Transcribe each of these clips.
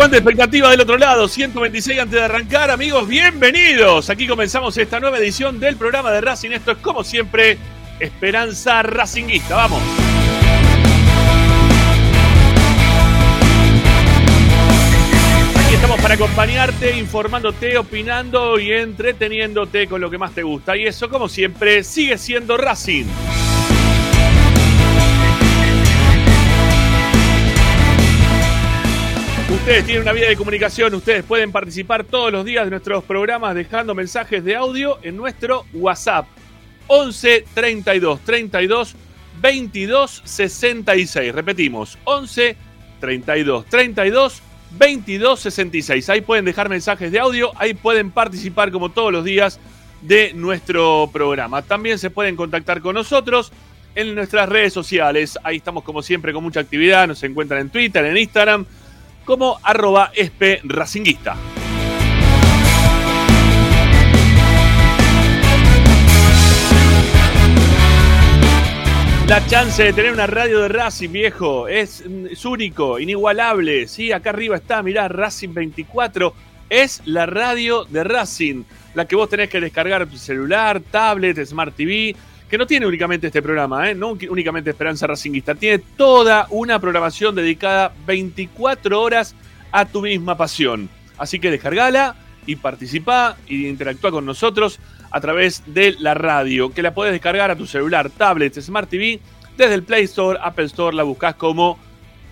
¿Cuánta expectativa del otro lado? 126 antes de arrancar, amigos, bienvenidos. Aquí comenzamos esta nueva edición del programa de Racing. Esto es como siempre, Esperanza Racinguista. Vamos. Aquí estamos para acompañarte, informándote, opinando y entreteniéndote con lo que más te gusta. Y eso, como siempre, sigue siendo Racing. Ustedes tienen una vía de comunicación, ustedes pueden participar todos los días de nuestros programas dejando mensajes de audio en nuestro WhatsApp 11 32 32 22 66. Repetimos, 11 32 32 22 66. Ahí pueden dejar mensajes de audio, ahí pueden participar como todos los días de nuestro programa. También se pueden contactar con nosotros en nuestras redes sociales. Ahí estamos como siempre con mucha actividad. Nos encuentran en Twitter, en Instagram, como arroba espe racinguista. La chance de tener una radio de Racing, viejo, es, es único, inigualable. Sí, acá arriba está, mirá, Racing 24. Es la radio de Racing, la que vos tenés que descargar tu celular, tablet, Smart TV, que no tiene únicamente este programa, ¿eh? no únicamente Esperanza Racinguista, tiene toda una programación dedicada 24 horas a tu misma pasión. Así que descargala y participa y interactúa con nosotros a través de la radio, que la podés descargar a tu celular, tablet, Smart TV, desde el Play Store, Apple Store, la buscas como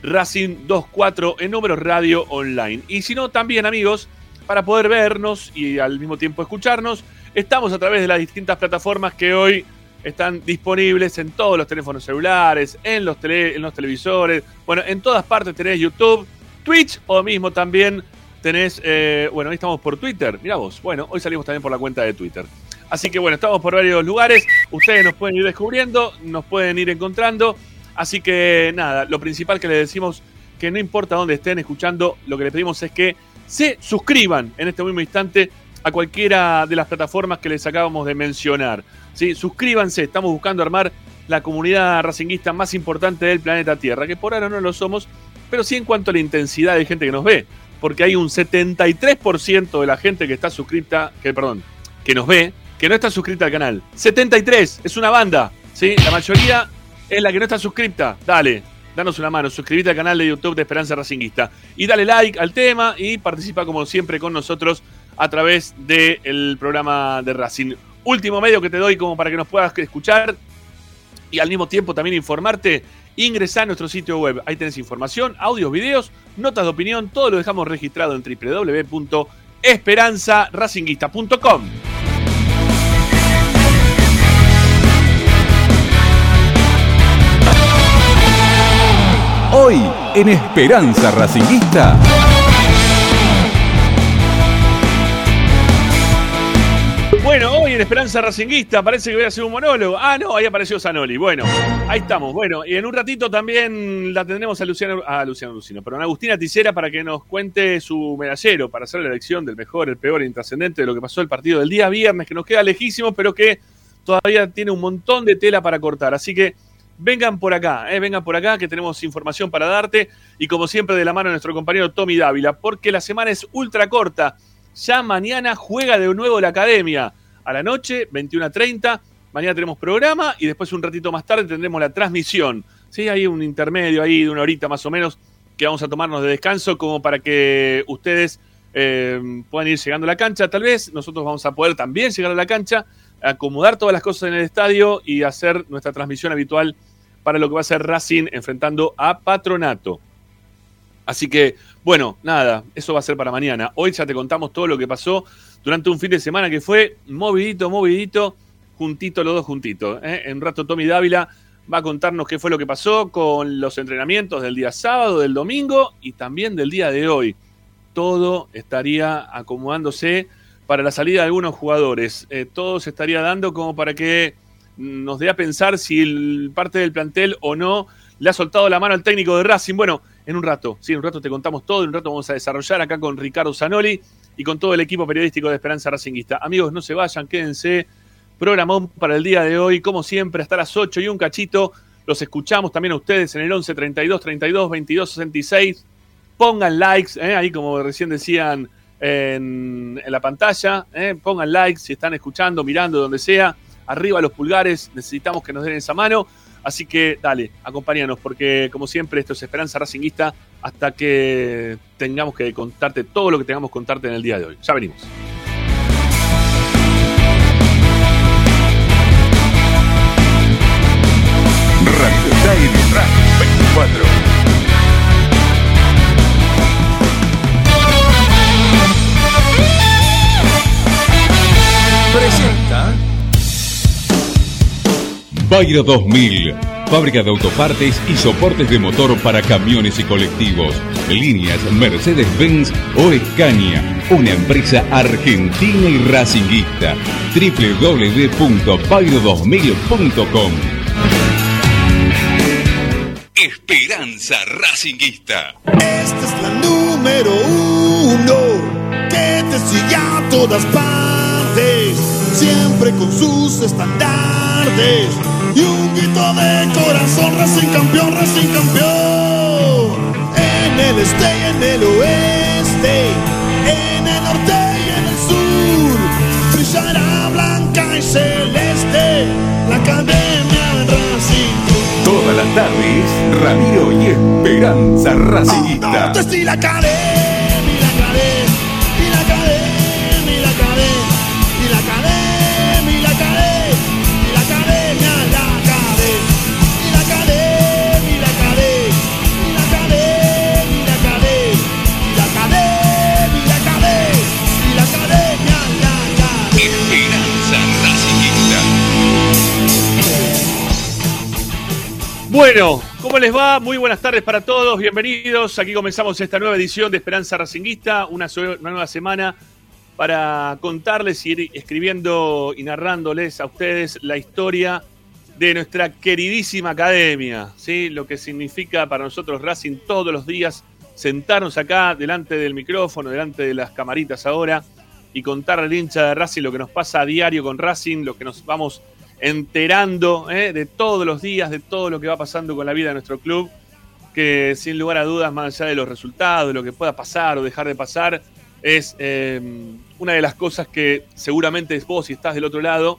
Racing 24 en números radio online. Y si no, también amigos, para poder vernos y al mismo tiempo escucharnos, estamos a través de las distintas plataformas que hoy están disponibles en todos los teléfonos celulares, en los, tele- en los televisores, bueno, en todas partes tenés YouTube, Twitch o mismo también tenés, eh, bueno, hoy estamos por Twitter, mirá vos, bueno, hoy salimos también por la cuenta de Twitter. Así que bueno, estamos por varios lugares, ustedes nos pueden ir descubriendo, nos pueden ir encontrando, así que nada, lo principal que les decimos, que no importa dónde estén escuchando, lo que les pedimos es que se suscriban en este mismo instante a cualquiera de las plataformas que les acabamos de mencionar. ¿Sí? Suscríbanse, estamos buscando armar la comunidad racinguista más importante del planeta Tierra, que por ahora no lo somos, pero sí en cuanto a la intensidad de gente que nos ve, porque hay un 73% de la gente que está suscrita, que perdón, que nos ve, que no está suscrita al canal. 73, es una banda, ¿sí? La mayoría es la que no está suscrita. Dale, danos una mano, suscríbete al canal de YouTube de Esperanza Racinguista y dale like al tema y participa como siempre con nosotros a través del programa de Racing. Último medio que te doy como para que nos puedas escuchar y al mismo tiempo también informarte. Ingresa a nuestro sitio web. Ahí tenés información, audios, videos, notas de opinión. Todo lo dejamos registrado en www.esperanzaracinguista.com. Hoy en Esperanza Racinguista. En Esperanza Racinguista parece que voy a hacer un monólogo. Ah, no, ahí apareció Zanoli. Bueno, ahí estamos. Bueno, y en un ratito también la tendremos a Luciano, a Luciano Lucino, pero a Agustina Ticera para que nos cuente su medallero para hacer la elección del mejor, el peor e intrascendente de lo que pasó el partido del día viernes, que nos queda lejísimo, pero que todavía tiene un montón de tela para cortar. Así que vengan por acá, eh, vengan por acá que tenemos información para darte y como siempre de la mano de nuestro compañero Tommy Dávila, porque la semana es ultra corta. Ya mañana juega de nuevo la academia a la noche, 21 a 30. Mañana tenemos programa y después un ratito más tarde tendremos la transmisión. Sí, hay un intermedio ahí de una horita más o menos que vamos a tomarnos de descanso como para que ustedes eh, puedan ir llegando a la cancha. Tal vez nosotros vamos a poder también llegar a la cancha, acomodar todas las cosas en el estadio y hacer nuestra transmisión habitual para lo que va a ser Racing enfrentando a Patronato. Así que, bueno, nada, eso va a ser para mañana. Hoy ya te contamos todo lo que pasó durante un fin de semana que fue movidito, movidito, juntito los dos juntitos. ¿eh? En un rato Tommy Dávila va a contarnos qué fue lo que pasó con los entrenamientos del día sábado, del domingo y también del día de hoy. Todo estaría acomodándose para la salida de algunos jugadores. Eh, todo se estaría dando como para que nos dé a pensar si el parte del plantel o no le ha soltado la mano al técnico de Racing. Bueno, en un rato, sí, en un rato te contamos todo, en un rato vamos a desarrollar acá con Ricardo Zanoli y con todo el equipo periodístico de Esperanza Racinguista. Amigos, no se vayan, quédense. Programón para el día de hoy, como siempre, hasta las 8 y un cachito. Los escuchamos también a ustedes en el 11 32 32 22 66. Pongan likes, ¿eh? ahí como recién decían en, la pantalla. ¿eh? Pongan likes si están escuchando, mirando, donde sea. Arriba los pulgares, necesitamos que nos den esa mano. Así que dale, acompáñanos, porque como siempre, esto es Esperanza Racinguista hasta que tengamos que contarte todo lo que tengamos que contarte en el día de hoy. Ya venimos. Radio Time Racing 24. Presenta Bayro 2000, fábrica de autopartes y soportes de motor para camiones y colectivos. Líneas Mercedes-Benz o Escaña, una empresa argentina y racinguista. www.bayro2000.com Esperanza Racinguista. Esta es la número uno que te sigue a todas partes, siempre con sus estandartes y un grito de corazón, Racing campeón, Racing campeón. En el este y en el oeste, en el norte y en el sur, brillará blanca y celeste la academia Racing. Todas las tardes, Ramiro y Esperanza Racinguista. Esto es Bueno, ¿cómo les va? Muy buenas tardes para todos, bienvenidos. Aquí comenzamos esta nueva edición de Esperanza Racinguista, una, nueva semana para contarles y ir escribiendo y narrándoles a ustedes la historia de nuestra queridísima academia, ¿sí? Lo que significa para nosotros Racing todos los días sentarnos acá delante del micrófono, delante de las camaritas ahora y contar al hincha de Racing lo que nos pasa a diario con Racing, lo que nos vamos enterando ¿eh? de todos los días, de todo lo que va pasando con la vida de nuestro club. que sin lugar a dudas, más allá de los resultados, de lo que pueda pasar o dejar de pasar, es eh, una de las cosas que seguramente vos si estás del otro lado,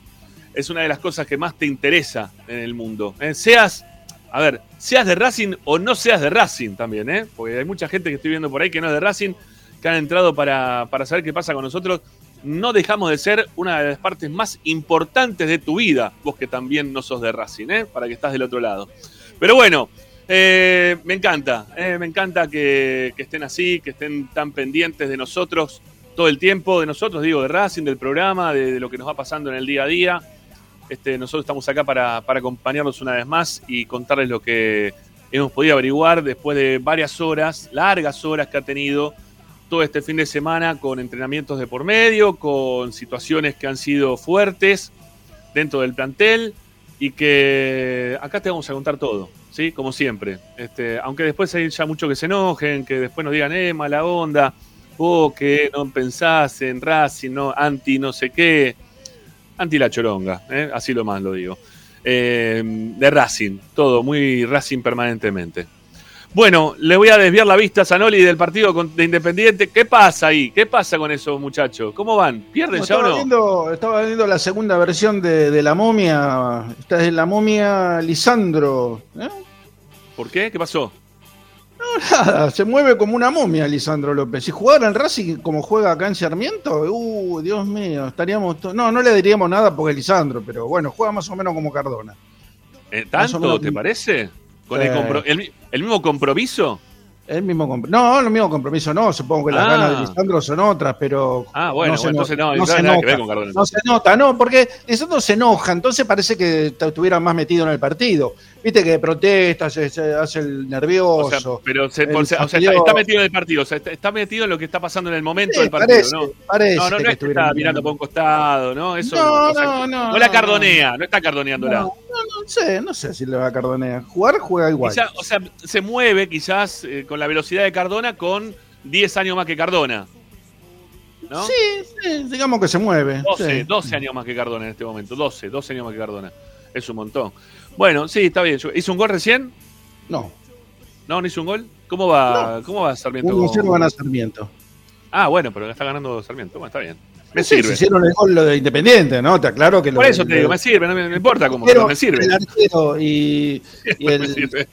es una de las cosas que más te interesa en el mundo. Eh, seas, a ver, seas de Racing o no seas de Racing también, ¿eh? porque hay mucha gente que estoy viendo por ahí que no es de Racing, que han entrado para, para saber qué pasa con nosotros. No dejamos de ser una de las partes más importantes de tu vida, vos que también no sos de Racing, ¿eh? para que estás del otro lado. Pero bueno, eh, me encanta, eh, me encanta que, estén así, que estén tan pendientes de nosotros todo el tiempo, de nosotros, digo, de Racing, del programa, de, de lo que nos va pasando en el día a día. Este, nosotros estamos acá para, para acompañarlos una vez más y contarles lo que hemos podido averiguar después de varias horas, largas horas que ha tenido todo este fin de semana con entrenamientos de por medio, con situaciones que han sido fuertes dentro del plantel y que acá te vamos a contar todo, ¿sí? Como siempre. Este, aunque después hay ya muchos que se enojen, que después nos digan, eh, mala onda, vos que no pensás en Racing, no, anti no sé qué, anti la choronga, ¿eh? así lo más lo digo. Eh, de Racing, todo, muy Racing permanentemente. Bueno, le voy a desviar la vista a Zanoli del partido de Independiente. ¿Qué pasa ahí? ¿Qué pasa con esos muchachos? ¿Cómo van? ¿Pierden No, ya o no? viendo, estaba viendo la segunda versión de, de la momia. Esta es la momia Lisandro. ¿eh? ¿Por qué? ¿Qué pasó? Nada, se mueve como una momia Lisandro López. Si jugara en Racing como juega acá en Sarmiento, uh, Dios mío, estaríamos. No, no le diríamos nada porque es Lisandro, pero bueno, juega más o menos como Cardona. Eh, ¿Tanto, te parece? ¿Con el, compro- el mi- el mismo compromiso? El mismo compr- no, el mismo compromiso no, supongo que las Ah. ganas de Lisandro son otras, pero Ah, bueno, no- entonces no, no se que ver nota. con Cardona. No se nota, no, porque Lisandro se enoja, entonces parece que estuviera más metido en el partido. Viste que protesta, se, se hace el nervioso. O sea, pero se- el por- o sea, está, metido en el partido, o sea, está, está metido en lo que está pasando en el momento Sí, del partido, parece, ¿no? parece No, no, no que es que está mirando por un costado, ¿no? Eso No, o sea, no, no, la no. cardonea, no está cardoneándola. No, no, no sé, no sé si le va a Cardonea. Jugar, juega igual. Quizá- o sea, se mueve quizás eh, con la velocidad de Cardona con 10 años más que Cardona. ¿No? Sí, sí, digamos que se mueve. 12, sí. 12 años más que Cardona en este momento. 12, 12 años más que Cardona. Es un montón. Bueno, sí, está bien. ¿Hizo un gol recién? No, ¿No? ¿No hizo un gol? ¿Cómo va, ¿cómo va Sarmiento? 1-0 van a Sarmiento. Ah, bueno, pero está ganando Sarmiento. Bueno, está bien. Me Sí, sirve. hicieron el gol lo de Independiente, ¿no? Te aclaro que lo Por eso te digo, lo- me sirve, no me, no importa cómo, Pero me sirve. El arquero y, y el,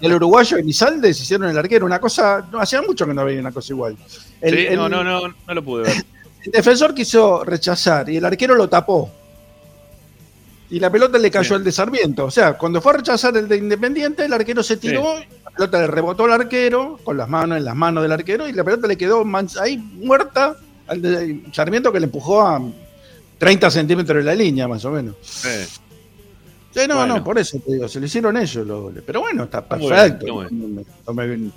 y uruguayo Elizalde se hicieron el arquero. Una cosa, no, hacía mucho que no veía una cosa igual. El, Sí, el- no, no, no, no lo pude ver. el defensor quiso rechazar y el arquero lo tapó. Y la pelota le cayó Sí. al de Sarmiento. O sea, cuando fue a rechazar el de Independiente, el arquero se tiró, la pelota le rebotó al arquero, con las manos en las manos del arquero, y la pelota le quedó ahí muerta al de Sarmiento que le empujó a 30 centímetros de la línea, más o menos. Sí. Sí, no, Bueno. no, por eso te digo, se lo hicieron ellos los goles. Pero bueno, está muy perfecto. bien, no, me- no me-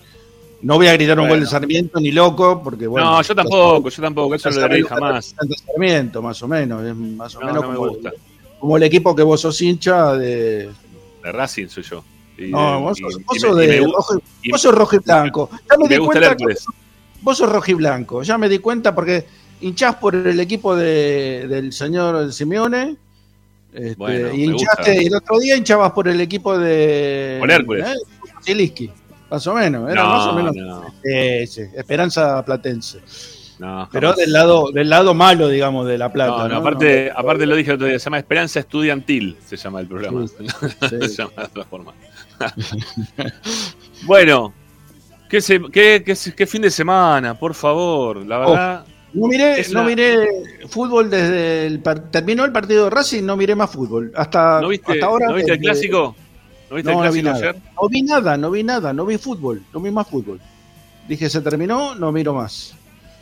no voy a gritar un gol de Sarmiento ni loco, porque bueno. no, yo tampoco, yo tampoco, eso lo haré jamás. Sarmiento, más o menos. Es más o No, menos no me como, gusta. Como el equipo que vos sos hincha de. De Racing soy yo. Y No, vos sos, y vos me- sos y de me rojo, y- vos sos rojo y blanco. Ya me, me di cuenta que vos sos rojo y blanco. Ya me di cuenta porque hinchás por el equipo de, del señor Simeone. este, Bueno, y hinchaste, gusta. el otro día hinchabas por el equipo de. Por Hércules. ¿eh? Más o menos. Era No, más o menos. no, Sí, sí, Esperanza Platense. No, Pero del lado, del lado malo, digamos, de La Plata. No, aparte, aparte lo dije el otro día, se llama Esperanza Estudiantil, se llama el programa. Sí, No sí. se llama de otra forma. bueno, ¿qué, se- qué- qué fin de semana, por favor, la verdad. No miré, no una- miré fútbol desde el terminó el partido de Racing, no miré más fútbol. Hasta, ¿No viste, hasta ahora. ¿no viste el clásico? ¿No viste No, el clásico ayer? No vi nada, no vi nada, no vi fútbol, no vi más fútbol. Dije, se terminó, no miro más.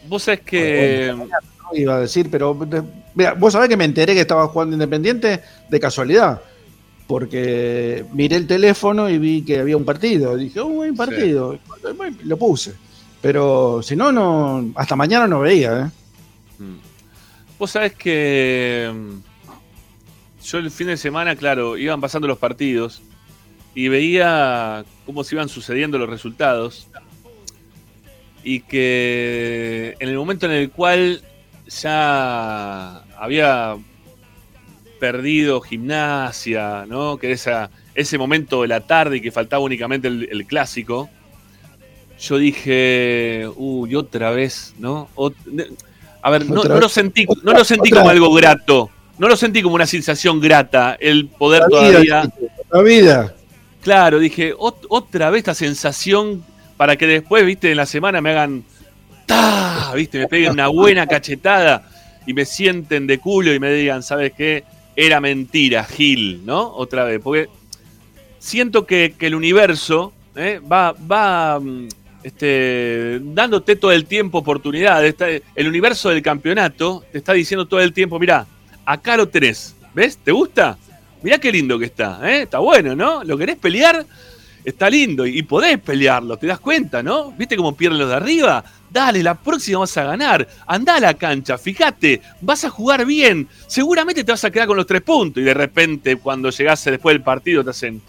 Vos sabés que. No iba a decir, pero vea, vos sabés que me enteré que estaba jugando Independiente de casualidad. Porque miré el teléfono y vi que había un partido. Dije, oh, hay un partido. Lo puse. Pero si no, no, hasta mañana no veía, ¿eh? Mm. Vos sabés que. mm, Yo el fin de semana, claro, iban pasando los partidos y veía cómo se iban sucediendo los resultados. Y que en el momento en el cual ya había perdido gimnasia, ¿no? Que esa, ese momento de la tarde y que faltaba únicamente el, el clásico, yo dije, uy, otra vez, ¿no? Ot- a ver, no, no lo sentí, no lo sentí como algo grato, no lo sentí como una sensación grata, el poder La todavía... vida, la vida. Claro, dije, ot- otra vez esta sensación para que después, viste, en la semana me hagan ¡ta! viste, me peguen una buena cachetada y me sienten de culo y me digan, ¿sabes qué? Era mentira, Gil, ¿no? Otra vez, porque siento que, el universo ¿eh? va, va mm, este, dándote todo el tiempo oportunidades. El universo del campeonato te está diciendo todo el tiempo, mirá, acá lo tenés, ¿ves? ¿Te gusta? Mirá qué lindo que está, ¿eh? Está bueno, ¿no? ¿Lo querés pelear? Está lindo y podés pelearlo, ¿te das cuenta, no? ¿Viste cómo pierden los de arriba? Dale, la próxima vas a ganar. Andá a la cancha, fíjate, vas a jugar bien. Seguramente te vas a quedar con los tres puntos y de repente cuando llegase después del partido te hacen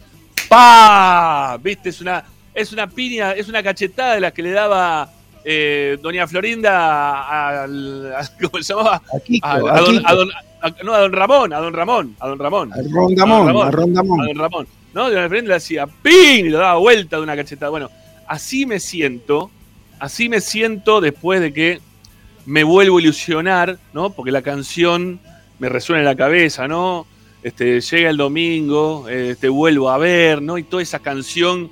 ¡Pa! ¿Viste? Es una, es una piña, es una cachetada de las que le daba eh, Doña Florinda al, a- ¿cómo se llamaba? A Kiko, A, don, a don- a- no, a don Ramón, a don Ramón, a don Ramón. A Ramón. A don Ramón. ¿No? De frente le hacía ¡pin! y le daba vuelta de una cachetada. Bueno, así me siento, así me siento después de que me vuelvo a ilusionar, ¿no? Porque la canción me resuena en la cabeza, ¿no? Este, llega el domingo, te vuelvo a ver, ¿no? Y toda esa canción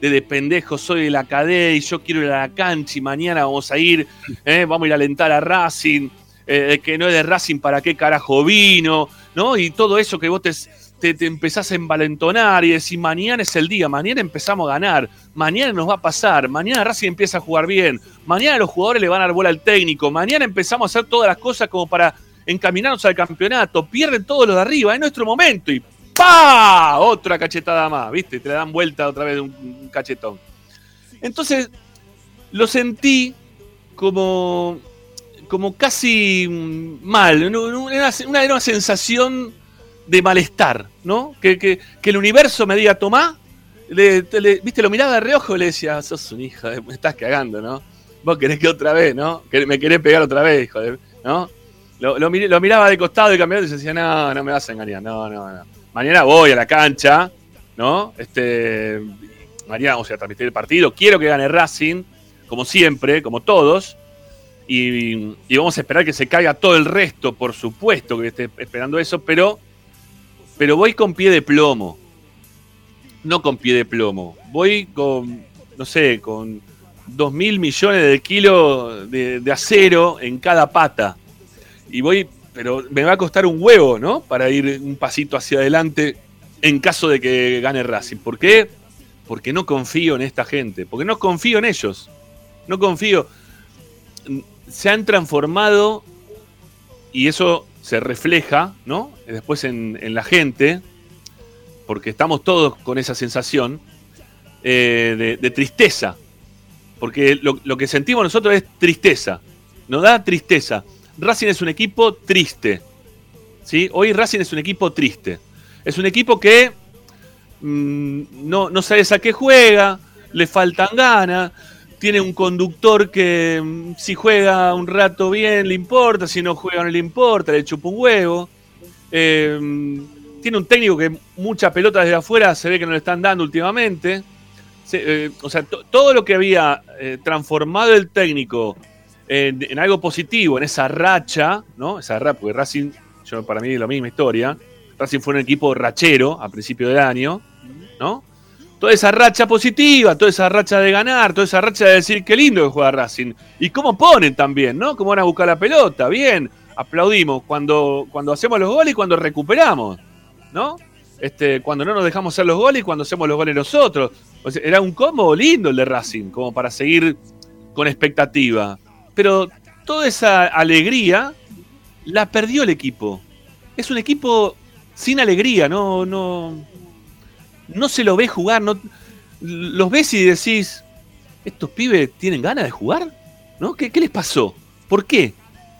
de de pendejo soy de la cadena y yo quiero ir a la cancha y mañana vamos a ir, ¿eh? vamos a ir a alentar a Racing, eh, que no es de Racing, ¿para qué carajo vino? ¿No? Y todo eso que vos te, te, te empezás a envalentonar y decís, mañana es el día, mañana empezamos a ganar, mañana nos va a pasar, mañana Racing empieza a jugar bien, mañana los jugadores le van a dar bola al técnico, mañana empezamos a hacer todas las cosas como para encaminarnos al campeonato, pierden todos los de arriba, es nuestro momento y ¡pa! Otra cachetada más, ¿viste? Te le dan vuelta otra vez de un, cachetón. Entonces, lo sentí como, como casi mm, mal, una, una, una sensación de malestar, ¿no? Que, que, que el universo me diga, tomá, le, te- le- viste, lo miraba de reojo y le decía, sos un hija, me estás cagando, ¿no? Vos querés que otra vez, ¿no? Me querés pegar otra vez, hijo de, ¿no? Lo, lo lo miraba de costado y cambiado y decía, no, no me vas a engañar, no, no, no. Mañana voy a la cancha, ¿no? Este, mañana vamos a transmitir el partido, quiero que gane Racing, como siempre, como todos, y, y vamos a esperar que se caiga todo el resto, por supuesto que esté esperando eso, pero, pero voy con pie de plomo. No con pie de plomo. Voy con, no sé, con dos mil millones de kilos de, de acero en cada pata. Y voy, pero me va a costar un huevo, ¿no? Para ir un pasito hacia adelante en caso de que gane Racing. ¿Por qué? Porque no confío en esta gente. Porque no confío en ellos. No confío. Se han transformado y eso se refleja, ¿no? Después en, la gente, porque estamos todos con esa sensación eh, de, tristeza. Porque lo, lo que sentimos nosotros es tristeza. Nos da tristeza. Racing es un equipo triste. ¿sí? Hoy Racing es un equipo triste. Es un equipo que mm, no, no sabes a qué juega, le faltan ganas, tiene un conductor que mm, si juega un rato bien le importa, si no juega no le importa, le chupa un huevo. Eh, tiene un técnico que mucha pelota desde afuera se ve que no le están dando últimamente. Eh, o sea, to- todo lo que había eh, transformado el técnico en, en algo positivo, en esa racha, ¿no? Esa racha, porque Racing, yo para mí es la misma historia. Racing fue un equipo rachero a principio del año, ¿no? Toda esa racha positiva, toda esa racha de ganar, toda esa racha de decir qué lindo que juega Racing. Y cómo ponen también, ¿no? Cómo van a buscar la pelota, bien. Aplaudimos cuando, cuando hacemos los goles y cuando recuperamos, ¿no? Este, cuando no nos dejamos hacer los goles y cuando hacemos los goles nosotros. Era un combo lindo el de Racing, como para seguir con expectativa. Pero toda esa alegría la perdió el equipo. Es un equipo sin alegría, no, no, no se lo ve jugar, no, los ves y decís, ¿estos pibes tienen ganas de jugar? ¿No? ¿Qué, qué les pasó? ¿Por qué?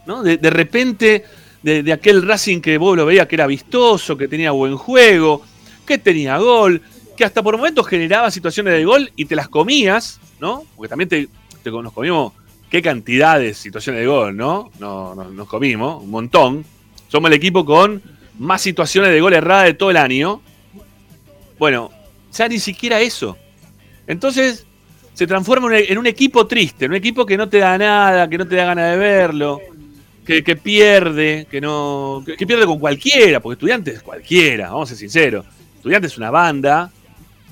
¿No? De, de repente, de, de aquel Racing que vos lo veías que era vistoso, que tenía buen juego, que tenía gol, que hasta por momentos generaba situaciones de gol y te las comías, ¿no? Porque también te, te- nos comimos qué cantidad de situaciones de gol, ¿no? No, no- nos comimos, un montón. Somos el equipo con más situaciones de gol errada de todo el año. Bueno, ya ni siquiera eso. Entonces se transforma en un- en un equipo triste, en un equipo que no te da nada, que no te da ganas de verlo, que, que pierde, que no. Que, que pierde con cualquiera, porque estudiantes es cualquiera, vamos a ser sinceros. Estudiantes es una banda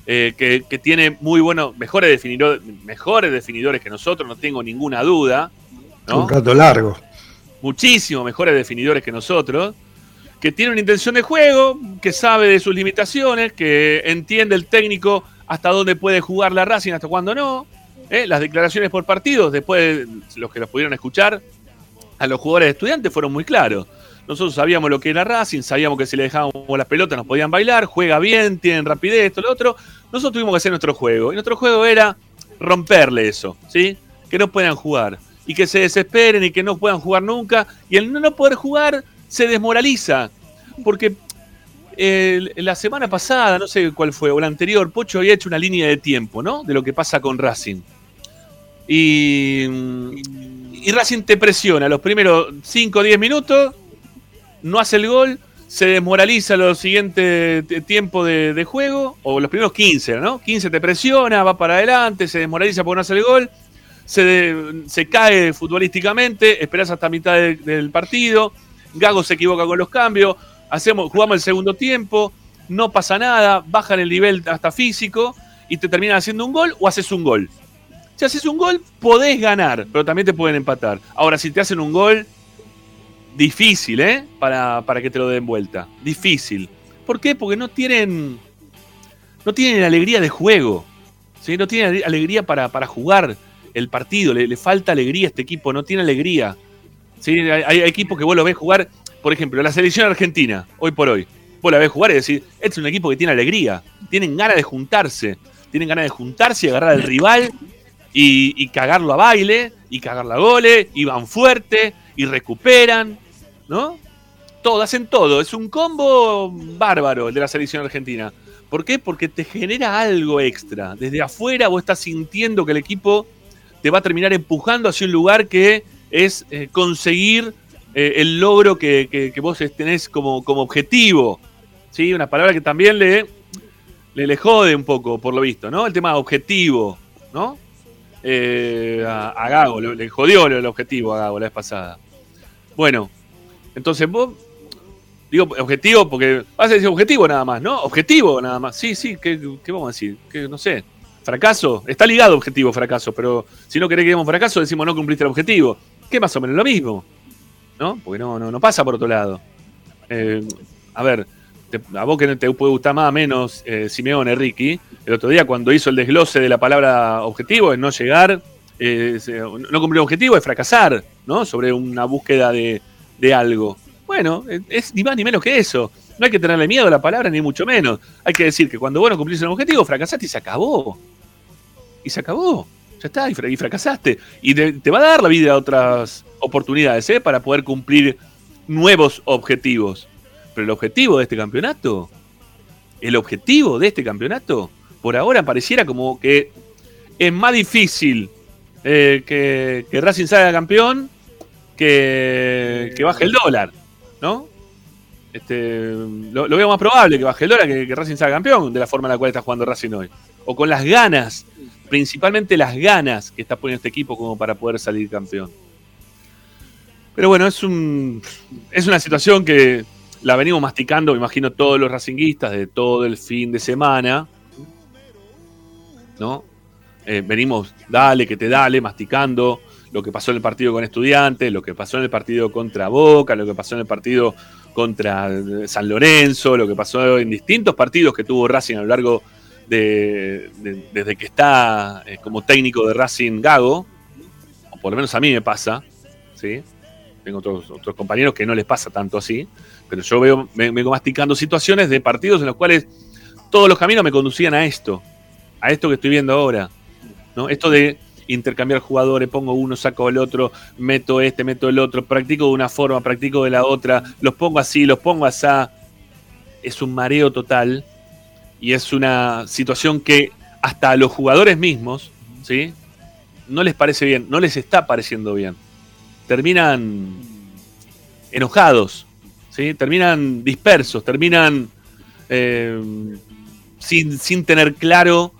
eh, que, que tiene muy buenos, mejores definidores, mejores definidores que nosotros, no tengo ninguna duda. ¿no? Un rato largo. muchísimo mejores definidores que nosotros, que tiene una intención de juego, que sabe de sus limitaciones, que entiende el técnico hasta dónde puede jugar la Racing, hasta cuándo no. ¿eh? Las declaraciones por partidos, después los que los pudieron escuchar, a los jugadores estudiantes fueron muy claros. Nosotros sabíamos lo que era Racing, sabíamos que si le dejábamos las pelotas nos podían bailar, juega bien, tienen rapidez, esto, lo otro. Nosotros tuvimos que hacer nuestro juego. Y nuestro juego era romperle eso, ¿sí? Que no puedan jugar. Y que se desesperen y que no puedan jugar nunca. Y el no poder jugar se desmoraliza. Porque eh, la semana pasada, no sé cuál fue, o la anterior, Pocho había hecho una línea de tiempo, ¿no? De lo que pasa con Racing. Y, y Racing te presiona los primeros 5 o 10 minutos, no hace el gol, se desmoraliza los siguientes tiempos de, juego, o los primeros 15, ¿no? 15 te presiona, va para adelante, se desmoraliza porque no hace el gol, se, se cae futbolísticamente, esperás hasta mitad de- del partido, Gago se equivoca con los cambios, hacemos, jugamos el segundo tiempo, no pasa nada, bajan el nivel hasta físico y te terminan haciendo un gol o haces un gol. Si haces un gol, podés ganar, pero también te pueden empatar. Ahora, si te hacen un gol, difícil, ¿eh? Para, para que te lo den vuelta. Difícil. ¿Por qué? Porque no tienen. No tienen alegría de juego. ¿sí? No tienen ale- alegría para, para jugar el partido. Le, le falta alegría a este equipo. No tiene alegría. ¿Sí? Hay, hay equipos que vos lo ves jugar. Por ejemplo, la selección argentina, hoy por hoy. Vos la ves jugar y decís, este es un equipo que tiene alegría. Tienen ganas de juntarse. Tienen ganas de juntarse y agarrar al rival y, y cagarlo a baile, y cagarlo a goles, y van fuerte, y recuperan, ¿no? Todo, hacen todo. Es un combo bárbaro el de la selección argentina. ¿Por qué? Porque te genera algo extra. Desde afuera vos estás sintiendo que el equipo te va a terminar empujando hacia un lugar que es eh, conseguir eh, el logro que, que- vos tenés como, como objetivo. ¿Sí? Una palabra que también le, le, le jode un poco, por lo visto, ¿no? El tema objetivo, ¿no? Eh, a, Gago, le, le jodió el objetivo a Gago la vez pasada. Bueno, entonces vos, digo objetivo porque vas a decir objetivo nada más, ¿no? Objetivo nada más. Sí, sí, ¿qué, qué vamos a decir? Que no sé. Fracaso, está ligado objetivo, fracaso, pero si no querés que digamos fracaso, decimos no cumpliste el objetivo. Más o menos lo mismo, ¿no? Porque no, no, no pasa por otro lado. Eh, a ver, a vos que te puede gustar más o menos eh, Simeone, Ricky, el otro día cuando hizo el desglose de la palabra objetivo, es no llegar, eh, no cumplir objetivo, es fracasar, ¿no? Sobre una búsqueda de, de algo. Bueno, eh, es ni más ni menos que eso. No hay que tenerle miedo a la palabra, ni mucho menos. Hay que decir que cuando vos no cumplís un objetivo, fracasaste y se acabó. Y se acabó. Ya está, y, fra- y fracasaste. Y te, te va a dar la vida otras oportunidades, ¿eh? Para poder cumplir nuevos objetivos. Pero el objetivo de este campeonato, el objetivo de este campeonato, por ahora pareciera como que es más difícil eh, que, que Racing salga campeón que, que baje el dólar, ¿no? Este, lo, lo veo más probable que baje el dólar que, que Racing salga campeón de la forma en la cual está jugando Racing hoy. O con las ganas, principalmente las ganas que está poniendo este equipo como para poder salir campeón. Pero bueno, es un es una situación que la venimos masticando, me imagino, todos los racinguistas de todo el fin de semana. ¿No? Eh, venimos, dale, que te dale, masticando lo que pasó en el partido con Estudiantes, lo que pasó en el partido contra Boca, lo que pasó en el partido contra eh, San Lorenzo, lo que pasó en distintos partidos que tuvo Racing a lo largo de, de- desde que está eh, como técnico de Racing Gago, o por lo menos a mí me pasa, ¿sí? Tengo otros, otros compañeros que no les pasa tanto así, pero yo veo, me, vengo masticando situaciones de partidos en los cuales todos los caminos me conducían a esto, a esto que estoy viendo ahora, ¿no? Esto de intercambiar jugadores, pongo uno, saco el otro, meto este, meto el otro, practico de una forma, practico de la otra, los pongo así, los pongo así. Es un mareo total y es una situación que hasta a los jugadores mismos, ¿sí? No les parece bien, no les está pareciendo bien. Terminan enojados, ¿sí? Terminan dispersos, terminan eh, sin, sin tener claro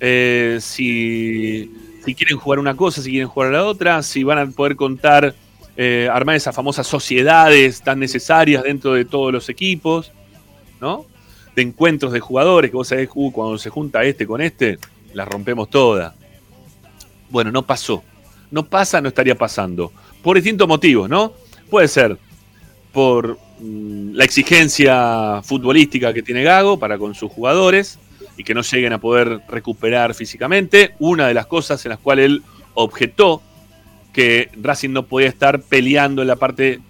eh, si, si quieren jugar una cosa, si quieren jugar la otra, si van a poder contar, eh, armar esas famosas sociedades tan necesarias dentro de todos los equipos, ¿no? De encuentros de jugadores, que vos sabés, cuando se junta este con este, las rompemos todas. Bueno, no pasó. No pasa, no estaría pasando. Por distintos motivos, ¿no? Puede ser por mm, la exigencia futbolística que tiene Gago para con sus jugadores y que no lleguen a poder recuperar físicamente. Una de las cosas en las cuales él objetó que Racing no podía estar peleando en la parte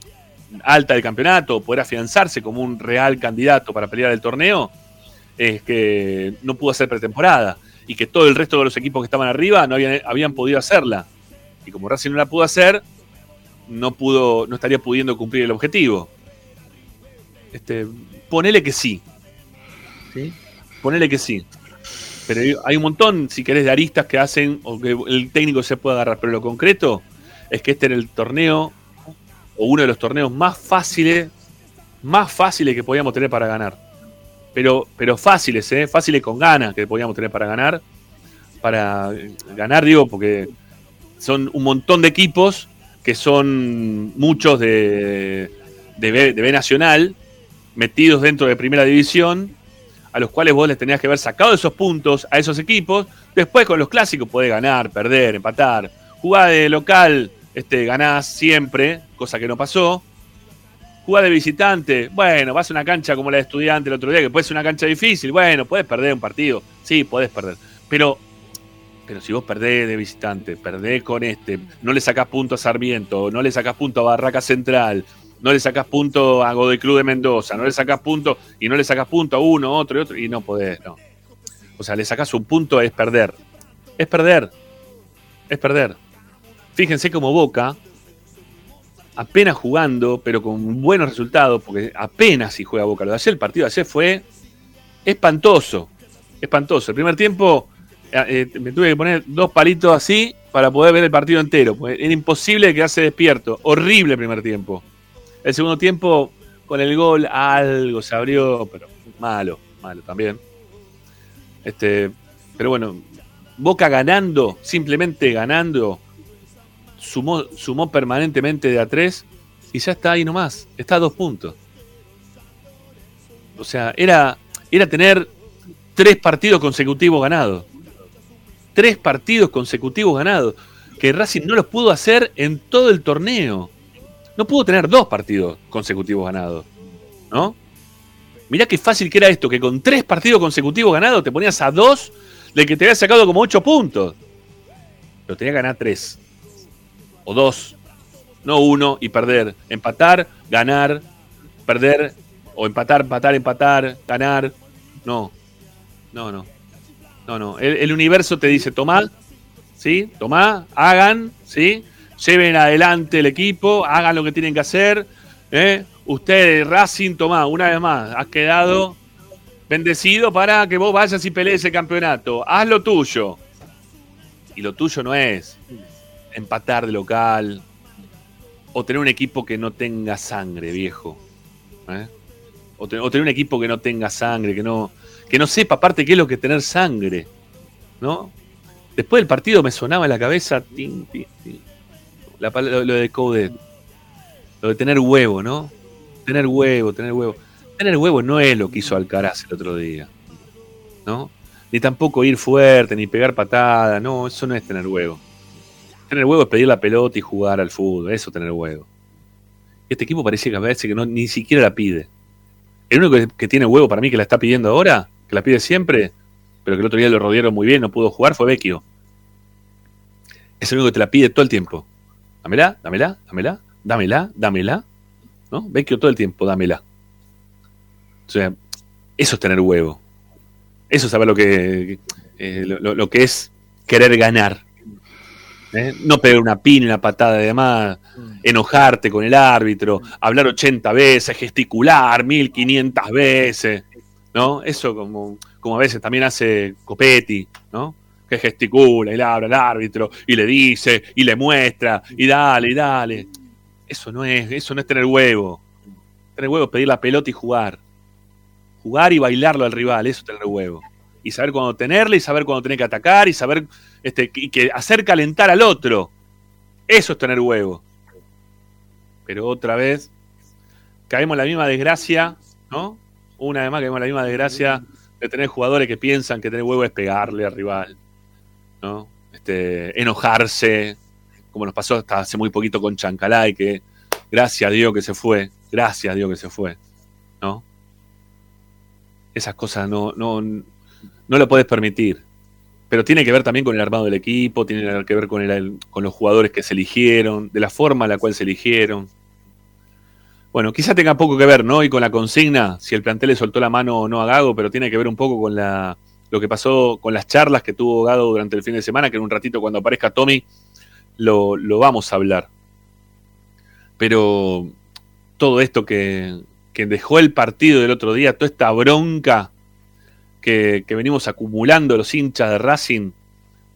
alta del campeonato poder afianzarse como un real candidato para pelear el torneo es que no pudo hacer pretemporada y que todo el resto de los equipos que estaban arriba no habían, habían podido hacerla. Y como Racing no la pudo hacer, no pudo, no estaría pudiendo cumplir el objetivo. Este, ponele que sí. ¿Sí? Ponele que sí. Pero hay- un montón, si querés, de aristas que hacen o que el técnico se puede agarrar. Pero lo concreto es que este era el torneo, o uno de los torneos más fáciles, más fáciles que podíamos tener para ganar. Pero, pero fáciles, ¿eh? Fáciles con ganas que podíamos tener para ganar. Para ganar, digo, porque son un montón de equipos que son muchos de, de, B, de B Nacional, metidos dentro de Primera División, a los cuales vos les tenías que haber sacado esos puntos a esos equipos. Después con los clásicos podés ganar, perder, empatar. Jugá de local, este, ganás siempre, cosa que no pasó. Jugá de visitante, bueno, vas a una cancha como la de estudiante el otro día, que puede ser una cancha difícil, bueno, puedes perder un partido, sí, podés perder. Pero pero si vos perdés de visitante, perdés con este, no le sacás punto a Sarmiento, no le sacás punto a Barraca Central, no le sacás punto a Godoy Cruz de Mendoza, no le sacás punto y no le sacás punto a uno, otro y otro, y no podés, no. O sea, le sacás un punto, es perder. Es perder. Es perder. Fíjense como Boca, apenas jugando, pero con buenos resultados, porque apenas si juega Boca. Lo de ayer, el partido de ayer fue espantoso. Espantoso. El primer tiempo eh, me tuve que poner dos palitos así para poder ver el partido entero. era imposible quedarse despierto. Horrible el primer tiempo. El segundo tiempo, con el gol, algo se abrió, pero malo, malo también. Este, pero bueno, Boca ganando, simplemente ganando, sumó, sumó permanentemente de a tres y ya está ahí nomás. Está a dos puntos. O sea, era, era tener tres partidos consecutivos ganados tres partidos consecutivos ganados, que Racing no los pudo hacer en todo el torneo. No pudo tener dos partidos consecutivos ganados, ¿no? Mirá qué fácil que era esto, que con tres partidos consecutivos ganados te ponías a dos de que te había sacado como ocho puntos. Pero tenía que ganar tres. O dos. No uno y perder. Empatar, ganar, perder. O empatar, empatar, empatar, ganar. No. No, no. No, no. El, universo te dice, tomá, ¿sí? Tomá, hagan, ¿sí? Lleven adelante el equipo, hagan lo que tienen que hacer. ¿eh? Ustedes, Racing, tomá, una vez más, has quedado bendecido para que vos vayas y pelees el campeonato. Haz lo tuyo. Y lo tuyo no es empatar de local o tener un equipo que no tenga sangre, viejo. ¿eh? O, te- o tener un equipo que no tenga sangre, que no, que no sepa aparte qué es lo que es tener sangre, ¿no? Después del partido me sonaba en la cabeza tin, tin, tin, la lo, lo de Coudet, lo de tener huevo, ¿no? Tener huevo, tener huevo. Tener huevo no es lo que hizo Alcaraz el otro día, ¿no? Ni tampoco ir fuerte, ni pegar patada, no, eso no es tener huevo. Tener huevo es pedir la pelota y jugar al fútbol, eso es tener huevo. Este equipo parece que a veces que no, ni siquiera la pide. El único que, tiene huevo para mí que la está pidiendo ahora, que la pide siempre, pero que el otro día lo rodearon muy bien, no pudo jugar, fue Vecchio. Es el único que te la pide todo el tiempo. Dámela, dámela, dámela, dámela, dámela. ¿No? Vecchio todo el tiempo, dámela. O sea, eso es tener huevo. Eso es saber lo que, eh, lo que es querer ganar. ¿Eh? No pegar una pina, una patada de más, enojarte con el árbitro, hablar 80 veces, gesticular 1500 veces, ¿no? Eso como, como a veces también hace Copetti, ¿no? Que gesticula y le habla al árbitro y le dice y le muestra y dale y dale. Eso no es, eso no es tener huevo. Tener huevo es pedir la pelota y jugar. Jugar y bailarlo al rival, eso es tener huevo. Y saber cuándo tenerla y saber cuándo tener que atacar y saber este, y que hacer calentar al otro. Eso es tener huevo. Pero otra vez caemos en la misma desgracia, ¿no? Una vez más caemos en la misma desgracia de tener jugadores que piensan que tener huevo es pegarle al rival, ¿no? Este, enojarse, como nos pasó hasta hace muy poquito con Chancalay, que gracias a Dios que se fue, gracias a Dios que se fue, ¿no? Esas cosas no, no, no lo puedes permitir. Pero tiene que ver también con el armado del equipo, tiene que ver con, los jugadores que se eligieron, de la forma en la cual se eligieron. Bueno, quizá tenga poco que ver, ¿no? Y con la consigna, si el plantel le soltó la mano o no a Gago, pero tiene que ver un poco con lo que pasó con las charlas que tuvo Gago durante el fin de semana, que en un ratito cuando aparezca Tommy lo, lo vamos a hablar. Pero todo esto que, que dejó el partido del otro día, toda esta bronca que, venimos acumulando los hinchas de Racing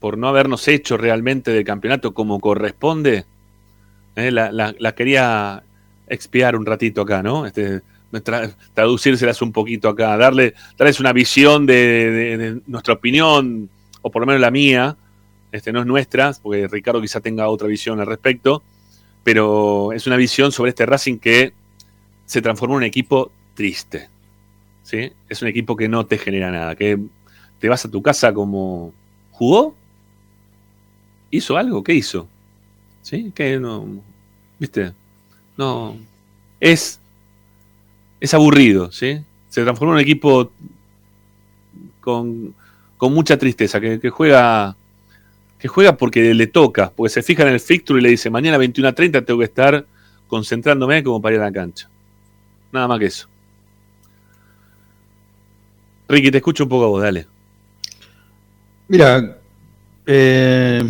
por no habernos hecho realmente del campeonato como corresponde, eh, la, quería expiar un ratito acá, ¿no? Este, tra traducírselas un poquito acá, darle, darles una visión de, de, de, nuestra opinión, o por lo menos la mía, este, no es nuestra, porque Ricardo quizá tenga otra visión al respecto, pero es una visión sobre este Racing que se transformó en un equipo triste. ¿Sí? Es un equipo que no te genera nada, que te vas a tu casa como jugó, hizo algo, ¿qué hizo? ¿Sí? Que no, ¿viste? No, es, es aburrido, ¿sí? Se transformó en un equipo con, con mucha tristeza, que, juega que juega porque le toca, porque se fija en el fixture y le dice, mañana 21 a 30 tengo que estar concentrándome como para ir a la cancha. Nada más que eso. Ricky, te escucho un poco a vos, dale. Mira, eh,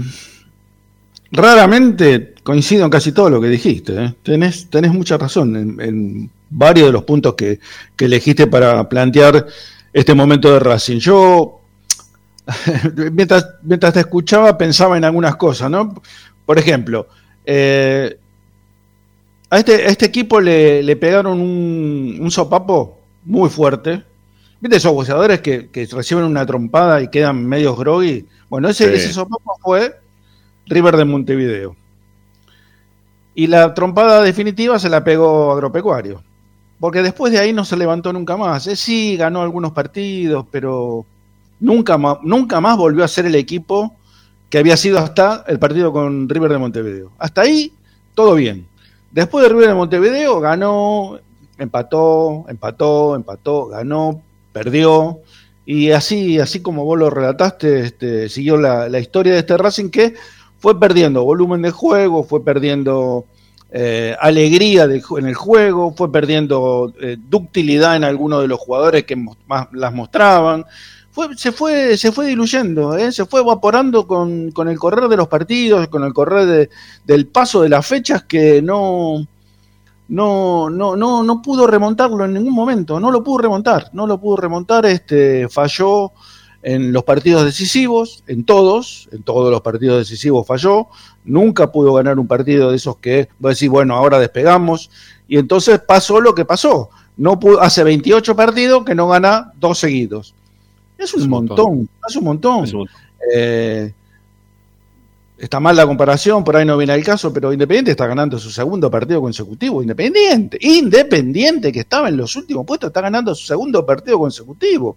raramente coincido en casi todo lo que dijiste. ¿eh? Tenés, mucha razón en, varios de los puntos que, que, elegiste para plantear este momento de Racing. Yo, mientras, mientras te escuchaba, pensaba en algunas cosas, ¿no? Por ejemplo, eh, a, este, a este equipo le, le pegaron un, un sopapo muy fuerte, ¿Viste esos boxeadores que, que, reciben una trompada y quedan medios groggy? Bueno, ese, sí. ese sopapo fue River de Montevideo. Y la trompada definitiva se la pegó Agropecuario. Porque después de ahí no se levantó nunca más. Eh, sí, ganó algunos partidos, pero nunca nunca más volvió a ser el equipo que había sido hasta el partido con River de Montevideo. Hasta ahí, todo bien. Después de River de Montevideo, ganó, empató, empató, empató, ganó, perdió. Y así, así como vos lo relataste, este, siguió la, la, historia de este Racing que fue perdiendo volumen de juego, fue perdiendo eh, alegría en el juego, fue perdiendo eh, ductilidad en algunos de los jugadores que más las mostraban. Se, fue, se fue diluyendo, ¿eh? se fue evaporando con, con, el correr de los partidos, con el correr de, del paso de las fechas que no, no, no, no, no pudo remontarlo en ningún momento, no lo pudo remontar, no lo pudo remontar, este, falló en los partidos decisivos, en todos, en todos los partidos decisivos falló, nunca pudo ganar un partido de esos que vos decís, bueno, ahora despegamos, y entonces pasó lo que pasó, no pudo, hace 28 partidos que no gana dos seguidos. Es un, es un montón, montón, es un montón. Es un montón. Eh, está mal la comparación, por ahí no viene el caso, pero Independiente está ganando su segundo partido consecutivo. Independiente, Independiente, que estaba en los últimos puestos, está ganando su segundo partido consecutivo.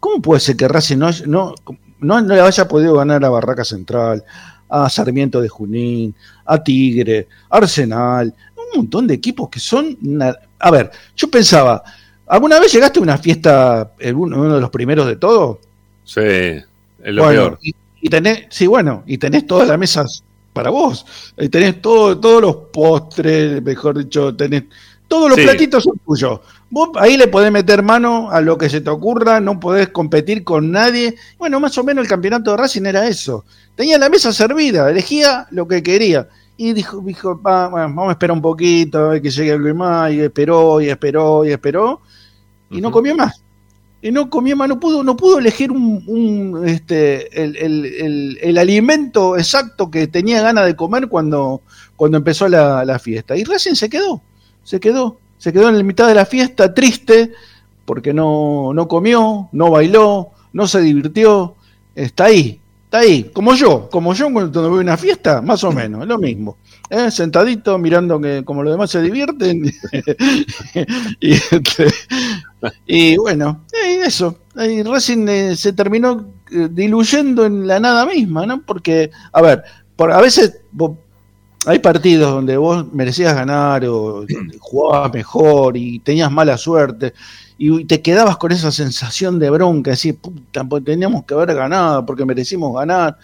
¿Cómo puede ser que Racing no, no, no, no le haya podido ganar a Barraca Central, a Sarmiento de Junín, a Tigre, Arsenal, un montón de equipos que son... Una... A ver, yo pensaba, ¿alguna vez llegaste a una fiesta, uno de los primeros de todo? Sí, es lo bueno, peor. Y, y tenés, sí, bueno, y tenés todas las mesas para vos. Y tenés todo, todos los postres, mejor dicho, tenés. Todos los sí. platitos son tuyos. Vos ahí le podés meter mano a lo que se te ocurra, no podés competir con nadie. Bueno, más o menos el campeonato de Racing era eso. Tenía la mesa servida, elegía lo que quería. Y dijo, dijo va, bueno, vamos a esperar un poquito, a ver que llegue algo más, y esperó, y esperó, y esperó, y uh -huh. no comió más no comió más, no pudo, no pudo elegir un, un este, el, alimento exacto que tenía ganas de comer cuando, cuando empezó la, fiesta. Y recién se quedó, se quedó, se quedó en la mitad de la fiesta triste porque no, no comió, no bailó, no se divirtió, está ahí, está ahí, como yo, como yo cuando voy a una fiesta, más o menos, es lo mismo. ¿Eh? Sentadito, mirando que como los demás se divierten. y, este, y bueno, eh, eso. Y Racing eh, se terminó eh, diluyendo en la nada misma, ¿no? Porque, a ver, a veces hay partidos donde vos merecías ganar o jugabas mejor y tenías mala suerte y te quedabas con esa sensación de bronca, decir, puta, pues teníamos que haber ganado porque merecimos ganar.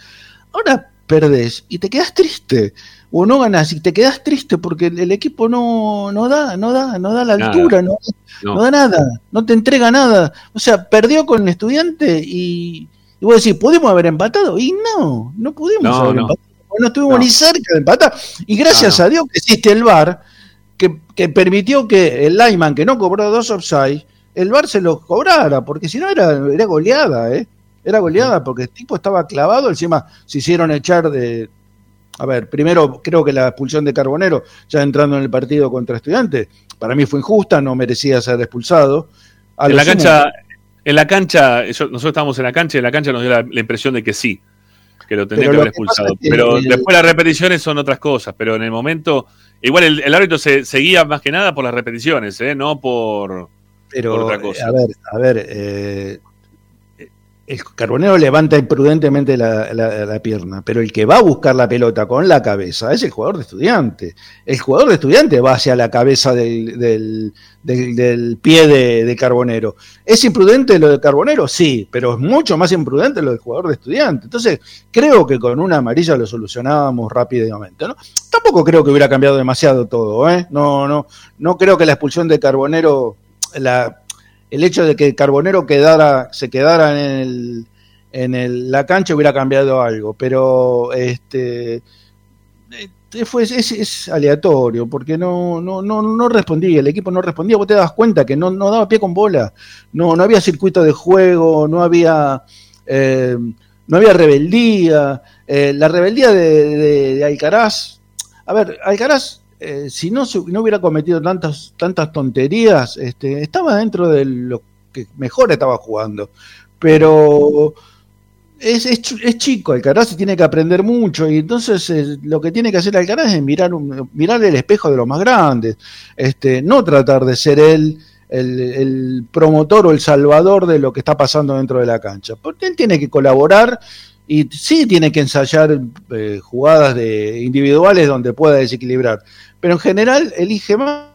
Ahora perdés y te quedas triste. O no ganás y te quedas triste porque el, el equipo no, no da, no da, no da la Nada. altura, no, No. no da nada, no te entrega nada. O sea, perdió con el estudiante y, y vos decís, ¿pudimos haber empatado? Y no, no pudimos No, haber no. empatado. No estuvimos ni cerca de empatar. Y gracias a Dios que existe el VAR, que, que permitió que el Lyman, que no cobró dos offside, el VAR se los cobrara, porque si no era, era goleada, ¿eh? Era goleada porque el tipo estaba clavado, encima se hicieron echar de... A ver, primero creo que la expulsión de Carbonero, ya entrando en el partido contra Estudiantes, para mí fue injusta, no merecía ser expulsado. A En la sumo- cancha, en la cancha, nosotros estábamos en la cancha y en la cancha nos dio la, la impresión de que sí, que lo tendría que haber expulsado. que pero el- después las repeticiones son otras cosas, pero en el momento, igual el, el árbitro se seguía más que nada por las repeticiones, ¿eh? no por... Pero, por otra cosa. eh, a ver, a ver, eh, el carbonero levanta imprudentemente la, la- la pierna, pero el que va a buscar la pelota con la cabeza es el jugador de estudiante. El jugador de estudiante va hacia la cabeza del, del, del- del pie de, de carbonero. ¿Es imprudente lo de carbonero? Sí, pero es mucho más imprudente lo del jugador de estudiante. Entonces, creo que con una amarilla lo solucionábamos rápidamente. ¿no? Tampoco creo que hubiera cambiado demasiado todo. ¿eh? No, no, no creo que la expulsión de carbonero la, el hecho de que Carbonero quedara, se quedara en, el, en el- la cancha hubiera cambiado algo, pero este eh, fue, es, es aleatorio, porque no, no, no, no respondía, el equipo no respondía, vos te das cuenta que no, no daba pie con bola, no, no había circuito de juego, no había eh, no había rebeldía, eh, la rebeldía de, de- de Alcaraz, a ver, Alcaraz eh, si no, se- no hubiera cometido tantas, tantas tonterías, este, estaba dentro de lo que mejor estaba jugando. Pero es, es, chico, Alcaraz y tiene que aprender mucho. Y entonces eh, lo que tiene que hacer Alcaraz es mirar, un- mirar el espejo de los más grandes. Este, no tratar de ser él el, el promotor o el salvador de lo que está pasando dentro de la cancha. Porque él tiene que colaborar y sí tiene que ensayar eh, jugadas de individuales donde pueda desequilibrar, pero en general elige mal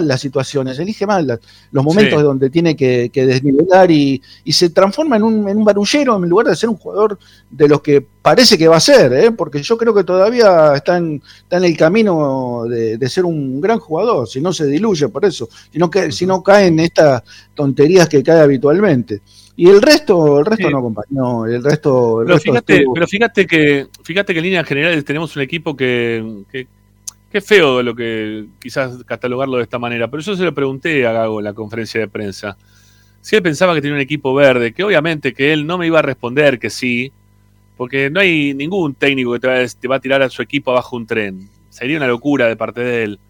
las situaciones, elige mal las- los momentos Sí. donde tiene que, que desnivelar y, y se transforma en un, en un barullero en lugar de ser un jugador de los que parece que va a ser, ¿eh? porque yo creo que todavía está en, está en el camino de, de ser un gran jugador, si no se diluye por eso, si no, que, si no cae en estas tonterías que cae habitualmente. Y el resto, el resto Sí. no acompañó, el resto, el Pero resto fíjate, estuvo- pero fíjate que, fíjate que en líneas generales tenemos un equipo que, que, es feo lo que quizás catalogarlo de esta manera, pero yo se lo pregunté a Gago en la conferencia de prensa. Si él pensaba que tenía un equipo verde, que obviamente que él no me iba a responder que sí, porque no hay ningún técnico que te va, a, a tirar a su equipo abajo un tren. Sería una locura de parte de él.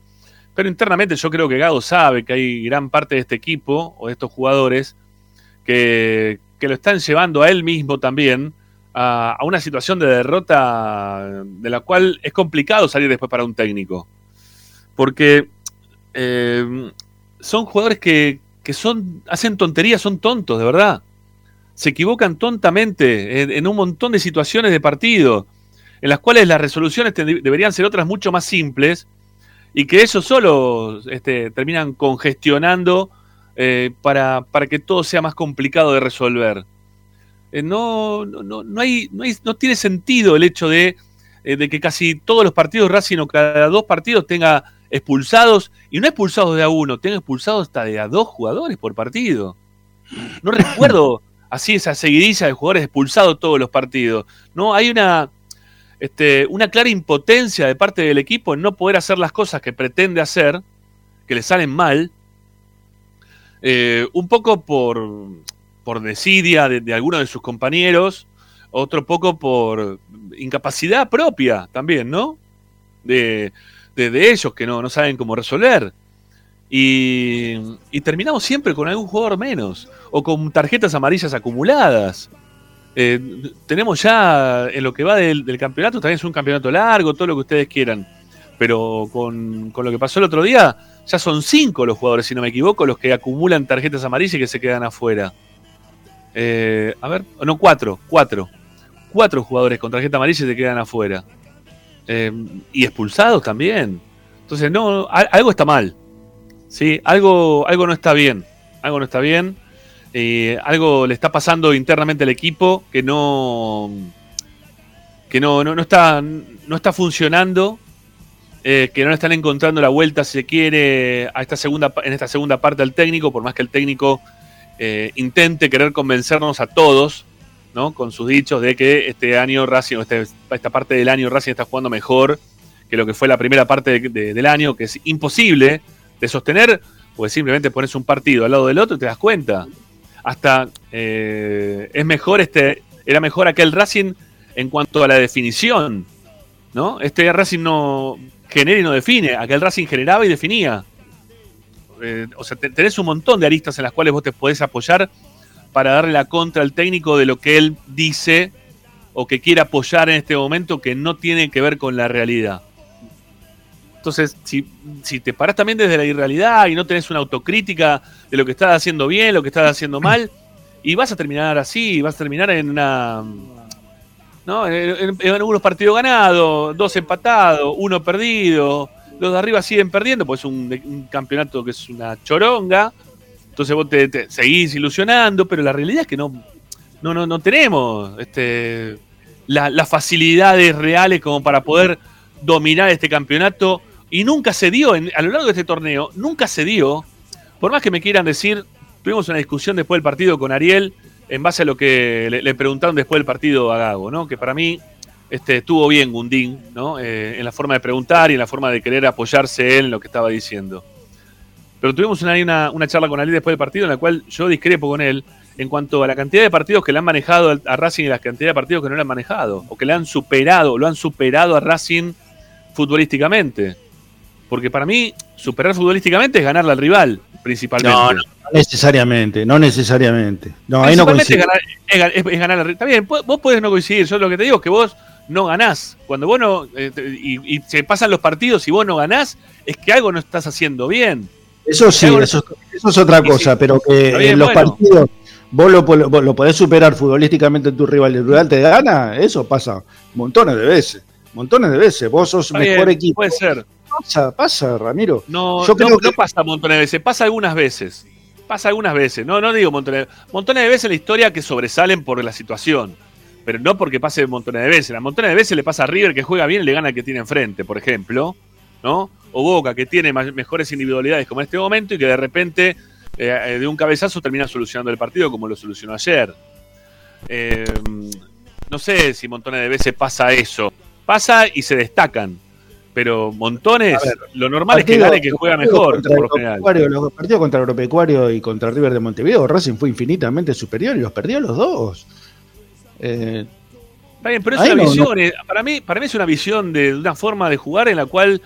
Pero internamente yo creo que Gago sabe que hay gran parte de este equipo o de estos jugadores que lo están llevando a él mismo también a, una situación de derrota de la cual es complicado salir después para un técnico. Porque eh, son jugadores que, que son, hacen tonterías, son tontos, de verdad. Se equivocan tontamente en, un montón de situaciones de partido, en las cuales las resoluciones deberían ser otras mucho más simples y que ellos solo este, terminan congestionando eh, para, para que todo sea más complicado de resolver. Eh, no, no, no, hay, no, hay- no tiene sentido el hecho de, eh, de que casi todos los partidos Racing o cada dos partidos tenga expulsados, y no expulsados de a uno, tenga expulsados hasta de a dos jugadores por partido. No recuerdo así esa seguidilla de jugadores expulsados todos los partidos. No, hay una, este, una clara impotencia de parte del equipo en no poder hacer las cosas que pretende hacer, que le salen mal, eh, un poco por, por desidia de, algunos de sus compañeros, otro poco por incapacidad propia también, ¿no? De, de, de ellos que no, no saben cómo resolver. y, y terminamos siempre con algún jugador menos o con tarjetas amarillas acumuladas. Eh, tenemos ya en lo que va del, del campeonato, también es un campeonato largo, todo lo que ustedes quieran. Pero con, con lo que pasó el otro día, ya son cinco los jugadores, si no me equivoco, los que acumulan tarjetas amarillas y que se quedan afuera. Eh, a ver, no, cuatro, cuatro. Cuatro jugadores con tarjeta amarilla se quedan afuera. Eh, y expulsados también. Entonces, no, algo está mal. ¿sí? Algo, algo no está bien. Algo no está bien. Eh, algo le está pasando internamente al equipo que no. que no, no, está. no está funcionando. que no le están encontrando la vuelta, si se quiere, a esta segunda, en esta segunda parte al técnico, por más que el técnico eh, intente querer convencernos a todos, ¿no? Con sus dichos de que este año Racing, este- esta parte del año Racing está jugando mejor que lo que fue la primera parte de- de- del año, que es imposible de sostener, pues simplemente pones un partido al lado del otro y te das cuenta. Hasta eh, es mejor este, era mejor aquel Racing en cuanto a la definición, ¿no? Este Racing no genera y no define, aquel Racing generaba y definía. Eh, o sea, te- tenés un montón de aristas en las cuales vos te podés apoyar para darle la contra al técnico de lo que él dice o que quiere apoyar en este momento que no tiene que ver con la realidad. Entonces, si, te parás también desde la irrealidad y no tenés una autocrítica de lo que estás haciendo bien, lo que estás haciendo mal, y vas a terminar así, vas a terminar en una. ¿no? En, en- en algunos partidos ganados, dos empatados, uno perdido, los de arriba siguen perdiendo, pues es un, campeonato que es una choronga. Entonces vos te, seguís ilusionando, pero la realidad es que no, no, no, no tenemos este, la- las facilidades reales como para poder dominar este campeonato. Y nunca se dio, a lo largo de este torneo, nunca se dio. Por más que me quieran decir, tuvimos una discusión después del partido con Ariel en base a lo que le, le preguntaron después del partido a Gago, ¿no? Que para mí este, estuvo bien Gundín, ¿no? Eh, en la forma de preguntar y en la forma de querer apoyarse él en lo que estaba diciendo. Pero tuvimos una, una, una charla con Ariel después del partido en la cual yo discrepo con él en cuanto a la cantidad de partidos que le han manejado a Racing y la cantidad de partidos que no le han manejado, o que le han superado, lo han superado a Racing futbolísticamente. Porque para mí, superar futbolísticamente es ganarle al rival, principalmente. No, no, no necesariamente, no necesariamente. No, ahí no coincido. es ganar, es, es- es ganar al rival. Está bien, vos vos podés no coincidir. Yo lo que te digo es que vos no ganás. Cuando vos no. eh, y, y se pasan los partidos y vos no ganás, es que algo no estás haciendo bien. Eso sí, eso, eso es otra cosa, sí. pero que en los bueno. partidos vos lo, vos lo podés superar futbolísticamente en tu rival y el rival te gana, eso pasa montones de veces. Montones de veces. Vos sos Está mejor bien, equipo. Puede ser. Pasa, pasa, Ramiro. No, Yo no, creo no que- pasa montones de veces, pasa algunas veces. Pasa algunas veces. No, no digo montones Montones de veces en la historia que sobresalen por la situación. Pero no porque pase montones de veces. A montones de veces le pasa a River que juega bien y le gana al que tiene enfrente, por ejemplo. ¿No? O Boca que tiene mejores individualidades como en este momento y que de repente eh, eh, de un cabezazo termina solucionando el partido como lo solucionó ayer. Eh, no sé si montones de veces pasa eso. Pasa y se destacan. Pero montones, ver, lo normal es que gane que juega mejor, por lo general. Los partidos contra Agropecuario y contra River de Montevideo, Racing fue infinitamente superior y los perdió los dos. Eh, Está bien, pero es una no, visión, eh, para mí, para mí es una visión de una forma de jugar en la cual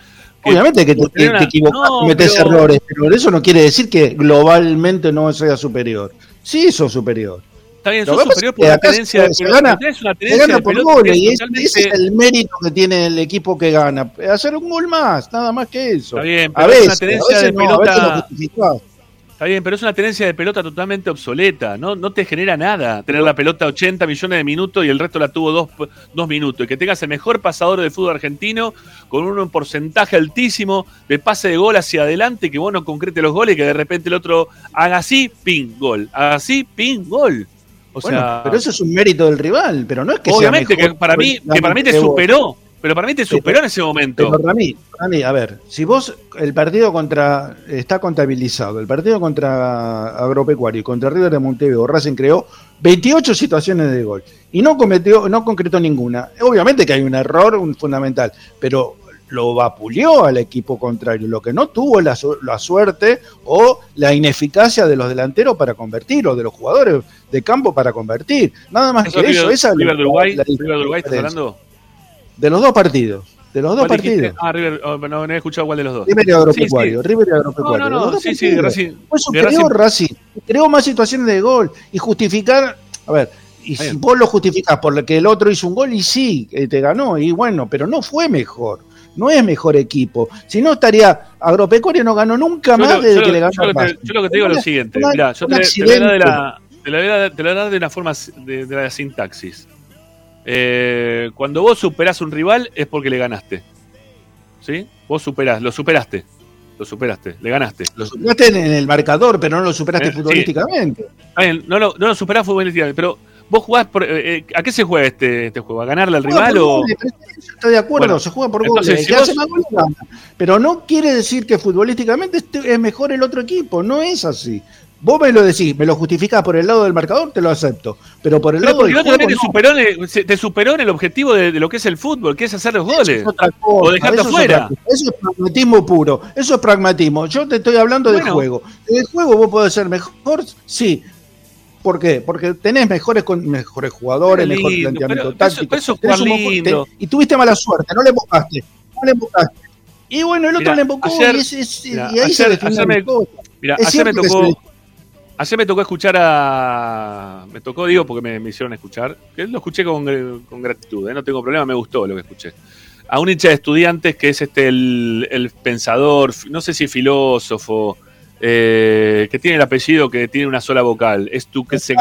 que- obviamente que te, te una- equivocás, No, cometés pero- errores, pero eso no quiere decir que globalmente no sea superior. Sí, sos superior. Está bien, sos superior es por tenencia de se pelota. gana- tenés una Se tenencia gana de por goles y es ese, es totalmente- el mérito que tiene el equipo que gana. Hacer un gol más, nada más que eso. Está bien, a pero es veces, una a tenencia veces de no, a veces pelota- lo justificás. Está bien, pero es una tenencia de pelota totalmente obsoleta. No, no te genera nada tener la pelota 80 millones de minutos y el resto la tuvo dos, dos minutos. Y que tengas el mejor pasador del fútbol argentino con un porcentaje altísimo de pase de gol hacia adelante, que vos no concrete los goles y que de repente el otro haga así, ping, gol. Haga así, ping, gol. O Bueno, sea, pero eso es un mérito del rival, pero no es que obviamente sea mejor que para mí, que para mí te superó. Pero para mí te superó en ese momento. Pero Rami, Rami, a ver, si vos el partido contra está contabilizado, el partido contra Agropecuario y contra River de Montevideo, Racing creó 28 situaciones de gol y no cometió, no concretó ninguna. Obviamente que hay un error un fundamental, pero lo vapuleó al equipo contrario, lo que no tuvo la, la suerte o la ineficacia de los delanteros para convertir o de los jugadores de campo para convertir. Nada más ¿Eso que es eso, esa es River de la- Uruguay? la ¿River de Uruguay estás hablando? De los dos partidos. De los dos partidos. Ah, River, oh, no, no he escuchado cuál de los dos. River y Agropecuario, Sí, River y Agropecuario. No, no, no, sí, sí. Racing- Fue de superior Racing. Creó más situaciones de gol. Y justificar, a ver, y si vos lo justificás por lo que el otro hizo un gol, y sí, eh, te ganó, y bueno, pero no fue mejor. No es mejor equipo. Si no estaría, Agropecuario no ganó nunca más lo- desde que lo- le ganó yo lo que yo lo que te digo es lo siguiente. una- Mirá, yo te, te voy a dar de la, te lo voy a dar- te lo voy a dar de una forma de, de la sintaxis. Eh, cuando vos superás un rival es porque le ganaste. ¿Sí? Vos superás, lo superaste. Lo superaste, le ganaste. Lo superaste en el marcador, pero no lo superaste Eh, futbolísticamente. No lo, no lo superás futbolísticamente, pero vos jugás por, eh, eh, ¿A qué se juega este, este juego? ¿A ganarle al rival o.? goles, Estoy de acuerdo, Bueno, se juega por entonces, goles. Si vos- hace más goles gana. Pero no quiere decir que futbolísticamente este- es mejor el otro equipo. No es así. Vos me lo decís, me lo justificás por el lado del marcador, te lo acepto. Pero por el Pero lado del juego, te superó, en el- se- te superó en el objetivo de, de lo que es el fútbol, que es hacer los no. goles. Eso es O dejarte es afuera. Eso es pragmatismo puro. Eso es pragmatismo. Yo te estoy hablando de Bueno. juego. En el juego vos podés ser mejor, sí. ¿Por qué? Porque tenés mejores, mejores jugadores, Pero mejor lindo, planteamiento eso- táctico. eso lindo. te- y tuviste mala suerte, no le embocaste. No le embocaste. Y bueno, el otro le embocó ayer- y, ese- ese- mirá, y ahí se ayer me- cosa. Mira, ayer me tocó. Ayer me tocó escuchar a. Me tocó, digo, porque me, me hicieron escuchar. Que lo escuché con, con gratitud, ¿eh? no tengo problema, me gustó lo que escuché. A un hincha de estudiantes que es este el, el pensador, no sé si filósofo, eh, que tiene el apellido que tiene una sola vocal. Es tu que se.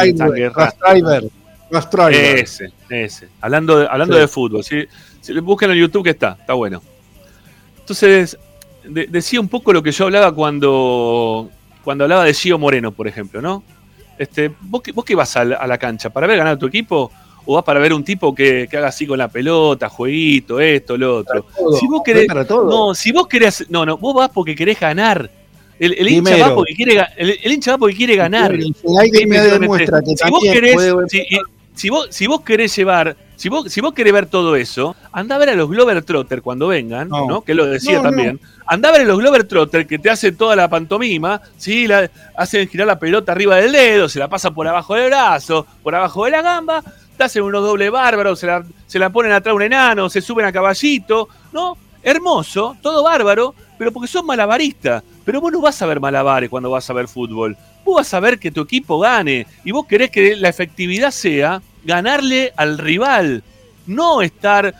Ese, ese. Hablando de, hablando Sí. de fútbol. Si le buscan en YouTube que está, está bueno. Entonces, de- decía un poco lo que yo hablaba cuando, cuando hablaba de Gio Moreno, por ejemplo, ¿no? Este, ¿vos, qué, ¿Vos qué vas a la, a la cancha? ¿Para ver ganar a tu equipo? ¿O vas para ver un tipo que, que haga así con la pelota, jueguito, esto, lo otro? Todo, Si vos querés, para todo. no, si vos querés, no, no, vos vas porque querés ganar. El, el hincha va porque quiere, el, el hincha va porque quiere ganar. Si alguien me Dime, demuestra que si vos querés, si, si vos, si vos querés llevar, si vos, si vos querés ver todo eso, anda a ver a los Glover Trotter cuando vengan, No. ¿no? Que lo decía No, no. también. Anda a ver a los Glover Trotter que te hacen toda la pantomima, ¿sí? La, hacen girar la pelota arriba del dedo, se la pasan por abajo del brazo, por abajo de la gamba, te hacen unos doble bárbaros, se la, se la ponen atrás un enano, se suben a caballito, ¿no? Hermoso, todo bárbaro, pero porque son malabaristas. Pero vos no vas a ver malabares cuando vas a ver fútbol. Vos vas a ver que tu equipo gane y vos querés que la efectividad sea ganarle al rival, no estar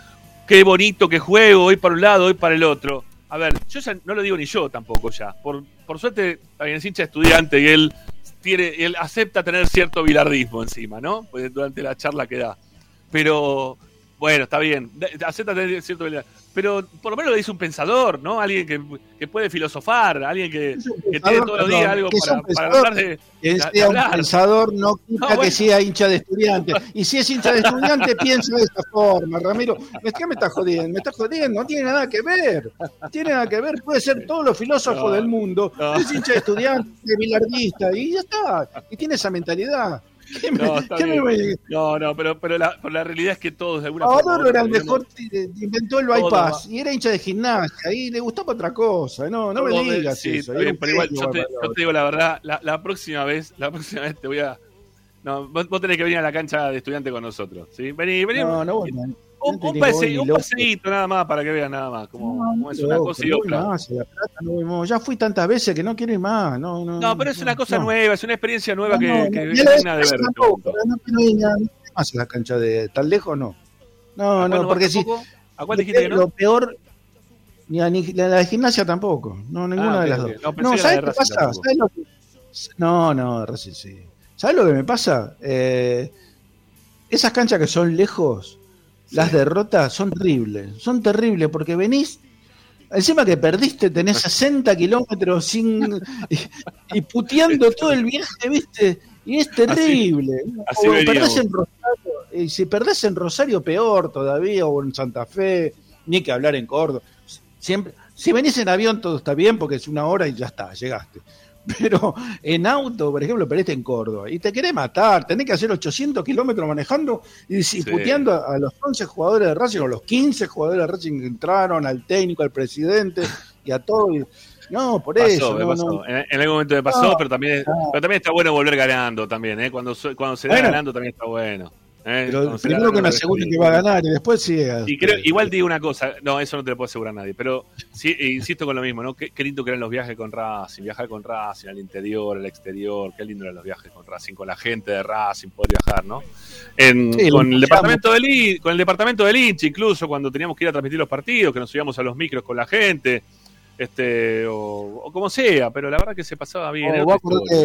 qué bonito que juego, hoy para un lado, hoy para el otro. A ver, yo ya no lo digo ni yo tampoco ya. Por, por suerte, también es hincha estudiante y él tiene, él acepta tener cierto bilardismo encima, ¿no? Pues durante la charla que da. Pero, bueno, está bien. Acepta tener cierto bilardismo. Pero por lo menos lo dice un pensador, ¿no? Alguien que, que puede filosofar, alguien que, Es tiene todos los días algo es para, para hablar de. Que de sea un pensador no quita No, que sea hincha de estudiante. Y si es hincha de estudiante, piensa de esta forma, Ramiro. ¿Me- ¿Qué me estás jodiendo? Me estás jodiendo, no tiene nada que ver. No tiene nada que ver. Puede ser todos los filósofos del mundo. Es hincha de estudiante, de bilardista, y ya está. Y tiene esa mentalidad. ¿Qué me, No, qué me No, no, pero, pero, la, pero la realidad es que todos de alguna forma. era el mejor, eh, inventó el bypass y era hincha de gimnasia y le gustaba otra cosa. No, no me digas sí, eso. bien, pero igual, te, yo te digo la verdad, la, la próxima vez, la próxima vez te voy a. No, vos, vos tenés que venir a la cancha de estudiante con nosotros. ¿sí? Vení, vení. No, no, bueno, un, un, pase- paseíto nada más para que vean nada más No, cómo es una loco, cosa y no otra. más, La Plata no. Ya fui tantas veces que no quiero ir más. No, no, No, pero es una cosa nueva, es una experiencia nueva que, no, que digna de ver. No quiero ir más a la cancha de tan lejos, no. No, no, porque si. ¿A cuál dijiste que lo no? peor. Ni a ni, la, la de gimnasia tampoco. No, ninguna Ah, ok, de las dos. No, ¿sabes qué pasa? tampoco. ¿Sabes lo que- No, no, Racing sí. ¿Sabes lo que me pasa? Eh, esas canchas que son lejos, las derrotas son terribles. Son terribles porque venís. Encima que perdiste, tenés 60 kilómetros sin. Y, y puteando todo el viaje, ¿viste? Y es terrible. así o perdés en Rosario, y si perdés en Rosario, peor todavía, o en Santa Fe, ni que hablar en Córdoba. Siempre, si venís en avión, todo está bien, porque es una hora y ya está, llegaste. Pero en auto, por ejemplo, perdiste en Córdoba y te querés matar, tenés que hacer 800 kilómetros manejando y, Sí. puteando a, a los 11 jugadores de Racing o los 15 jugadores de Racing que entraron, al técnico, al presidente y a todo. no, por Pasó, eso. me no, pasó. no. En, en algún momento me pasó, No, pero también, pero también está bueno volver ganando también, ¿eh? Cuando, cuando se da Bueno. ganando también está bueno. ¿Eh? Pero primero gana que me una aseguren vez- que va a ganar y después sigue. Y creo, igual te digo una cosa, no, eso no te lo puedo asegurar nadie, pero sí, insisto con lo mismo, ¿no? Qué, qué lindo que eran los viajes con Racing, viajar con Racing al interior, al exterior, qué lindo eran los viajes con Racing, con la gente de Racing, poder viajar, ¿no? En- Sí, lo con, el departamento del, con el departamento del hincha, incluso cuando teníamos que ir a transmitir los partidos, que nos subíamos a los micros con la gente, este, o, o como sea, pero la verdad que se pasaba bien. Oh, vos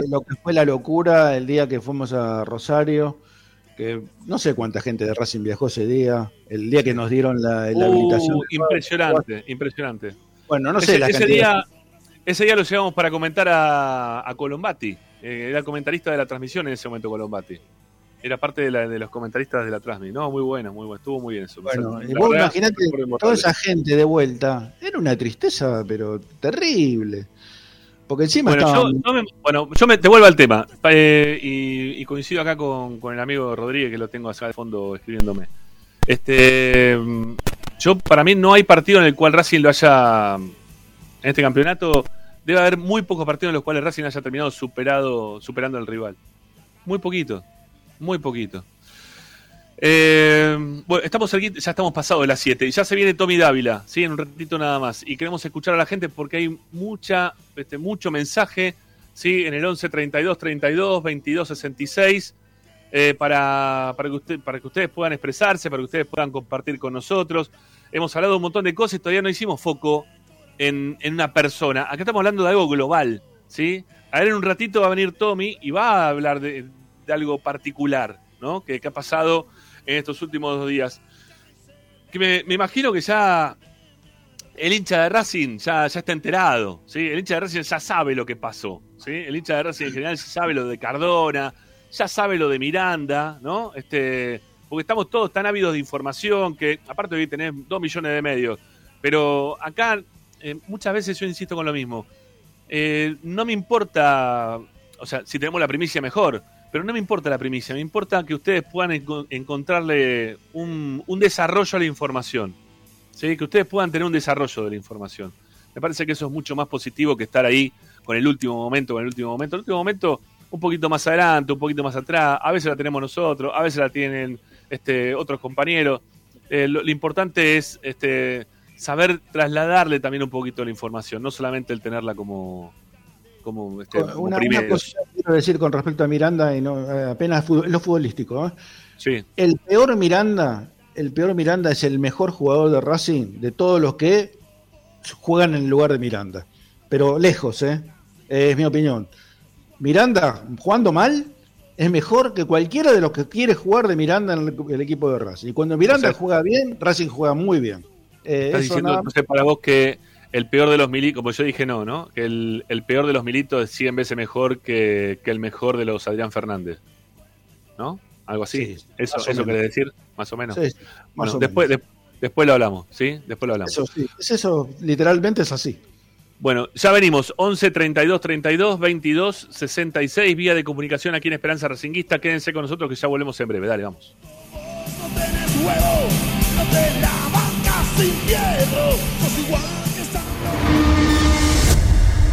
lo que fue la locura el día que fuimos a Rosario, que no sé cuánta gente de Racing viajó ese día, el día que nos dieron la, la Uh, habilitación. impresionante, impresionante. Bueno, no ese, sé la ese cantidad. día, ese día lo llevamos para comentar a, a Colombati. Eh, era comentarista de la transmisión en ese momento, Colombati. Era parte de, la- de los comentaristas de la transmisión. No, muy bueno, muy bueno. Estuvo muy bien eso. Bueno, y vos imaginate toda esa gente de vuelta. Era una tristeza, pero terrible. Porque encima Bueno, yo, estaban- no me- bueno, yo me, te vuelvo al tema. Eh, y, y coincido acá con, con el amigo Rodríguez, que lo tengo acá de fondo escribiéndome. Este, yo, para mí, no hay partido en el cual Racing lo haya. En este campeonato, debe haber muy pocos partidos en los cuales Racing haya terminado superado, superando al rival. Muy poquito. Muy poquito. Eh, bueno, estamos ya estamos pasados de las 7 y ya se viene Tommy Dávila, ¿sí? en un ratito nada más. Y queremos escuchar a la gente porque hay mucha, este, mucho mensaje ¿sí? en el 11 32 32 22 66 eh, para, para, que usted, para que ustedes puedan expresarse, para que ustedes puedan compartir con nosotros. Hemos hablado un montón de cosas y todavía no hicimos foco en, en una persona. Acá estamos hablando de algo global. ¿sí? A ver, en un ratito va a venir Tommy y va a hablar de, de algo particular ¿no? que, que ha pasado en estos últimos dos días. Que me, me imagino que ya el hincha de Racing ya, ya está enterado, ¿sí? El hincha de Racing ya sabe lo que pasó, ¿sí? El hincha de Racing en general sabe lo de Cardona, ya sabe lo de Miranda, ¿no? Este, porque estamos todos tan ávidos de información que, aparte de hoy tenés dos millones de medios, pero acá eh, muchas veces yo insisto con lo mismo. Eh, no me importa, o sea, si tenemos la primicia mejor, pero no me importa la primicia, me importa que ustedes puedan enco- encontrarle un, desarrollo a la información. Que ustedes puedan tener un desarrollo de la información. Me parece que eso es mucho más positivo que estar ahí con el último momento, con el último momento. El último momento, un poquito más adelante, un poquito más atrás. A veces la tenemos nosotros, a veces la tienen este, otros compañeros. Eh, lo, lo importante es este, saber trasladarle también un poquito la información, no solamente el tenerla como, como, este, como una, una primero. cosa quiero decir con respecto a Miranda y no eh, apenas lo futbolístico. ¿eh? Sí, El peor Miranda, el peor Miranda es el mejor jugador de Racing de todos los que juegan en el lugar de Miranda. Pero lejos, ¿eh? es mi opinión. Miranda, jugando mal, es mejor que cualquiera de los que quiere jugar de Miranda en el, el equipo de Racing. Y cuando Miranda O sea, juega bien, Racing juega muy bien. Eh, Estás eso diciendo nada- entonces para vos que el peor de los militos, como yo dije no, ¿no? Que el, el peor de los militos es 100 veces mejor que, que el mejor de los Adrián Fernández. ¿No? Algo así. Sí, eso eso querés decir, más o menos. Sí, más bueno, o después, menos. de- después lo hablamos, ¿sí? Después lo hablamos. Eso sí, es eso, literalmente es así. Bueno, ya venimos. 11 32 32 22 66, vía de comunicación aquí en Esperanza Racinguista. Quédense con nosotros que ya volvemos en breve. Dale, vamos. No tenés huevo, no te la bancas sin miedo. Sos igual.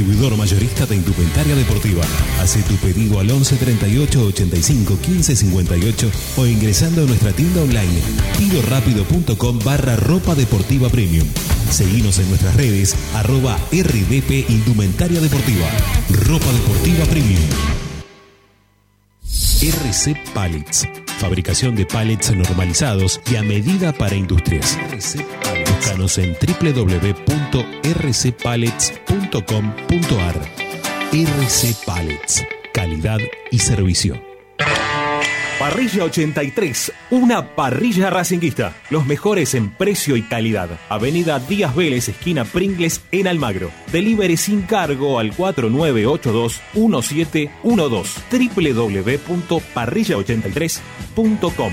Distribuidor mayorista de indumentaria deportiva. Hace tu pedido al 11 38 85 15 58 o ingresando a nuestra tienda online pidorapido.com barra ropa deportiva premium. Seguimos en nuestras redes arroba rdp indumentaria deportiva. Ropa Deportiva Premium. RC Pallets. fabricación de pallets normalizados y a medida para industrias. En www.rcpallets.com.ar. RC Pallets, calidad y servicio. Parrilla 83, una parrilla racinguista. Los mejores en precio y calidad. Avenida Díaz Vélez, esquina Pringles, en Almagro. Delivery sin cargo al 4982-1712. www.parrilla83.com.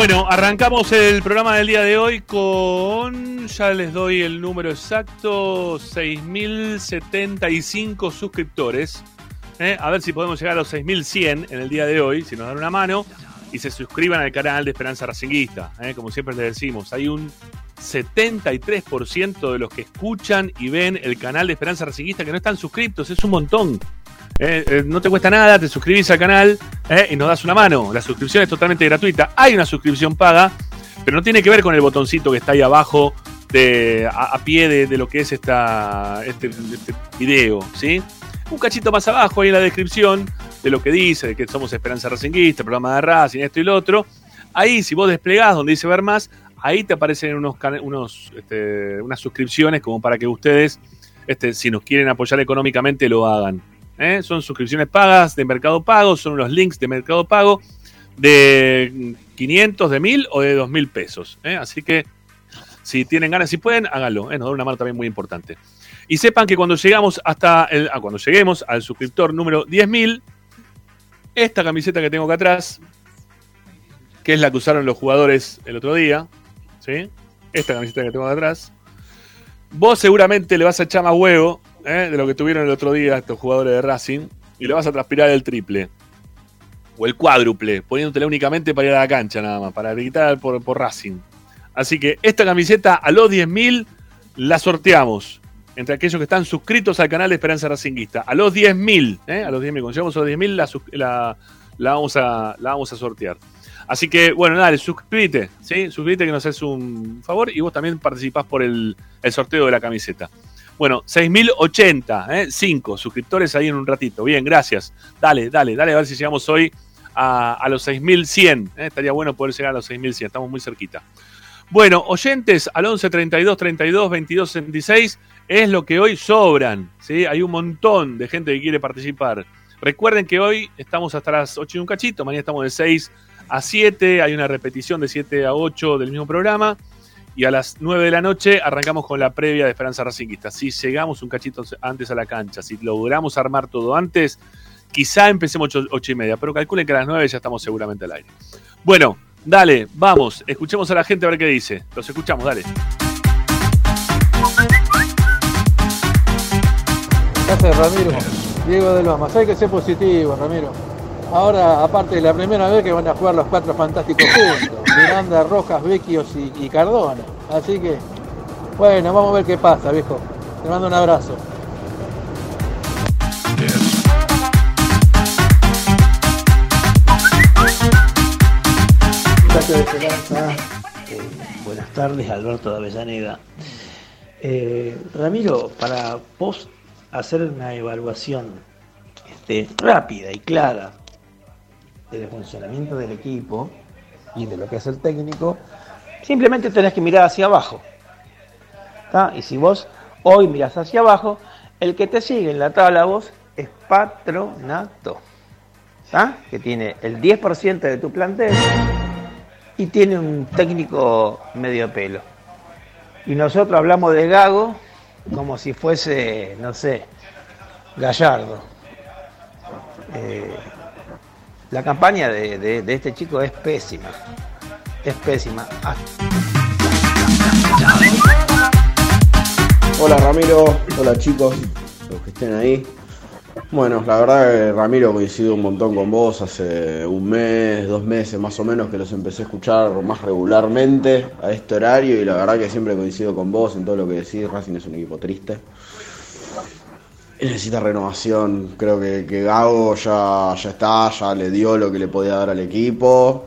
Bueno, arrancamos el programa del día de hoy con, ya les doy el número exacto, 6.075 suscriptores. ¿eh? A ver si podemos llegar a los 6.100 en el día de hoy, si nos dan una mano. Y se suscriban al canal de Esperanza Racinguista. ¿eh? Como siempre les decimos, hay un 73% de los que escuchan y ven el canal de Esperanza Racinguista que no están suscriptos. Es un montón. Eh, eh, no te cuesta nada, te suscribís al canal eh, y nos das una mano. La suscripción es totalmente gratuita. Hay una suscripción paga, pero no tiene que ver con el botoncito que está ahí abajo de, a, pie de, lo que es esta, este, este video. ¿sí? Un cachito más abajo ahí en la descripción de lo que dice, de que somos Esperanza Racinguista, programa de Racing, esto y lo otro. Ahí, si vos desplegás donde dice ver más, ahí te aparecen unos, unos, este, unas suscripciones como para que ustedes, este, si nos quieren apoyar económicamente, lo hagan. ¿Eh? Son suscripciones pagas de Mercado Pago, son unos links de Mercado Pago de 500, de 1000 o de 2000 pesos. ¿eh? Así que si tienen ganas, si pueden, háganlo. ¿eh? Nos da una mano también muy importante. Y sepan que cuando llegamos hasta el, ah, cuando lleguemos al suscriptor número 10.000, esta camiseta que tengo acá atrás, que es la que usaron los jugadores el otro día, ¿sí? Esta camiseta que tengo acá atrás, vos seguramente le vas a echar más huevo ¿eh? de lo que tuvieron el otro día estos jugadores de Racing y le vas a transpirar el triple o el cuádruple, poniéndotela únicamente para ir a la cancha nada más, para gritar por, por Racing. Así que esta camiseta a los 10.000 la sorteamos entre aquellos que están suscritos al canal de Esperanza Racinguista. A los 10.000, ¿eh? a los 10.000, cuando llegamos a los 10.000 la, la, la vamos a, la vamos a sortear. Así que, bueno, dale, suscríbete, ¿sí? Suscríbete que nos haces un favor y vos también participás por el, el sorteo de la camiseta. Bueno, 6.080, ¿eh? 5 suscriptores ahí en un ratito. Bien, gracias. Dale, dale, dale, a ver si llegamos hoy a, a los 6.100. ¿eh? Estaría bueno poder llegar a los 6.100, estamos muy cerquita. Bueno, oyentes al 11 32 32 22 66 es lo que hoy sobran. ¿sí? Hay un montón de gente que quiere participar. Recuerden que hoy estamos hasta las 8 y un cachito, mañana estamos de 6 a 7, hay una repetición de 7 a 8 del mismo programa. Y a las 9 de la noche arrancamos con la previa de Esperanza Racinguista. Si llegamos un cachito antes a la cancha, si logramos armar todo antes, quizá empecemos 8, y media, pero calculen que a las 9 ya estamos seguramente al aire. Bueno, dale, vamos, escuchemos a la gente a ver qué dice. Los escuchamos, dale. Gracias, Ramiro. Diego de Lomas. Hay que ser positivo, Ramiro. Ahora, aparte, es la primera vez que van a jugar los cuatro fantásticos juntos. Miranda, Rojas, Vecchios y, y Cardona. Así que, bueno, vamos a ver qué pasa, viejo. Te mando un abrazo. De Esperanza, eh, buenas tardes, Alberto de Avellaneda. Eh, Ramiro, para vos hacer una evaluación este, rápida y clara del funcionamiento del equipo y de lo que es el técnico, simplemente tenés que mirar hacia abajo. ¿tá? Y si vos hoy mirás hacia abajo, el que te sigue en la tabla vos es Patronato, ¿tá? que tiene el 10% de tu plantel y tiene un técnico medio pelo. Y nosotros hablamos de Gago como si fuese, no sé, Gallardo. Eh, la campaña de, de- este chico es pésima. Es pésima. Ah, Hola Ramiro, hola chicos, los que estén ahí. Bueno, la verdad que Ramiro coincido un montón con vos hace un mes, dos meses más o menos que los empecé a escuchar más regularmente a este horario y la verdad que siempre coincido con vos en todo lo que decís. Racing es un equipo triste. Necesita renovación, creo que, que Gago ya, ya está, ya le dio lo que le podía dar al equipo.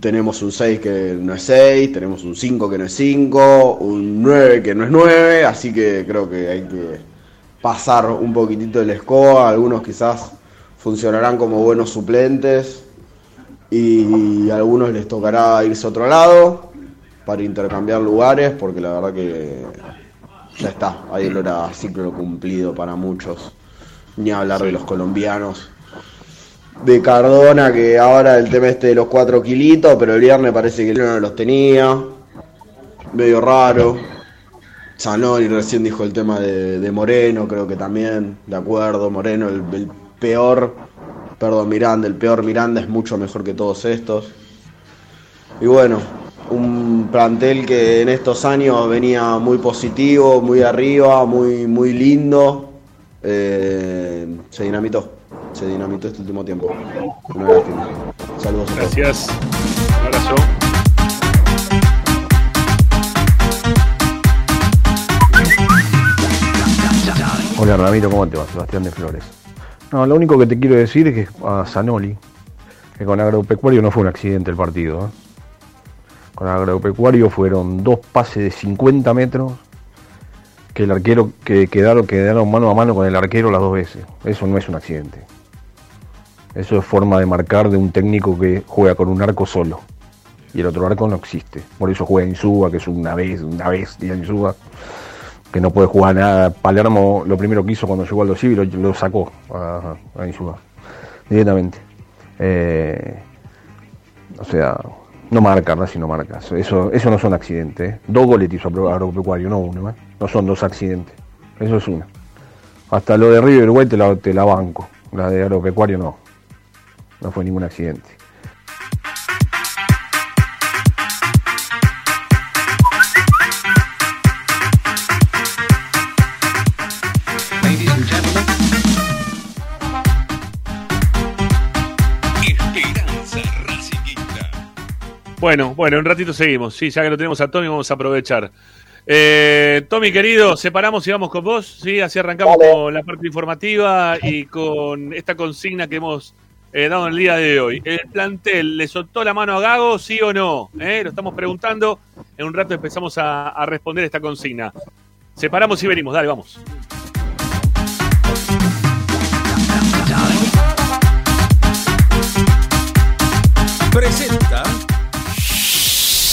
Tenemos un 6 que no es 6, tenemos un 5 que no es 5, un 9 que no es 9, así que creo que hay que pasar un poquitito de la escoba, algunos quizás funcionarán como buenos suplentes y a algunos les tocará irse a otro lado para intercambiar lugares, porque la verdad que ya está, hay olor a ciclo cumplido para muchos, ni hablar de los colombianos. De Cardona, que ahora el tema este de los 4 kilitos, pero el viernes parece que él no los tenía. Medio raro. Zanoni recién dijo el tema de, de Moreno, creo que también, de acuerdo, Moreno el, el peor, perdón, Miranda, el peor Miranda es mucho mejor que todos estos. Y bueno, un plantel que en estos años venía muy positivo, muy arriba, muy, muy lindo, eh, se dinamitó, se dinamitó este último tiempo. Una lástima. Saludos. Gracias. Un abrazo. Hola Ramiro, ¿cómo te va? Sebastián de Flores. No, lo único que te quiero decir es que a Zanoli, que con Agropecuario no fue un accidente el partido. ¿eh? Con Agropecuario fueron dos pases de 50 metros que el arquero que quedaron, quedaron mano a mano con el arquero las dos veces. Eso no es un accidente. Eso es forma de marcar de un técnico que juega con un arco solo. Y el otro arco no existe. Por eso juega Insúa, que es una vez, una bestia Insúa que no puede jugar nada. Palermo lo primero que hizo cuando llegó al Civi lo, lo sacó a, a Insúa directamente. Eh, o sea, no marca, Racing no marca. Eso, eso no son accidentes. Dos goles hizo Agropecuario, no uno. ¿eh? No son dos accidentes. Eso es uno. Hasta lo de River Uruguay te la, te la banco. La de Agropecuario no. No fue ningún accidente. Bueno, bueno, un ratito seguimos. Sí, ya que lo tenemos a Tommy, vamos a aprovechar. Eh, Tommy, querido, separamos y vamos con vos. Sí, así arrancamos con la parte informativa y con esta consigna que hemos eh, dado en el día de hoy. ¿El plantel le soltó la mano a Gago, sí o no? Eh, Lo estamos preguntando. En un rato empezamos a, a responder esta consigna. Separamos y venimos. Dale, vamos. Presenta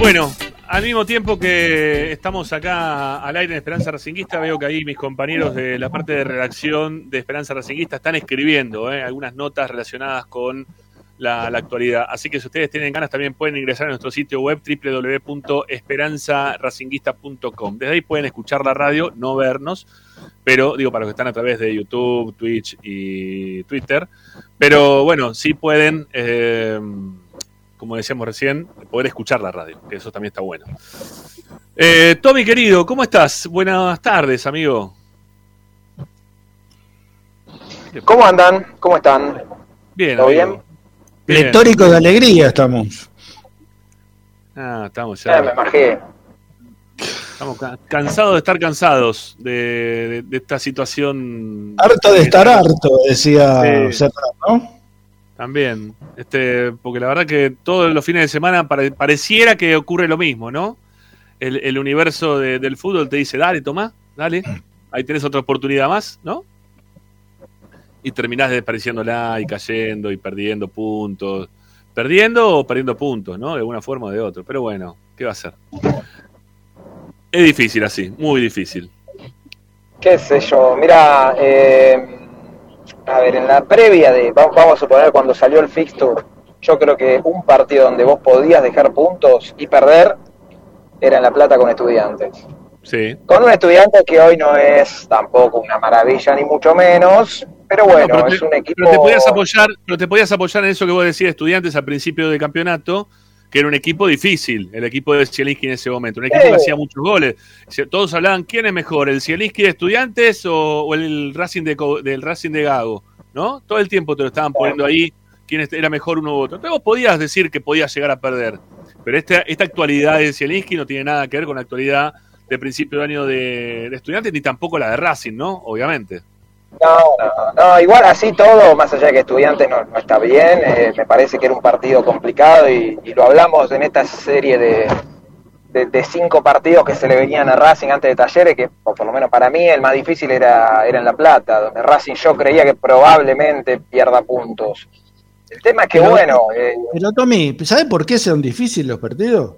Bueno, al mismo tiempo que estamos acá al aire en Esperanza Racinguista, veo que ahí mis compañeros de la parte de redacción de Esperanza Racinguista están escribiendo ¿eh? algunas notas relacionadas con la, actualidad. Así que si ustedes tienen ganas también pueden ingresar a nuestro sitio web www.esperanzaracinguista.com. Desde ahí pueden escuchar la radio, no vernos, pero digo para los que están a través de YouTube, Twitch y Twitter. Pero bueno, sí pueden... Eh, como decíamos recién, poder escuchar la radio, que eso también está bueno. Eh, Tommy, querido, ¿cómo estás? Buenas tardes, amigo. ¿Cómo andan? ¿Cómo están? Bien, ¿Todo bien? Pletórico de alegría estamos. Ah, estamos ya. Eh, me imagino. Estamos ca- cansados de estar cansados de, de- de esta situación. Harto de estar harto, decía Sí. Serrano, ¿no? También, este, porque la verdad que todos los fines de semana pare- pareciera que ocurre lo mismo, ¿no? El, el universo de- del fútbol te dice, dale, toma, dale, ahí tenés otra oportunidad más, ¿no? Y terminás desapareciéndola y cayendo y perdiendo puntos. Perdiendo o perdiendo puntos, ¿no? De alguna forma o de otra. Pero bueno, ¿qué va a ser? Es difícil así, muy difícil. ¿Qué sé yo? Mira, eh, a ver, en la previa de, va- vamos a suponer cuando salió el fixture, yo creo que un partido donde vos podías dejar puntos y perder era en La Plata con estudiantes. Sí. Con un estudiante que hoy no es tampoco una maravilla ni mucho menos, pero bueno, No, pero te- es un equipo... Pero te podías apoyar, pero te podías apoyar en eso que vos decías, estudiantes al principio del campeonato, que era un equipo difícil, el equipo de Zielinski en ese momento, un equipo que hacía muchos goles. Todos hablaban quién es mejor, el Zielinski de estudiantes o, o el Racing de del Racing de Gago, ¿no? Todo el tiempo te lo estaban poniendo ahí quién era mejor uno u otro. Entonces vos podías decir que podías llegar a perder, pero esta, esta actualidad de Zielinski no tiene nada que ver con la actualidad de principio de año de, de estudiantes, ni tampoco la de Racing, ¿no? Obviamente. No, no, no, igual así todo, más allá de que estudiantes no, no está bien, eh, me parece que era un partido complicado y, y lo hablamos en esta serie de, de, de cinco partidos que se le venían a Racing antes de Talleres, que o por lo menos para mí el más difícil era, era en La Plata, donde Racing yo creía que probablemente pierda puntos. El tema es que Pero- bueno, eh, Pero Tommy, ¿sabes por qué son difíciles los partidos?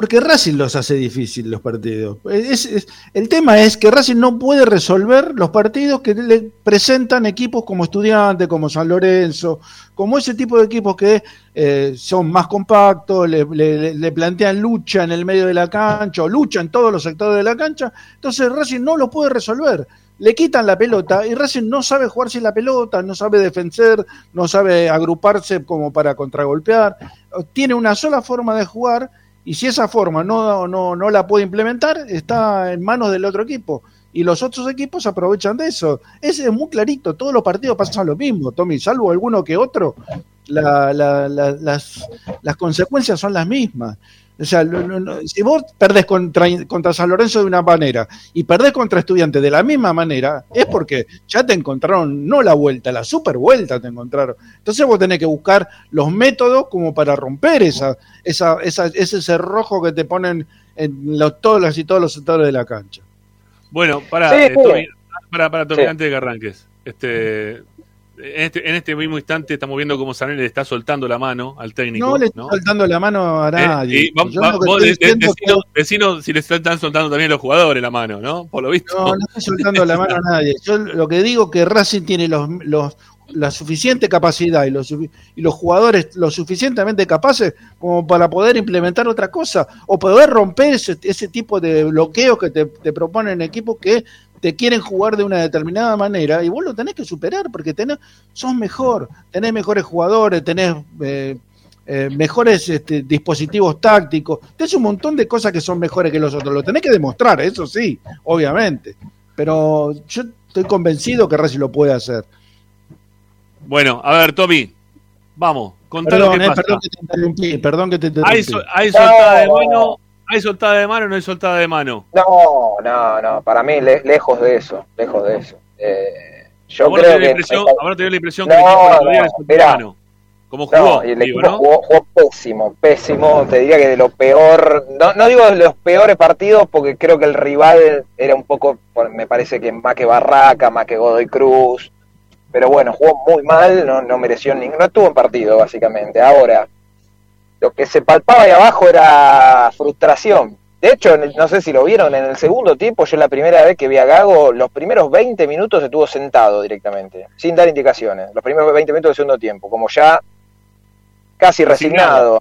Porque Racing los hace difíciles los partidos. Es- el tema es que Racing no puede resolver los partidos que le presentan equipos como Estudiantes, como San Lorenzo, como ese tipo de equipos que eh, son más compactos, le- le plantean lucha en el medio de la cancha o lucha en todos los sectores de la cancha. Entonces Racing no lo puede resolver. Le quitan la pelota y Racing no sabe jugar sin la pelota, no sabe defender, no sabe agruparse como para contragolpear. Tiene una sola forma de jugar y si esa forma no, no, no la puede implementar, está en manos del otro equipo. Y los otros equipos aprovechan de eso. Ese es muy clarito. Todos los partidos pasan lo mismo, Tommy, salvo alguno que otro. la- la- la- las, las consecuencias son las mismas. O sea, lo- lo- lo- si vos perdés contra, contra San Lorenzo de una manera y perdés contra Estudiantes de la misma manera, es porque ya te encontraron, no la vuelta, la super vuelta te encontraron. Entonces vos tenés que buscar los métodos como para romper esa, esa, esa- ese cerrojo que te ponen en los, todos los y todos los sectores de la cancha. Bueno, para, Sí, eh, para, para Tommy, Sí. antes de que arranques. Este, en, este, en este mismo instante estamos viendo cómo Sanel le está soltando la mano al técnico. No le ¿no? estoy soltando la mano a Eh, nadie. y va- Yo va- lo que vos estoy de- de- diciendo es que- decinos- decinos si le están soltando también los jugadores la mano, ¿no? Por lo visto. No, no estoy soltando la mano a nadie. Yo lo que digo es que Racing tiene los, los- la suficiente capacidad y los, y los jugadores lo suficientemente capaces como para poder implementar otra cosa o poder romper ese, ese tipo de bloqueos que te, te proponen equipos que te quieren jugar de una determinada manera y vos lo tenés que superar porque tenés, sos mejor, tenés mejores jugadores, tenés eh, eh, mejores este, dispositivos tácticos, tenés un montón de cosas que son mejores que los otros, lo tenés que demostrar, eso sí, obviamente, pero yo estoy convencido que Racing lo puede hacer. Bueno, a ver, Tommy, vamos, contá lo Perdón, que eh, pasa. perdón que te interrumpí, perdón que te interrumpí. Hay soltada de mano, ¿Hay soltada de mano o no hay soltada de mano? No, no, no, para mí le- lejos de eso, lejos de eso. Eh, yo Ahora creo te dio la que... impresión, ahora te dio la impresión No, que el equipo no, de mirá. mano. ¿Cómo jugó? No, y el digo, equipo ¿no? jugó, jugó pésimo, pésimo. Te diría que de lo peor, no, no digo de los peores partidos porque creo que el rival era un poco, me parece que más que Barraca, más que Godoy Cruz. Pero bueno, jugó muy mal, no, no mereció ni, no estuvo en partido básicamente. Ahora, lo que se palpaba ahí abajo era frustración. De hecho, el- no sé si lo vieron, en el segundo tiempo, yo la primera vez que vi a Gago, los primeros 20 minutos estuvo sentado directamente, sin dar indicaciones. Los primeros 20 minutos del segundo tiempo, como ya casi resignado.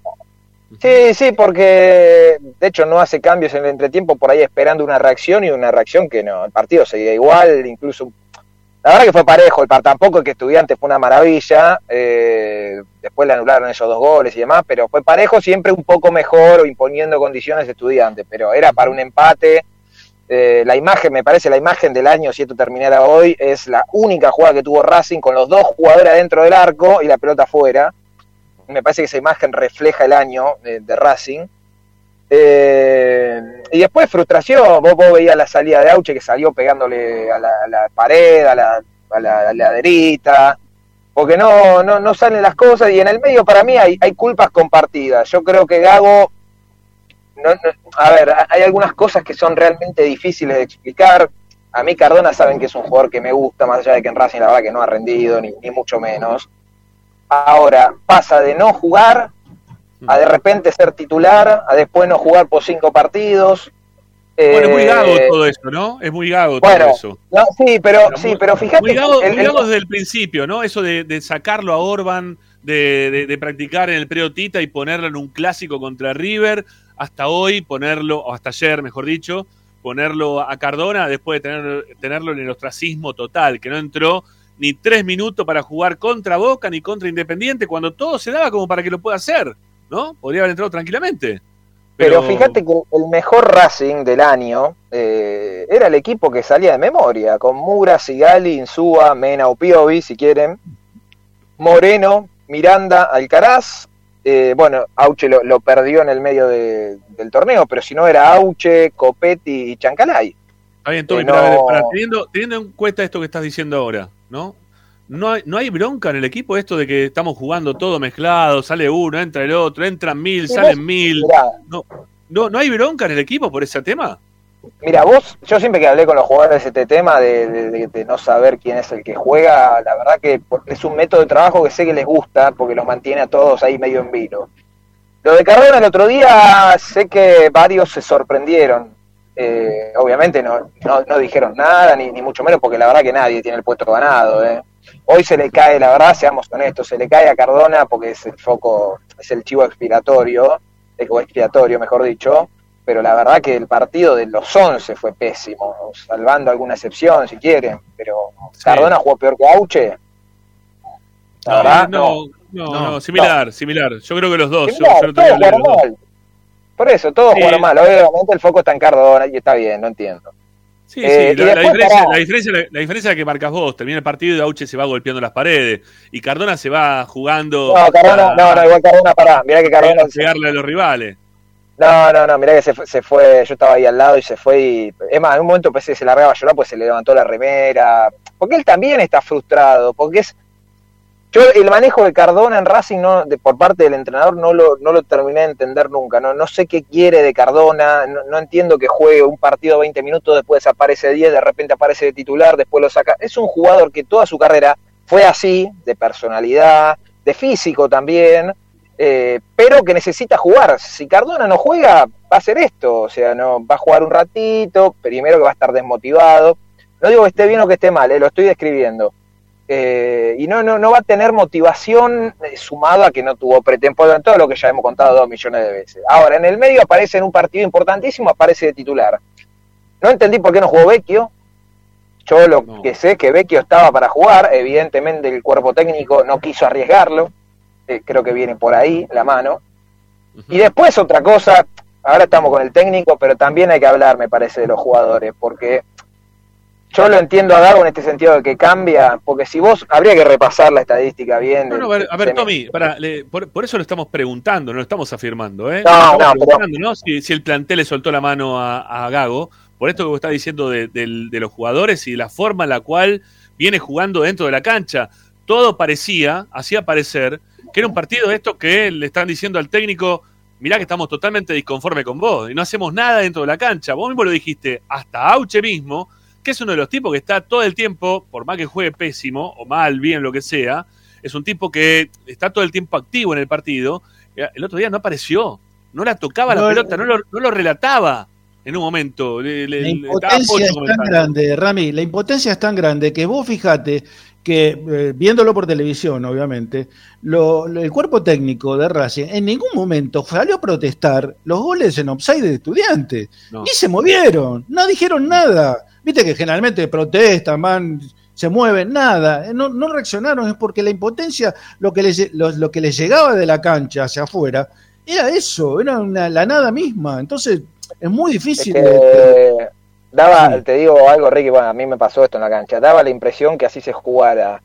Sí, sí, porque de hecho no hace cambios en el entretiempo por ahí esperando una reacción y una reacción que no, el partido seguía igual, incluso la verdad que fue parejo, el par tampoco que estudiante fue una maravilla, eh, después le anularon esos dos goles y demás, pero fue parejo siempre un poco mejor o imponiendo condiciones de estudiante, pero era para un empate. Eh, la imagen, me parece la imagen del año, si esto terminara hoy, es la única jugada que tuvo Racing con los dos jugadores adentro del arco y la pelota afuera. Me parece que esa imagen refleja el año de, de Racing. Eh, y después frustración, vos, vos veías la salida de Auche que salió pegándole a la, a la pared, a la, a la, laderita, porque no, no, no salen las cosas y en el medio para mí hay, hay culpas compartidas. Yo creo que Gago, no, a ver, hay algunas cosas que son realmente difíciles de explicar. A mí Cardona saben que es un jugador que me gusta, más allá de que en Racing la verdad que no ha rendido, ni mucho menos. Ahora pasa de no jugar a de repente ser titular, a después no jugar por cinco partidos. Bueno, es muy Eh, gago todo eso, ¿no? Es muy gago bueno, todo eso. no, sí, pero, sí, pero fíjate Muy que gago, el- muy el- gago desde el principio, ¿no? Eso de, de sacarlo a Orban, de, de- de practicar en el Preotita y ponerlo en un clásico contra River, hasta hoy ponerlo, o hasta ayer, mejor dicho, ponerlo a Cardona después de tener, tenerlo en el ostracismo total, que no entró ni tres minutos para jugar contra Boca ni contra Independiente, cuando todo se daba como para que lo pueda hacer, ¿no? Podría haber entrado tranquilamente. Pero fíjate que el mejor Racing del año eh, era el equipo que salía de memoria, con Mura, Sigali, Insúa, Mena o Piovi, si quieren, Moreno, Miranda, Alcaraz. eh, bueno, Auche lo, lo perdió en el medio de- del torneo, pero si no era Auche, Copetti y Chancalay. Está bien, Toby, Eh, pero a ver, no- para- teniendo, teniendo en cuenta esto que estás diciendo ahora, ¿no? No hay, no hay bronca en el equipo esto de que estamos jugando todo mezclado, sale uno, entra el otro, entran mil, Sí, salen vos- mil. mirá. No, no, ¿No hay bronca en el equipo por ese tema? Mira, vos, yo siempre que hablé con los jugadores de este tema de, de- de- de no saber quién es el que juega, la verdad que es un método de trabajo que sé que les gusta porque los mantiene a todos ahí medio en vilo. Lo de Cardona el otro día, sé que varios se sorprendieron. Eh, obviamente no, no, no dijeron nada, ni, ni mucho menos, porque la verdad que nadie tiene el puesto ganado. ¿eh? Hoy se le cae, la verdad, seamos honestos, se le cae a Cardona porque es el foco, es el chivo expiratorio, o expiatorio, mejor dicho, pero la verdad que el partido de los 11 fue pésimo, salvando alguna excepción si quieren, pero Cardona jugó peor que Auche. La verdad, no, no, no, similar, similar. Yo creo que los dos. Similar, yo. Por eso, todos Sí. jugaron mal. Obviamente el foco está en Cardona y está bien, no entiendo. Sí, Eh, sí, la, diferencia, la, diferencia, la diferencia que marcas vos. Termina el partido y Auche se va golpeando las paredes. Y Cardona se va jugando. No, Cardona, a- no, no, igual Cardona, pará, mirá que Cardona... a pegarle a los rivales. No, no, no, mirá que se fue, se fue, yo estaba ahí al lado y se fue y... Es más, en un momento pensé que se largaba a llorar pues se le levantó la remera. Porque él también está frustrado, porque es... Yo el manejo de Cardona en Racing no, de, por parte del entrenador no lo, no lo terminé de entender nunca. No, no sé qué quiere de Cardona, no, no entiendo que juegue un partido 20 minutos, después aparece 10, de repente aparece de titular, después lo saca. Es un jugador que toda su carrera fue así, de personalidad, de físico también, eh, pero que necesita jugar. Si Cardona no juega, va a ser esto, o sea, no va a jugar un ratito, primero que va a estar desmotivado. No digo que esté bien o que esté mal, eh, lo estoy describiendo. Eh, y no, no, no va a tener motivación eh, sumado a que no tuvo pretemporada en todo lo que ya hemos contado dos millones de veces. Ahora, en el medio aparece en un partido importantísimo, aparece de titular. No entendí por qué no jugó Vecchio. Yo lo que sé es que Vecchio estaba para jugar, evidentemente el cuerpo técnico no quiso arriesgarlo, eh, creo que viene por ahí la mano. Y después otra cosa, ahora estamos con el técnico, pero también hay que hablar, me parece, de los jugadores, porque yo lo entiendo a Gago en este sentido de que cambia, porque si vos, habría que repasar la estadística bien. No, no, a ver, a ver, Tommy, pará, le- por, por eso lo estamos preguntando, no lo estamos afirmando, ¿eh? No, no, pero- ¿no? Si, si el plantel le soltó la mano a, a Gago, por esto que vos estás diciendo de, de los jugadores y la forma en la cual viene jugando dentro de la cancha. Todo parecía, hacía parecer, que era un partido de estos que le están diciendo al técnico, mirá que estamos totalmente disconformes con vos y no hacemos nada dentro de la cancha. Vos mismo lo dijiste, hasta Auche mismo, que es uno de los tipos que está todo el tiempo, por más que juegue pésimo o mal, bien, lo que sea, es un tipo que está todo el tiempo activo en el partido. El otro día no apareció, no la tocaba No, la pelota, no lo, no lo relataba en un momento. Le- La le- impotencia es tan grande, Rami, la impotencia es tan grande que vos fijate que, eh, viéndolo por televisión, obviamente, lo- lo- el cuerpo técnico de Racing en ningún momento salió a protestar los goles en offside de estudiantes. No. Ni se movieron, no dijeron nada. Viste que generalmente protestan, van, se mueven, nada. Eh, No, no reaccionaron, es porque la impotencia, lo que, les, lo, lo que les llegaba de la cancha hacia afuera, era eso, era una- la nada misma. Entonces, es muy Es difícil. que, de- de- daba, te digo algo, Ricky, bueno, a mí me pasó esto en la cancha, daba la impresión que así se jugara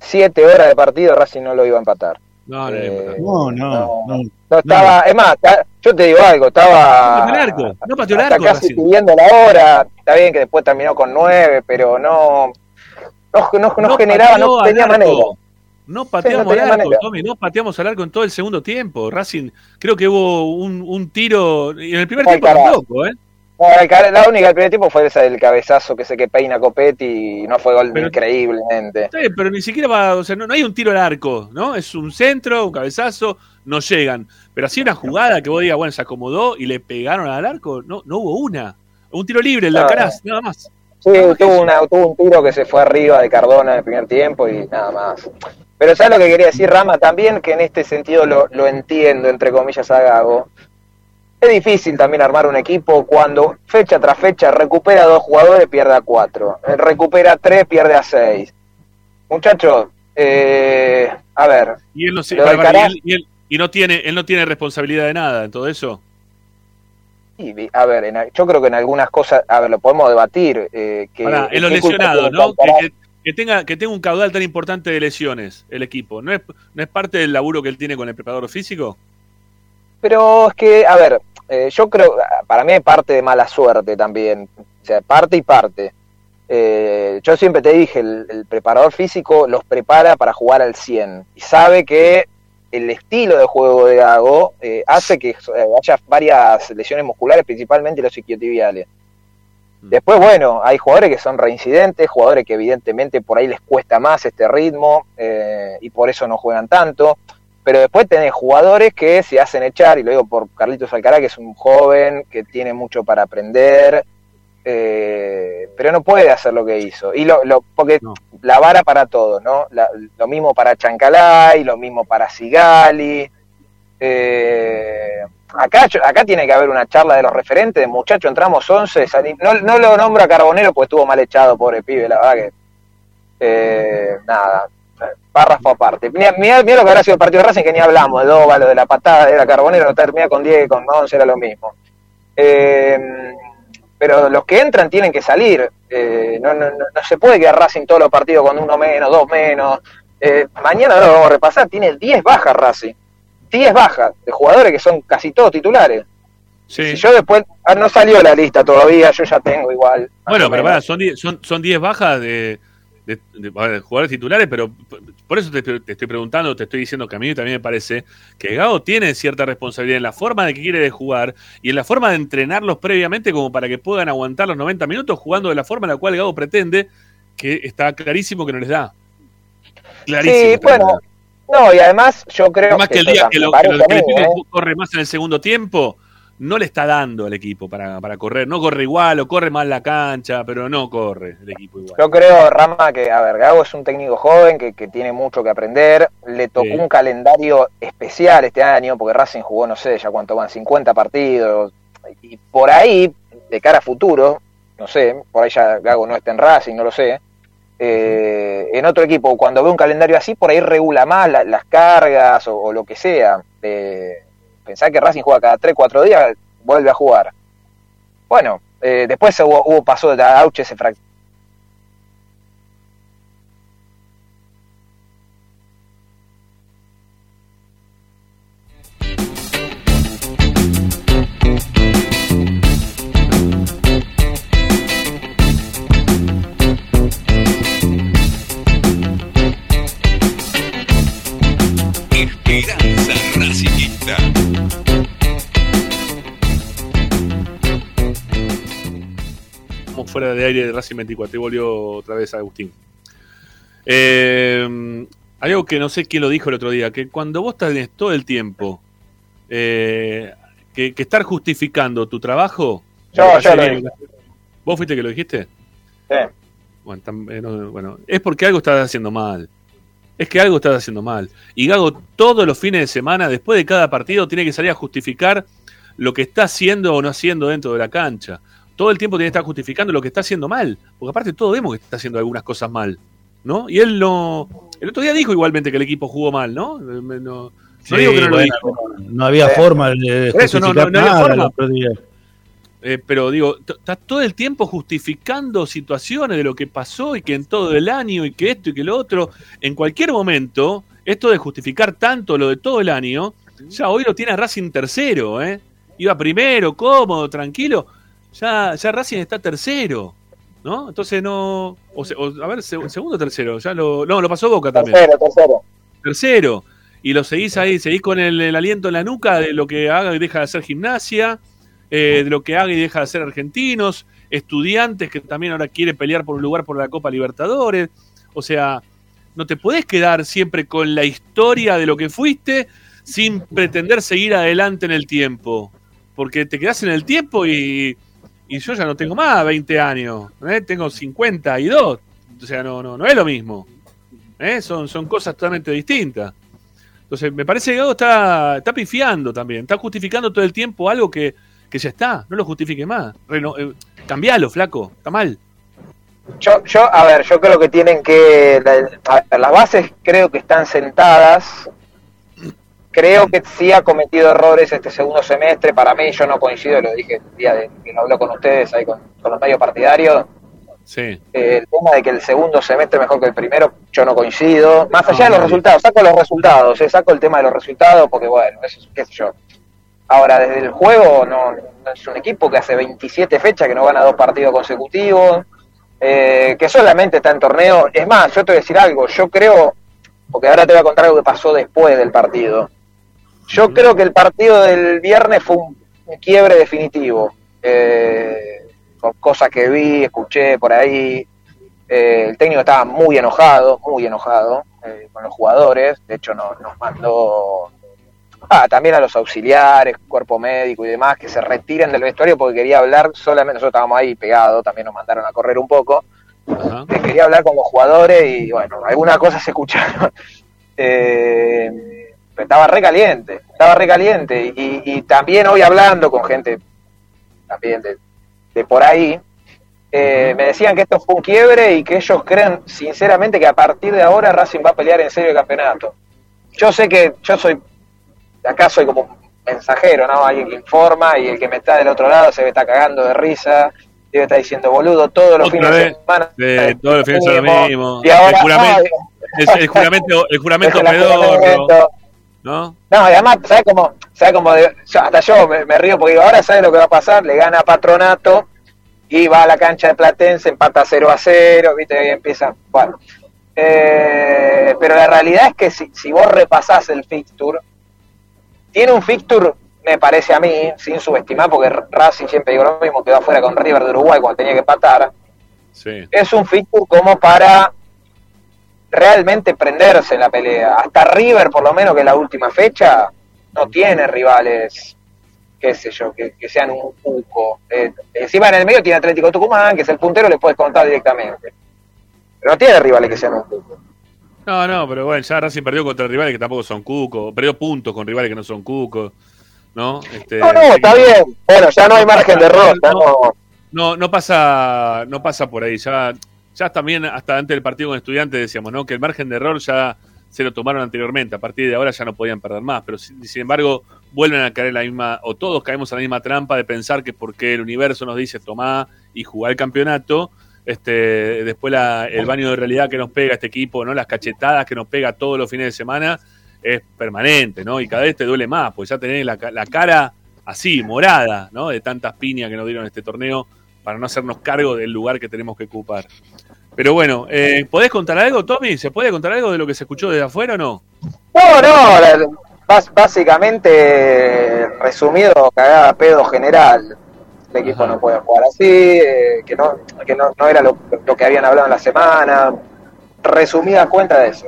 siete horas de partido, Racing no lo iba a empatar. No, no, Eh, no, no, no. No estaba, es más, yo te digo algo, estaba No pateó el arco, no pateó el hasta arco, casi pidiendo la hora, está bien que después terminó con nueve, pero no, no, no, no generaba, no tenía manera. No pateamos Sí, no al arco. Tommy, no pateamos al arco en todo el segundo tiempo. Racing, creo que hubo un, un tiro, en el primer Ay, tiempo carajo. tampoco, ¿eh? La única del primer tiempo fue esa del cabezazo que sé que peina Copetti y no fue gol Pero- increíblemente. Sí, pero ni siquiera va, o sea, no, no hay un tiro al arco, ¿no? Es un centro, un cabezazo, no llegan. Pero así una jugada que vos digas, bueno, se acomodó y le pegaron al arco, no, no hubo una. Un tiro libre, el de Alcaraz, nada más. Sí, tuvo, una, tuvo un tiro que se fue arriba de Cardona en el primer tiempo y nada más. Pero ¿sabes lo que quería decir Rama? También que en este sentido lo, lo entiendo, entre comillas, a Gago. Es difícil también armar un equipo cuando fecha tras fecha recupera a dos jugadores, pierde a cuatro. Eh, Recupera a tres, pierde a seis. Muchachos, eh, a ver, Y él no para- para- y él- y él- y no tiene, él no tiene responsabilidad de nada en todo eso. y a ver, en- yo creo que en algunas cosas, a ver, lo podemos debatir. Eh, que, Pará, en los lesionados, ¿no? Que- que tenga, que tenga un caudal tan importante de lesiones el equipo. ¿No es, ¿No es parte del laburo que él tiene con el preparador físico? Pero es que, a ver, eh, yo creo, para mí hay parte de mala suerte también, o sea, parte y parte. Eh, yo siempre te dije, el, el preparador físico los prepara para jugar al 100 y sabe que el estilo de juego de Gago eh, hace que eh, haya varias lesiones musculares, principalmente los isquiotibiales. Después, bueno, hay jugadores que son reincidentes, jugadores que evidentemente por ahí les cuesta más este ritmo eh, y por eso no juegan tanto. Pero después tenés jugadores que se hacen echar, y lo digo por Carlitos Alcaraz, que es un joven que tiene mucho para aprender, eh, pero no puede hacer lo que hizo. Y lo, lo, porque la vara para todo, ¿no? La- lo mismo para Chancalay, lo mismo para Sigali. Eh, acá, acá tiene que haber una charla de los referentes, de muchachos, entramos 11, salim- no, no lo nombro a Carbonero porque estuvo mal echado, pobre pibe, la verdad que... eh, nada, párrafo aparte. Mira, mira, mira lo que habrá sido el partido de Racing, que ni hablamos, de Dóvalo, de la patada, era Carbonero, no termina con 10, con 11, era lo mismo. Eh, pero los que entran tienen que salir. Eh, no, no, no, no se puede quedar Racing todos los partidos con uno menos, dos menos. Eh, mañana no lo vamos a repasar, tiene 10 bajas Racing. 10 bajas de jugadores que son casi todos titulares. Si yo después, ah, no salió la lista todavía, yo ya tengo igual. Bueno, pero son 10 son, son 10 bajas de, de- de- ver, jugadores titulares, pero por eso te, te estoy preguntando, te estoy diciendo que a mí también me parece que Gago tiene cierta responsabilidad en la forma de que quiere de jugar y en la forma de entrenarlos previamente como para que puedan aguantar los 90 minutos jugando de la forma en la cual Gago pretende, que está clarísimo que no les da. Clarísimo. Sí, bueno, no, y además yo creo Además que el día que, lo, que lo- que le mí, piden ¿eh? corre más en el segundo tiempo, no le está dando al equipo para, para correr. No corre igual o corre mal la cancha, pero no corre el equipo igual. Yo creo, Rama, que, a ver, Gago es un técnico joven que, que tiene mucho que aprender. Le tocó Sí. un calendario especial este año, porque Racing jugó, no sé, ya cuánto van, 50 partidos. Y por ahí, de cara a futuro, no sé, por ahí ya Gago no está en Racing, no lo sé. eh, en otro equipo, cuando ve un calendario así, por ahí regula más la- las cargas o, o lo que sea. Eh, pensá que Racing juega cada 3, 4 días, vuelve a jugar. Bueno, eh, después hubo, hubo pasó de Auche, se fracturó. Esperanza Racingista. Fuera de aire de Racing 24 y volvió otra vez Agustín. Eh, algo que no sé quién lo dijo el otro día, que cuando vos tenés todo el tiempo eh, que, que estar justificando tu trabajo. Yo, me yo parece lo que- dije. ¿Vos fuiste que lo dijiste? Sí. Bueno, tam- eh, no, bueno, es porque algo estás haciendo mal. Es que algo estás haciendo mal. Y Gago todos los fines de semana, después de cada partido, tiene que salir a justificar lo que está haciendo o no haciendo dentro de la cancha. Todo el tiempo tiene que estar justificando lo que está haciendo mal. Porque aparte todos vemos que está haciendo algunas cosas mal. ¿No? Y él no. El otro día dijo igualmente que el equipo jugó mal, ¿no? No, no Sí, digo que no lo dijo. no había forma de Por eso no- justificar no- había forma. Eh, pero digo, está todo el tiempo justificando situaciones de lo que pasó y que en todo el año y que esto y que lo otro. En cualquier momento, esto de justificar tanto lo de todo el año, ya hoy lo tiene a Racing tercero, ¿eh? Iba primero, cómodo, tranquilo. Ya, ya Racing está tercero, ¿no? Entonces no. O, se- o- a ver, se- segundo o tercero. Ya lo, no, lo pasó Boca también Tercero, tercero. tercero. Y lo seguís ahí, seguís con el, el aliento en la nuca de lo que haga y deja de hacer gimnasia, eh, de lo que haga y deja de hacer argentinos, estudiantes que también ahora quiere pelear por un lugar por la Copa Libertadores. O sea, no te podés quedar siempre con la historia de lo que fuiste sin pretender seguir adelante en el tiempo. Porque te quedás en el tiempo y, y yo ya no tengo más 20 años, ¿eh? tengo 52. O sea, no, no, no es lo mismo. ¿eh? Son, son cosas totalmente distintas. Entonces, me parece que Gago está, está pifiando también, está justificando todo el tiempo algo que, que ya está, no lo justifique más. Eh, cambialo, flaco, está mal. Yo, yo, a ver, yo creo que tienen que. la- ver, las bases creo que están sentadas. Creo que sí ha cometido errores este segundo semestre. Para mí, yo no coincido, lo dije el día de que lo habló con ustedes ahí con, con los medios partidarios. Sí. Eh, el tema de que el segundo semestre mejor que el primero, yo no coincido. Más allá de los resultados, saco los resultados, eh, saco el tema de los resultados porque, bueno, eso es- qué sé yo. Ahora, desde el juego, no, no es un equipo que hace 27 fechas que no gana dos partidos consecutivos, eh, que solamente está en torneo. Es más, yo te voy a decir algo, yo creo, porque ahora te voy a contar algo que pasó después del partido. Yo creo que el partido del viernes fue un, un quiebre definitivo. Eh, con cosas que vi, escuché por ahí. Eh, el técnico estaba muy enojado, muy enojado eh, con los jugadores. De hecho, no- nos mandó ah, también a los auxiliares, cuerpo médico y demás, que se retiren del vestuario porque quería hablar solamente. Nosotros estábamos ahí pegados, también nos mandaron a correr un poco. Que quería hablar con los jugadores y bueno, algunas cosas se escucharon. Eh, estaba re caliente, estaba re caliente. Y, y también hoy hablando con gente también de, de por ahí, eh, me decían que esto fue un quiebre y que ellos creen sinceramente que a partir de ahora Racing va a pelear en serio el campeonato. Yo sé que yo soy, acá soy como un mensajero, ¿no? Alguien que informa y el que me está del otro lado se me está cagando de risa, debe estar diciendo boludo todos los fines de semana. de todos los fines de semana lo mismo. Y ahora, el juramento, ay, el juramento, el pedorro, juramento. ¿No? No, y además, ¿sabes cómo? ¿Sabe cómo de- yo- hasta yo me, me río porque digo, ahora ¿sabes lo que va a pasar? Le gana Patronato y va a la cancha de Platense, empata 0 a 0, ¿viste? Y empieza. Bueno. Eh, pero la realidad es que si, si vos repasás el fixture, tiene un fixture, me parece a mí, sin subestimar, porque Racing siempre digo lo mismo, quedó afuera con River de Uruguay cuando tenía que empatar. Sí. Es un fixture como para realmente prenderse en la pelea. Hasta River, por lo menos que es la última fecha, no tiene rivales, qué sé yo, que, que sean un cuco. Eh, encima en el medio tiene Atlético Tucumán, que es el puntero, le puedes contar directamente. Pero no tiene rivales que sean un cuco. No, no, pero bueno, ya Racing perdió contra rivales que tampoco son cuco, perdió puntos con rivales que no son cuco, ¿no? Este, No, no, está bien. Bueno, ya no hay margen de error. no- No, no pasa, no pasa por ahí. Ya, ya también hasta antes del partido con estudiantes decíamos, ¿no? Que el margen de error ya se lo tomaron anteriormente. A partir de ahora ya no podían perder más. Pero sin, embargo, vuelven a caer en la misma, o todos caemos en la misma trampa de pensar que porque el universo nos dice tomá y jugar el campeonato, este, después la- el baño de realidad que nos pega este equipo, ¿no? Las cachetadas que nos pega todos los fines de semana, es permanente, ¿no? Y cada vez te duele más, porque ya tenés la, la cara así, morada, ¿no? De tantas piñas que nos dieron este torneo para no hacernos cargo del lugar que tenemos que ocupar. Pero bueno, eh, ¿podés contar algo, Tommy? ¿Se puede contar algo de lo que se escuchó desde afuera o no? No, no, la- básicamente, resumido, cagada pedo general. el equipo no puede jugar así, eh, que, no, que no, no era lo, lo que habían hablado en la semana, resumida cuenta de eso.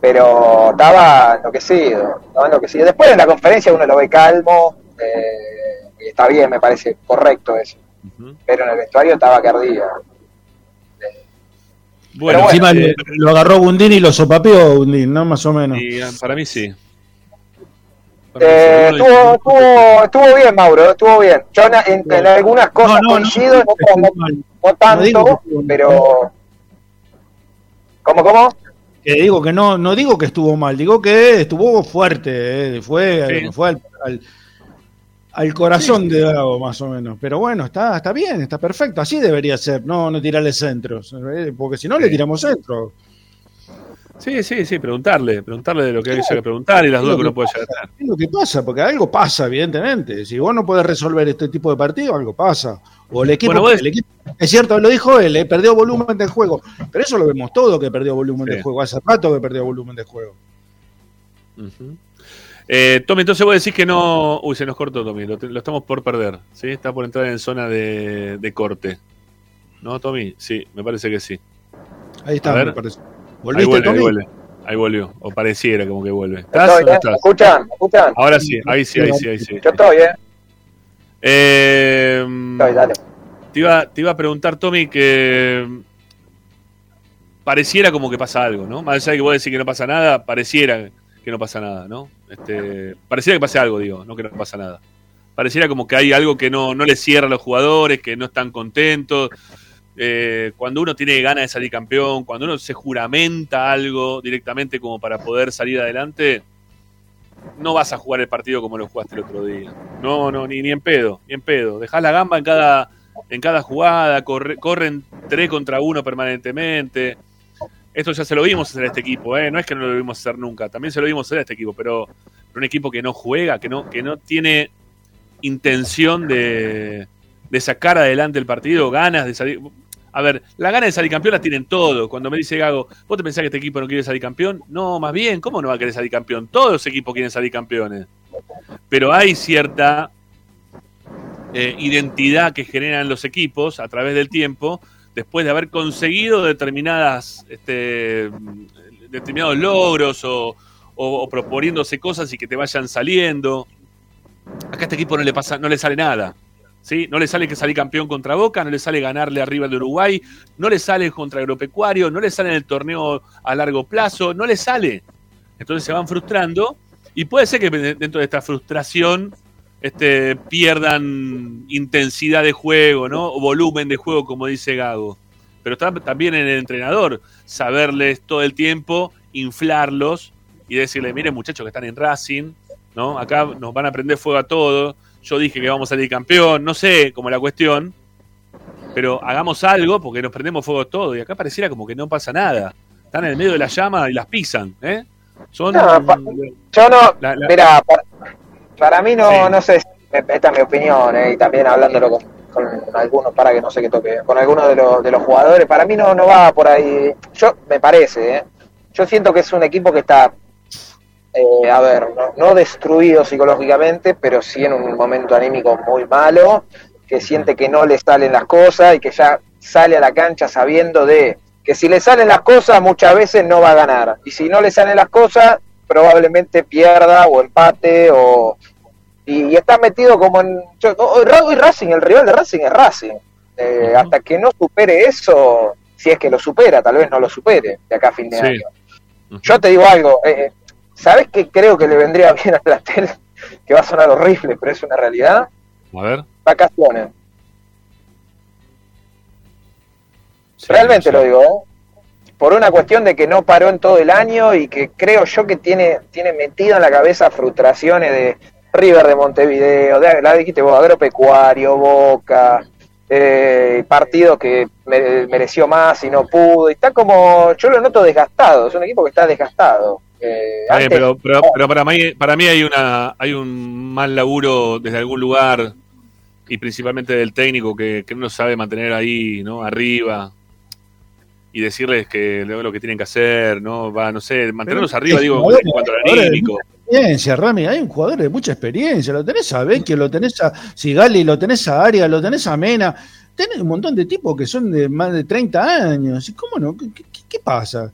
Pero estaba enloquecido, estaba enloquecido. Después en la conferencia uno lo ve calmo, eh, y está bien, me parece correcto eso. Pero en el vestuario estaba que ardía. Bueno, encima lo agarró Gundín y lo sopapeó Gundín, ¿no? Más o menos. Y, ah, para mí sí. Eh, estuvo, estuvo, estuvo bien, Mauro, estuvo bien. Yo en, en- en algunas cosas no, no, coincido, no, no tanto, pero... ¿Cómo, cómo? Que digo que no, no digo que estuvo mal, digo que estuvo fuerte, eh, fue, Sí. fue al, al, al corazón de Gago más o menos. Pero bueno, está, está bien, está perfecto, así debería ser, no, no tirarle centros, eh, porque si no le tiramos centros. Sí, sí, sí, preguntarle, preguntarle de lo que haya que preguntar y las dudas que uno puede llegar a tener. Es lo que pasa, porque algo pasa, evidentemente. Si vos no podés resolver este tipo de partido, algo pasa. O el equipo, Bueno, el equipo- es cierto, lo dijo él, eh, perdió volumen de juego. Pero eso lo vemos todo que perdió volumen Sí. de juego. Hace rato que perdió volumen de juego. Eh, Tommy, entonces vos decís que no. Uy, se nos cortó, Tommy. Lo, estamos por perder. ¿sí? Está por entrar en zona de, de corte. ¿No, Tommy? Sí, me parece que sí. Ahí está, me parece. Ahí ¿Volviste, vuelve, ahí vuelve. Ahí volvió. O pareciera como que vuelve. ¿Estás Estoy, o no ¿eh? estás? ¿Me escuchan? ¿Me escuchan? Ahora sí, ahí sí, ahí sí, ahí sí. Yo estoy, ¿eh? Eh, Estoy, dale. te, iba, te iba a preguntar, Tommy, que pareciera como que pasa algo, ¿no? Más allá de que vos decís que no pasa nada, pareciera que no pasa nada, ¿no? Este, pareciera que pase algo, digo, no que no pasa nada. Pareciera como que hay algo que no, no le cierra a los jugadores, que no están contentos. Eh, cuando uno tiene ganas de salir campeón, cuando uno se juramenta algo directamente como para poder salir adelante, no vas a jugar el partido como lo jugaste el otro día. No, no, ni, ni en pedo, ni en pedo. Dejás la gamba en cada, en cada jugada, corre- corren tres contra uno permanentemente. Esto ya se lo vimos hacer a este equipo, ¿eh? no es que no lo vimos hacer nunca, también se lo vimos hacer a este equipo, pero un equipo que no juega, que no, que no tiene intención de, sacar adelante el partido, ganas de salir. A ver, la gana de salir campeón la tienen todos. Cuando me dice Gago, ¿vos te pensás que este equipo no quiere salir campeón? No, más bien, ¿cómo no va a querer salir campeón? Todos los equipos quieren salir campeones. Pero hay cierta eh, identidad que generan los equipos a través del tiempo, después de haber conseguido determinadas, este, determinados logros o, proponiéndose cosas y que te vayan saliendo. Acá a este equipo no le pasa, no le sale nada. ¿sí? No le sale que salir campeón contra Boca, no le sale ganarle arriba de Uruguay, no le sale contra Agropecuario, no le sale en el torneo a largo plazo, no le sale. Entonces se van frustrando y puede ser que dentro de esta frustración este, pierdan intensidad de juego, ¿no? O volumen de juego, como dice Gago. Pero está también en el entrenador, saberles todo el tiempo, inflarlos y decirle, miren muchachos que están en Racing, ¿no? Acá nos van a prender fuego a todos. Yo dije que vamos a salir campeón, no sé, como la cuestión. Pero hagamos algo porque nos prendemos fuego a todo. Y acá pareciera como que no pasa nada. Están en el medio de la llama y las pisan, ¿eh? Son. No, pa- Yo no, La- la- mira, para, para mí no, Sí. no sé, esta es mi opinión, eh, y también hablándolo con, con algunos, para que no sé qué toque, con algunos de los, de los jugadores, para mí no, no va por ahí, yo, me parece, eh, yo siento que es un equipo que está, eh, a ver, no, no destruido psicológicamente, pero sí en un momento anímico muy malo, que siente que no le salen las cosas y que ya sale a la cancha sabiendo de que si le salen las cosas muchas veces no va a ganar, y si no le salen las cosas probablemente pierda o empate o y, y está metido como en yo- Ra- hoy Racing el rival de Racing es Racing. Eh, hasta que no supere eso si es que lo supera tal vez no lo supere de acá a fin de Sí. año. Yo te digo algo eh, sabes que creo que le vendría bien al plantel que va a sonar horrible pero es una realidad. A ver. vacaciones. Realmente lo digo ¿eh? Por una cuestión de que no paró en todo el año y que creo yo que tiene, tiene metido en la cabeza frustraciones de River de Montevideo, de, la dijiste vos, Agropecuario, Boca, eh, partidos que mere- mereció más y no pudo, y está como, yo lo noto desgastado, es un equipo que está desgastado. Eh, antes- pero, pero, pero para mí, para mí hay una, hay un mal laburo desde algún lugar y principalmente del técnico que, que no sabe mantener ahí, ¿no? Arriba y decirles que lo, lo que tienen que hacer, ¿no? Va, no sé, mantenerlos Pero arriba, digo, en cuanto al jugador de anímico. experiencia, Rami, hay un jugador de mucha experiencia. Lo tenés a Vecchio, lo tenés a Sigali, lo tenés a Arias, lo tenés a Mena. Tenés un montón de tipos que son de más de 30 años. ¿Y cómo no? ¿Qué, qué- qué pasa?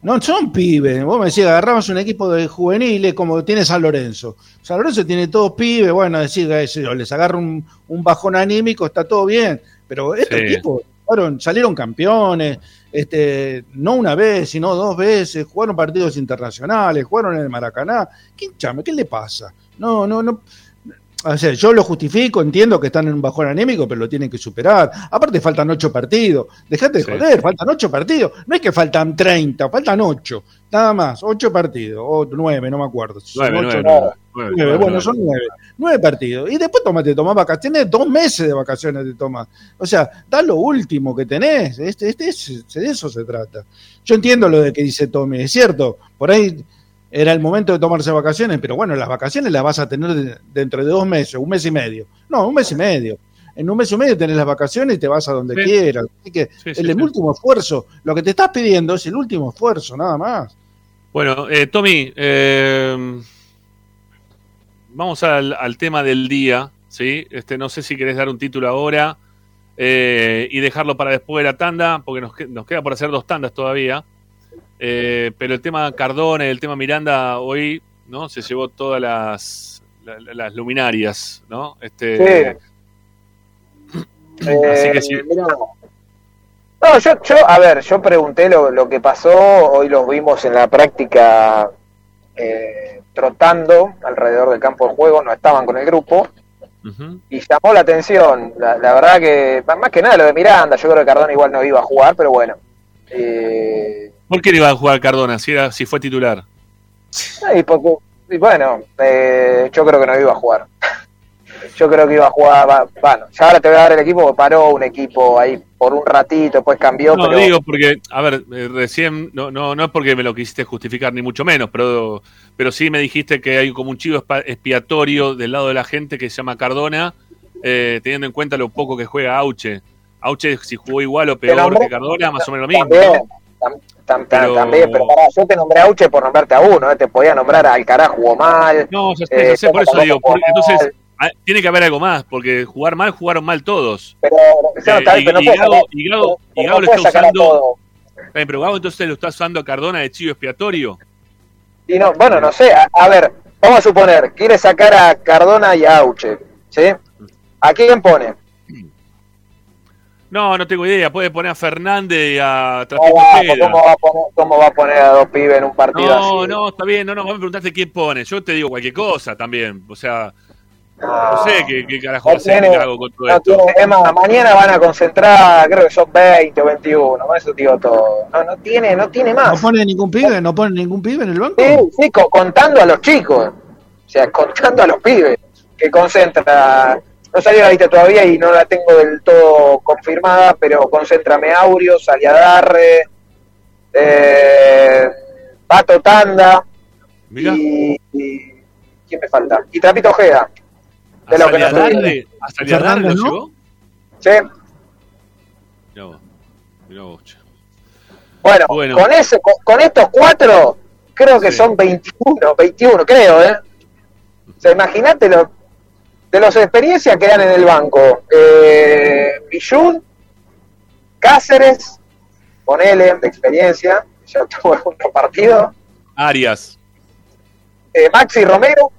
No son pibes. Vos me decís, agarramos un equipo de juveniles como tiene San Lorenzo. San Lorenzo tiene todos pibes. Bueno, decir, eh, les agarra un, un bajón anímico, está todo bien. Pero estos Sí. tipos fueron, salieron campeones, este, no una vez, sino dos veces, jugaron partidos internacionales, jugaron en el Maracaná. ¿Qué, ¿qué le pasa? No, no, no. O sea, yo lo justifico, entiendo que están en un bajón anémico, pero lo tienen que superar. Aparte, faltan ocho partidos. Dejate de Sí. joder, faltan ocho partidos. No es que faltan 30, faltan ocho. Nada más, ocho partidos. O nueve, no me acuerdo. Nueve, ocho, nueve, no. nueve, Nueve, nueve, bueno, son nueve. Nueve partidos. Y después toma, te tomás vacaciones, dos meses de vacaciones te tomas. O sea, da lo último que tenés. Este, este, es- de eso se trata. Yo entiendo lo de que dice Tommy, es cierto. Por ahí era el momento de tomarse vacaciones, pero bueno, las vacaciones las vas a tener de- dentro de dos meses, un mes y medio. No, un mes y medio. En un mes y medio tenés las vacaciones y te vas a donde Sí. quieras. Así que Sí, sí, el último esfuerzo, lo que te estás pidiendo es el último esfuerzo, nada más. Bueno, eh, Tommy, eh, vamos al, al tema del día, ¿sí? Este, no sé si querés dar un título ahora eh, y dejarlo para después de la tanda, porque nos, que- nos queda por hacer dos tandas todavía. Eh, pero el tema Cardone, el tema Miranda, hoy, ¿no? Se llevó todas las, la- la- las luminarias, ¿no? Este, Así que sí. Eh, mirá. No, yo, yo, a ver, yo pregunté lo, lo que pasó, hoy los vimos en la práctica eh, trotando alrededor del campo de juego, no estaban con el grupo, y llamó la atención, la, la verdad que, más que nada lo de Miranda, yo creo que Cardona igual no iba a jugar, pero bueno. Eh, ¿Por qué no iba a jugar Cardona si, era, si fue titular? y bueno, eh, yo creo que no iba a jugar. Yo creo que iba a jugar, bueno, ya ahora te voy a dar el equipo, porque paró un equipo ahí por un ratito, después cambió, No, pero... digo porque, a ver, eh, recién, no, no, no es porque me lo quisiste justificar ni mucho menos, pero, pero sí me dijiste que hay como un chivo expiatorio del lado de la gente que se llama Cardona, eh, teniendo en cuenta lo poco que juega Auche. Auche, si jugó igual o peor que Cardona, más o menos lo mismo. Tam- tam- tam- Pero- también, pero pará, yo te nombré a Auche por nombrarte a uno, ¿eh? te podía nombrar a Alcaraz jugó mal. No, ya sé, eh, ya sé, por eso digo. entonces, ah, tiene que haber algo más, porque jugar mal, jugaron mal todos. pero, Eh, y, Gago, lo está usando. pero Gago entonces lo está usando a Cardona de chivo expiatorio. Y no, bueno, no sé, a, a ver, vamos a suponer, quiere sacar a Cardona y a Auche, ¿sí? ¿A quién pone? No, no tengo idea. Puede poner a Fernández y a No, Trapito Ojeda. ¿cómo, va a poner, ¿Cómo va a poner a dos pibes en un partido No, así? no, está bien. No, no, vos me preguntaste quién pone. Yo te digo cualquier cosa también. O sea, no sé qué, qué carajo No hacer, tiene- qué hago con todo no esto. tiene- es más, mañana van a concentrar, creo que son 20 o 21, con eso digo todo. No, no tiene, no tiene ¿No más. pone ningún pibe? ¿No pone ningún pibe en el banco? Sí, sí, co- contando a los chicos. O sea, contando a los pibes que concentra. No salió la lista todavía y no la tengo del todo confirmada, pero concentra Meaurio, Saliadarre, eh, Pato Tanda y, y- ¿Quién me falta? Y Trapito Ojeda. De ¿A lo que no Saliadarre- estoy- ¿A Saliadarre llevó? Sí. Mirá vos, mirá vos. Bueno, Bueno. Con, ese, con, con estos cuatro, creo que Sí. son 21, 21, creo, ¿eh? O sea, imagínate lo, de las experiencias que dan en el banco. Eh, Villun, Cáceres, ponele de experiencia, ya tuvo algunos partidos. Arias. Eh, Maxi Romero,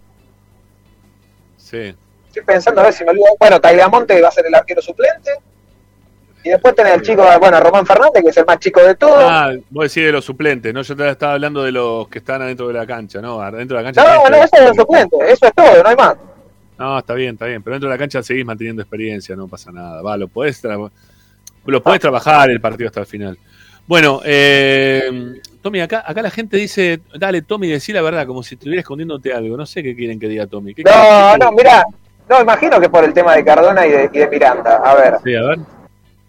Sí. estoy pensando a ver si me olvido. Bueno, Tagliamonte va a ser el arquero suplente. Y después tenés el chico, bueno, Román Fernández, que es el más chico de todos. Ah, vos decís de los suplentes, ¿no? Yo te estaba hablando de los que están adentro de la cancha, ¿no? Adentro de la cancha. no, no, eso es el suplente, eso es todo, no hay más. No, está bien, está bien. Pero dentro de la cancha seguís manteniendo experiencia, no pasa nada. Va, lo podés, tra- lo podés trabajar el partido hasta el final. Bueno, eh, Tommy, acá, acá la gente dice, dale, Tommy, decí la verdad, como si estuviera escondiéndote algo. No sé qué quieren que diga Tommy. ¿Qué No, quieren? no, mira, no, imagino que por el tema de Cardona y de, y de Miranda. A ver, Sí, a ver.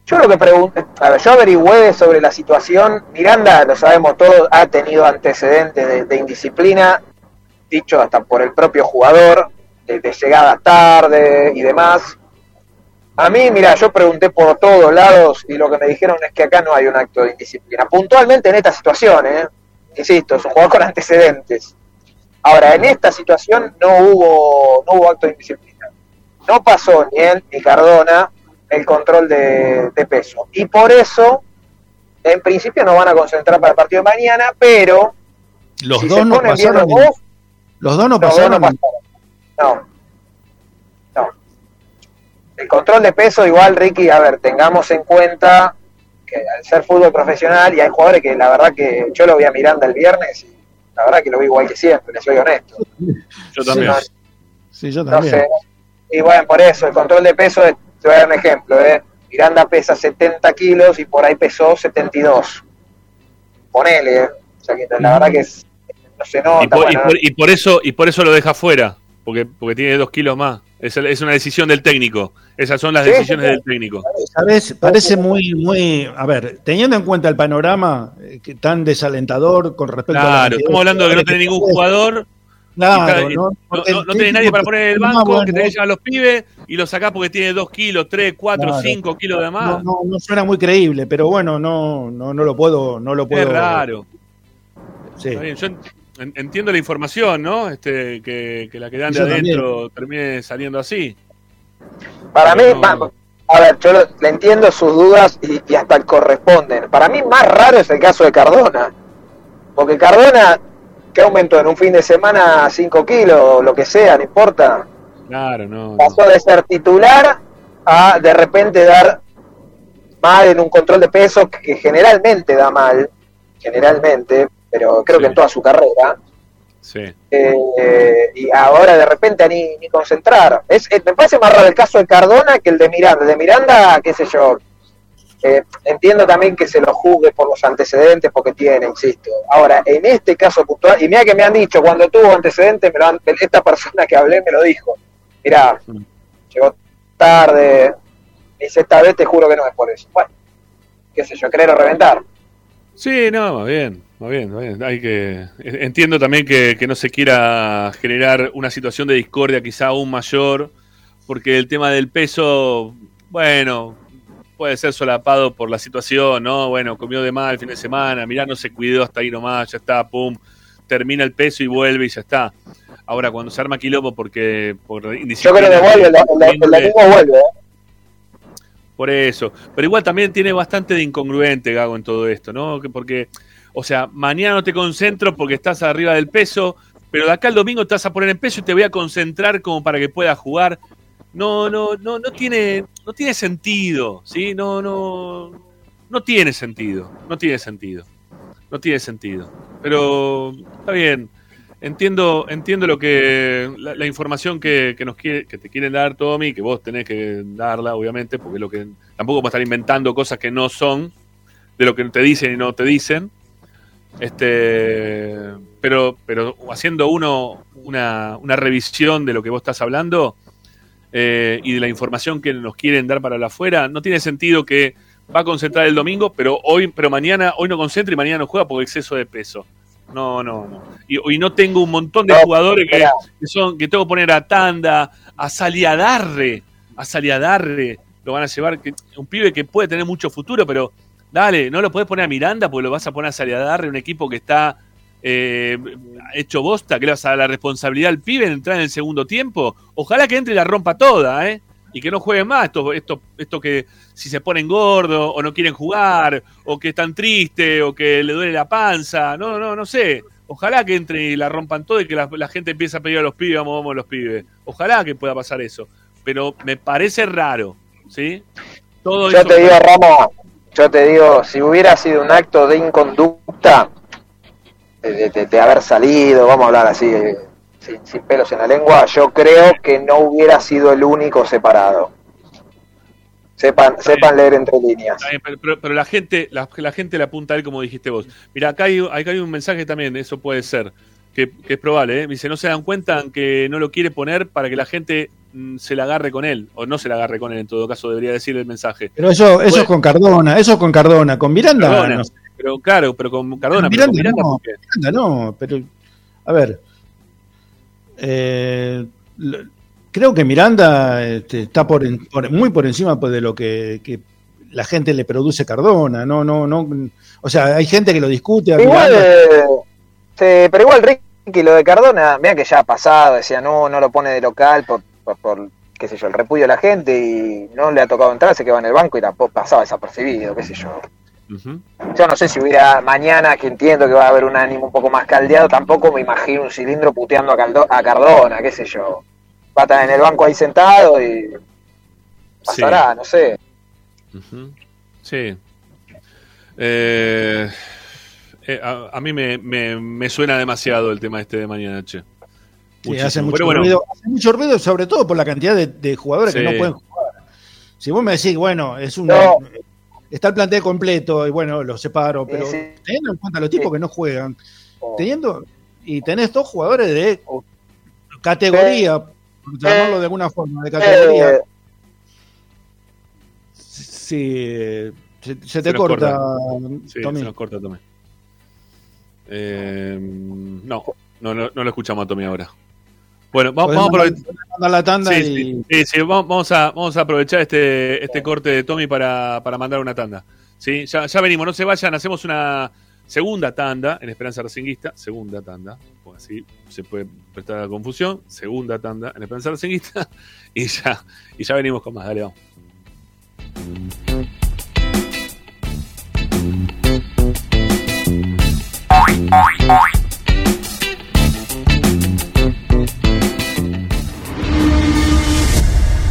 yo lo que pregunté, a ver, yo averigüé sobre la situación. Miranda, lo sabemos todos, ha tenido antecedentes de, de indisciplina, dicho hasta por el propio jugador, de, de llegadas tarde y demás. A mí, mira, yo pregunté por todos lados y lo que me dijeron es que acá no hay un acto de indisciplina. Puntualmente en esta situación, ¿eh? insisto, es un jugador con antecedentes. Ahora, en esta situación no hubo, no hubo acto de indisciplina. No pasó ni él ni Cardona el control de, de peso. Y por eso, en principio, no van a concentrar para el partido de mañana, pero Los si dos no pasaron. los dos, no los dos pasaron. no pasaron. No. No. El control de peso, igual, Ricky, a ver, tengamos en cuenta que al ser fútbol profesional, y hay jugadores que la verdad que yo lo vi a Miranda el viernes y la verdad que lo vi igual que siempre, les soy honesto. Yo también. No, Sí, yo no también. sé. Y bueno, por eso, el control de peso, es- te voy a dar un ejemplo, ¿eh? Miranda pesa 70 kilos y por ahí pesó 72. Ponele, ¿eh? O sea que la verdad que es- no se nota. Y por, y por- y por eso, y por eso lo deja fuera, porque, porque tiene dos kilos más. Es, es una decisión del técnico. Esas son las Sí, decisiones del técnico. ¿Sabes? Parece muy, muy. A ver, teniendo en cuenta el panorama eh, que tan desalentador con respecto a. la Claro, estamos hablando de que no tiene ningún jugador. Claro, está- ¿no? no, no- no tiene nadie para poner en el banco, bueno, que te llevan los pibes y lo sacás porque tiene dos kilos, tres, cuatro, Claro. cinco kilos de más. No, no, no suena muy creíble, pero bueno, no, no, no lo puedo, no lo puedo. es raro. Sí. Está bien, yo en- en- entiendo la información, ¿no? Este, que, que la que dan de Yo adentro termine saliendo así. Para mí, Pero no- ma- a ver, yo lo- le entiendo sus dudas y, y hasta corresponden. Para mí más raro es el caso de Cardona. Porque Cardona, que aumentó en un fin de semana 5 kilos, lo que sea, no importa. Claro, no. no. Pasó de ser titular a de repente dar mal en un control de peso que generalmente da mal, generalmente, pero creo que en toda su carrera. Sí. Eh, y ahora de repente ni, ni concentrar. Es, eh, me parece más raro el caso de Cardona que el de Miranda. El de Miranda, qué sé yo. eh, entiendo también que se lo juzgue por los antecedentes porque tiene, insisto. Ahora, en este caso puntual, y mira que me han dicho, cuando tuvo antecedentes, me lo han- esta persona que hablé me lo dijo. Mira, llegó tarde, me dice esta vez te juro que no es por eso. Bueno, qué sé yo, querer o reventar. Sí, no, más bien, más bien, más bien. Hay que, entiendo también que, que no se quiera generar una situación de discordia quizá aún mayor, porque el tema del peso, bueno, puede ser solapado por la situación, ¿no? Bueno, comió de mal el fin de semana, mirá, no se cuidó hasta ahí nomás, ya está, pum, termina el peso y vuelve y ya está. Ahora, cuando se arma quilombo porque por Yo creo que vuelve, el, el- el domingo vuelve. ¿eh? Por eso. Pero igual también tiene bastante de incongruente, Gago, en todo esto, ¿no? Que Porque, o sea, mañana no te concentro porque estás arriba del peso, pero de acá al domingo te vas a poner en peso y te voy a concentrar como para que puedas jugar. No, no, no, no tiene, no tiene sentido, ¿sí? No, no, no tiene sentido, no tiene sentido, no tiene sentido. Pero está bien, entiendo, entiendo lo que la, la información que, que nos quiere, que te quieren dar, Tommy, que vos tenés que darla, obviamente, porque lo que tampoco vamos a estar inventando cosas que no son de lo que te dicen y no te dicen. Este, pero, pero haciendo uno una, una revisión de lo que vos estás hablando eh, y de la información que nos quieren dar para la afuera, no tiene sentido que va a concentrar el domingo, pero hoy, pero mañana, hoy no concentra y mañana no juega por exceso de peso. No, no, no. Y, y no tengo un montón de No, jugadores que, que son, que tengo que poner a Tanda, a Saliadarre, a Saliadarre, lo van a llevar, que, un pibe que puede tener mucho futuro, pero dale, no lo puedes poner a Miranda porque lo vas a poner a Saliadarre, un equipo que está eh, hecho bosta, que le vas a dar la responsabilidad al pibe en entrar en el segundo tiempo. Ojalá que entre y la rompa toda, ¿eh? Y que no juegue más esto, esto, esto que si se ponen gordos o no quieren jugar, o que están tristes, o que le duele la panza, no, no, no sé. Ojalá que entre y la rompan todo y que la, la gente empiece a pedir a los pibes, vamos, vamos a los pibes. Ojalá que pueda pasar eso. Pero me parece raro, ¿sí? Todo Yo eso- te digo, Ramos, yo te digo, si hubiera sido un acto de inconducta, de, de- haber salido, vamos a hablar así, sin, sin pelos en la lengua, yo creo que no hubiera sido el único separado. Sepan, sepan leer entre líneas. Pero, pero- pero la gente la, la gente le apunta a él como dijiste vos. Mira, acá hay, acá hay un mensaje también, eso puede ser, que, que es probable. ¿eh? Dice, no se dan cuenta que no lo quiere poner para que la gente mm, se la agarre con él, o no se la agarre con él, en todo caso debería decir el mensaje. Pero eso, eso es con Cardona, eso es con Cardona. Con Miranda, Cardona, no sé. pero claro, pero con Cardona, pero Miranda, con Miranda, no. Miranda no, pero a ver, eh, creo que Miranda este, está por, en- por- muy por encima pues, de lo que, que la gente le produce Cardona, no, no, no, o sea, hay gente que lo discute. a Igual, eh, pero igual, Ricky, lo de Cardona, mira que ya ha pasado, decía, no, no lo pone de local por, por, por, qué sé yo, el repudio de la gente y no le ha tocado entrar, se quedó en el banco y tampoco pasaba desapercibido, qué sé yo. Yo no sé si hubiera mañana, que entiendo que va a haber un ánimo un poco más caldeado, tampoco me imagino un cilindro puteando a, Caldo- a Cardona, qué sé yo. Va a estar en el banco ahí sentado y pasará, no sé. Sí. Eh, eh, a, a mí me, me- me suena demasiado el tema este de mañana, che. Sí, hace mucho, bueno, ruido, hace mucho ruido, sobre todo por la cantidad de, de jugadores que no pueden jugar. Si vos me decís, bueno, es un No. Está el plantel completo y bueno, lo separo, pero sí. teniendo en cuenta los tipos que no juegan, teniendo y tenés dos jugadores de categoría, por llamarlo de alguna forma, de categoría. Eh, Sí, se, se te se nos corta, Sí, Tommy. se nos corta Tommy. Eh, no, no, no, no lo escuchamos a Tommy ahora. Bueno, vamos, a aprovechar. mandar la tanda Sí, y sí, sí, sí, vamos, vamos a, vamos a aprovechar este, este corte de Tommy para, para mandar una tanda. ¿Sí? Ya, ya venimos, no se vayan, hacemos una segunda tanda en Esperanza Racinguista. Segunda tanda, pues así se puede prestar la confusión. Segunda tanda en Esperanza Racinguista. Y ya, y ya venimos con más, dale, vamos.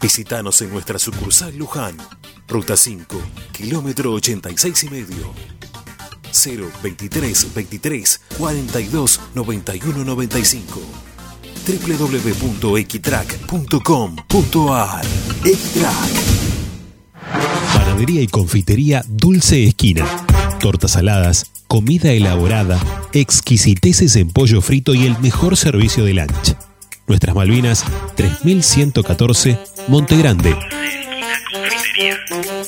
Visítanos en nuestra sucursal Luján, ruta 5, kilómetro 86 y medio. 0 23 23 42 91 95 www.equitrack.com.ar Equitrack Panadería y confitería Dulce Esquina. Tortas saladas, comida elaborada, exquisiteces en pollo frito y el mejor servicio de lunch. Nuestras Malvinas 3114 Monte Grande.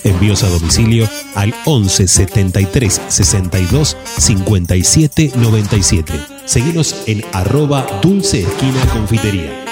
Envíos a domicilio al 11 73 62 57 97. Seguinos en arroba Dulce Esquina Confitería.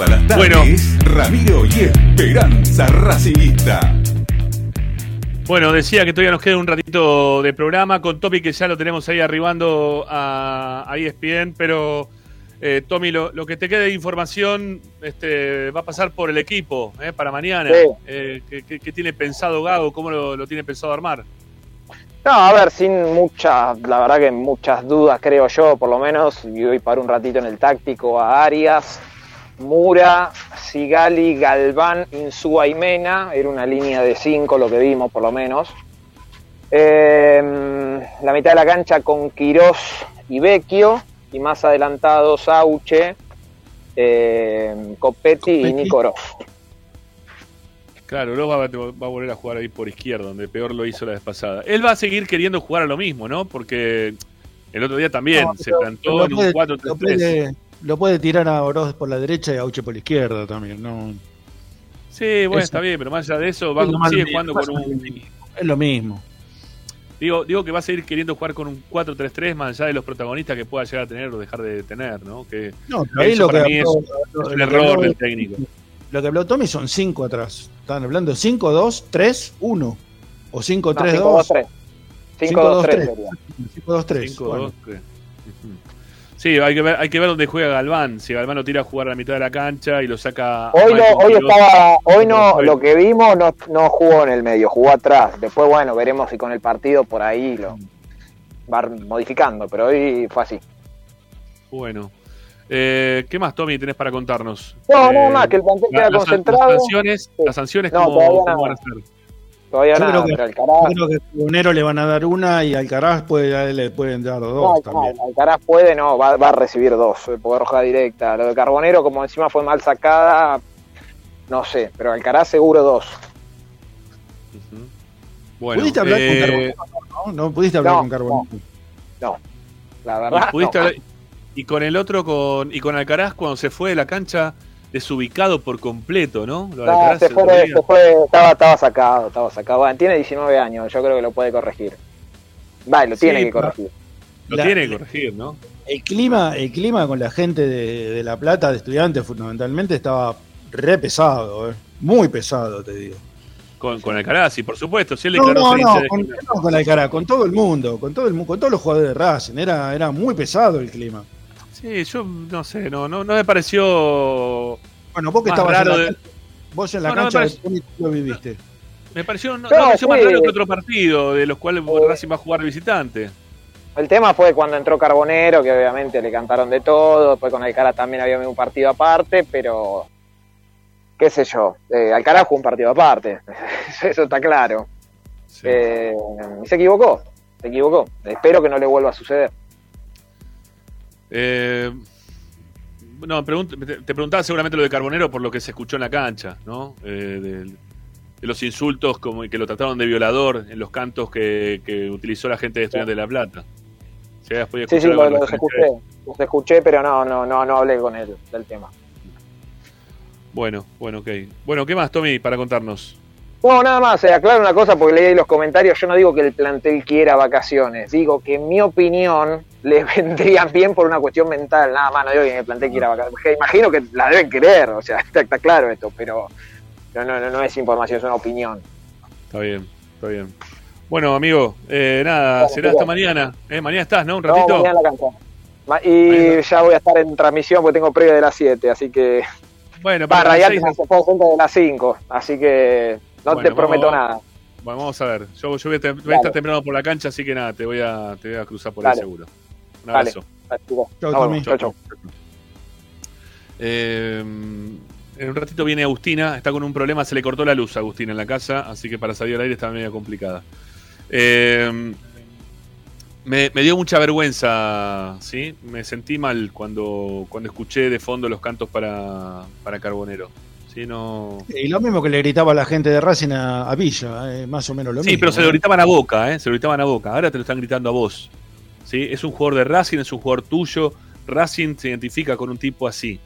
Todas las tardes, Ramiro y Esperanza Racingista. Bueno, decía que todavía nos queda un ratito de programa con Tommy, que ya lo tenemos ahí arribando a, a ESPN, pero eh, Tommy, lo, lo que te quede de información este, va a pasar por el equipo eh, para mañana. Sí. Eh, ¿qué, qué- qué tiene pensado Gago? ¿Cómo lo, lo tiene pensado armar? No, a ver, sin muchas, la verdad que muchas dudas creo yo, por lo menos, y voy para un ratito en el táctico a Arias, Mura, Sigali, Galván, Insúa y Mena, era una línea de cinco lo que vimos por lo menos. Eh, la mitad de la cancha con Quirós y Vecchio, y más adelantado Sauche, eh, Copetti y Nicorós. Claro, luego va, a- va a volver a jugar ahí por izquierda, donde peor lo hizo la vez pasada. Él va a seguir queriendo jugar a lo mismo, ¿no? Porque el otro día también No, se plantó en un puede- 4-3-3. Lo puede, tirar a Oroz por la derecha y a Auche por la izquierda también. No, Sí, bueno, Eso. está bien, pero más allá de eso, va, Es sigue jugando con un. es lo mismo. Digo, digo que va a seguir queriendo jugar con un 4-3-3 más allá de los protagonistas que pueda llegar a tener o dejar de tener, ¿no? Que No, pero ahí eso lo para que mí es, habló- es lo- un lo que error habló- del técnico. Lo que habló Tommy son cinco atrás. Están hablando 5, 2, 3, 1. O 5, 3, 2. 5-2-3. 5-2-3 Sí, hay que ver, hay que ver dónde juega Galván. Si Galván lo tira a jugar a la mitad de la cancha y lo saca. Hoy, no, hoy estaba, hoy no, lo que vimos no, no jugó en el medio, jugó atrás. Después, bueno, veremos si con el partido por ahí lo va modificando, pero hoy fue así. Bueno. Eh, ¿Qué más, Tommy, tenés para contarnos? No, Eh, nada más, que el plantel la- queda las- concentrado. Las sanciones, las sanciones No, ¿cómo, todavía cómo nada. van a ser? Todavía Yo nada, creo que, pero yo Alcaraz, creo que a Carbonero le van a dar una y Alcaraz puede, le pueden dar dos no, también. no, Alcaraz puede, no, va, va a recibir dos, eh, porque roja directa. Lo de Carbonero, como encima fue mal sacada, no sé, pero Alcaraz seguro dos. Bueno, ¿Pudiste hablar eh, con Carbonero? No, no pudiste hablar no, con Carbonero. No, la y, verdad. pudiste no. hablar- y con el otro, con, y con Alcaraz, cuando se fue de la cancha, desubicado por completo, ¿no? Lo No, se fue, se fue, estaba, estaba sacado, estaba sacado. Bueno, tiene 19 años, yo creo que lo puede corregir. Va, lo Sí, tiene que corregir. Lo La- tiene que corregir, ¿no? El clima, el clima con la gente de, de La Plata, de estudiantes fundamentalmente, estaba re pesado, eh. muy pesado, te digo. Con, con Alcaraz, y por supuesto, si él No, no, no, con, no con Alcaraz, con todo el mundo, con todo el con todos los jugadores de Racing, era, era muy pesado el clima. Sí, yo no sé, no, no, no me pareció. Bueno, vos que estabas en raro la, de- cancha- vos en la No, no, me cancha de parece- Tony, ¿cómo lo viviste. Me pareció, no, No, no me pareció más raro que otro partido, de los cuales Racing va a jugar visitante. El tema fue cuando entró Carbonero, que obviamente le cantaron de todo. Después con Alcaraz también había un partido aparte, pero. qué sé yo. Eh, Alcaraz jugó un partido aparte. Eso está claro. Eh, y se equivocó. se equivocó. Espero que no le vuelva a suceder. Eh, no, pregunt- te preguntaba seguramente lo de Carbonero por lo que se escuchó en la cancha, ¿no? Eh, de, de los insultos como que lo trataron de violador en los cantos que, que utilizó la gente de Estudiantes de La Plata. Si Sí, sí, los a escuché, los escuché, pero no, no, no, no hablé con él del tema. Bueno, bueno, ok. Bueno, ¿qué más, Tommy, para contarnos? No, nada más, eh, aclaro una cosa porque leí ahí los comentarios. Yo no digo que el plantel quiera vacaciones, digo que en mi opinión le vendrían bien por una cuestión mental. Nada más, no digo que el plantel quiera vacaciones. Imagino que la deben querer, o sea, está, está claro esto, pero no, no, no, es información, es una opinión. Está bien, está bien. Bueno, amigo, eh, nada, Bueno, será hasta mañana. ¿eh? Mañana estás, ¿no? Un No, ratito. mañana la Y ya voy a estar en transmisión porque tengo previa de las 7, así que. Bueno, Va, pero a las Radiante seis- me hace centro de las 5, así que no Bueno, te prometo vamos- nada. Bueno, vamos a ver. Yo, yo voy, a, te- voy a Dale. estar temprano por la cancha, así que nada, te voy a, te voy a cruzar por ahí seguro. Un abrazo. Chau, chau. Eh, en un ratito viene Agustina, está con un problema, se le cortó la luz a Agustina en la casa, así que para salir al aire está medio complicada. Eh, me, me dio mucha vergüenza, ¿sí? Me sentí mal cuando, cuando escuché de fondo los cantos para, para Carbonero. ¿Sí? No... Y lo mismo que le gritaba a la gente de Racing a, a Villa, eh, más o menos lo Sí, mismo. pero se lo gritaban a boca, ¿eh? Se lo gritaban a boca. Ahora te lo están gritando a vos. ¿sí? Es un jugador de Racing, es un jugador tuyo. Racing se identifica con un tipo así.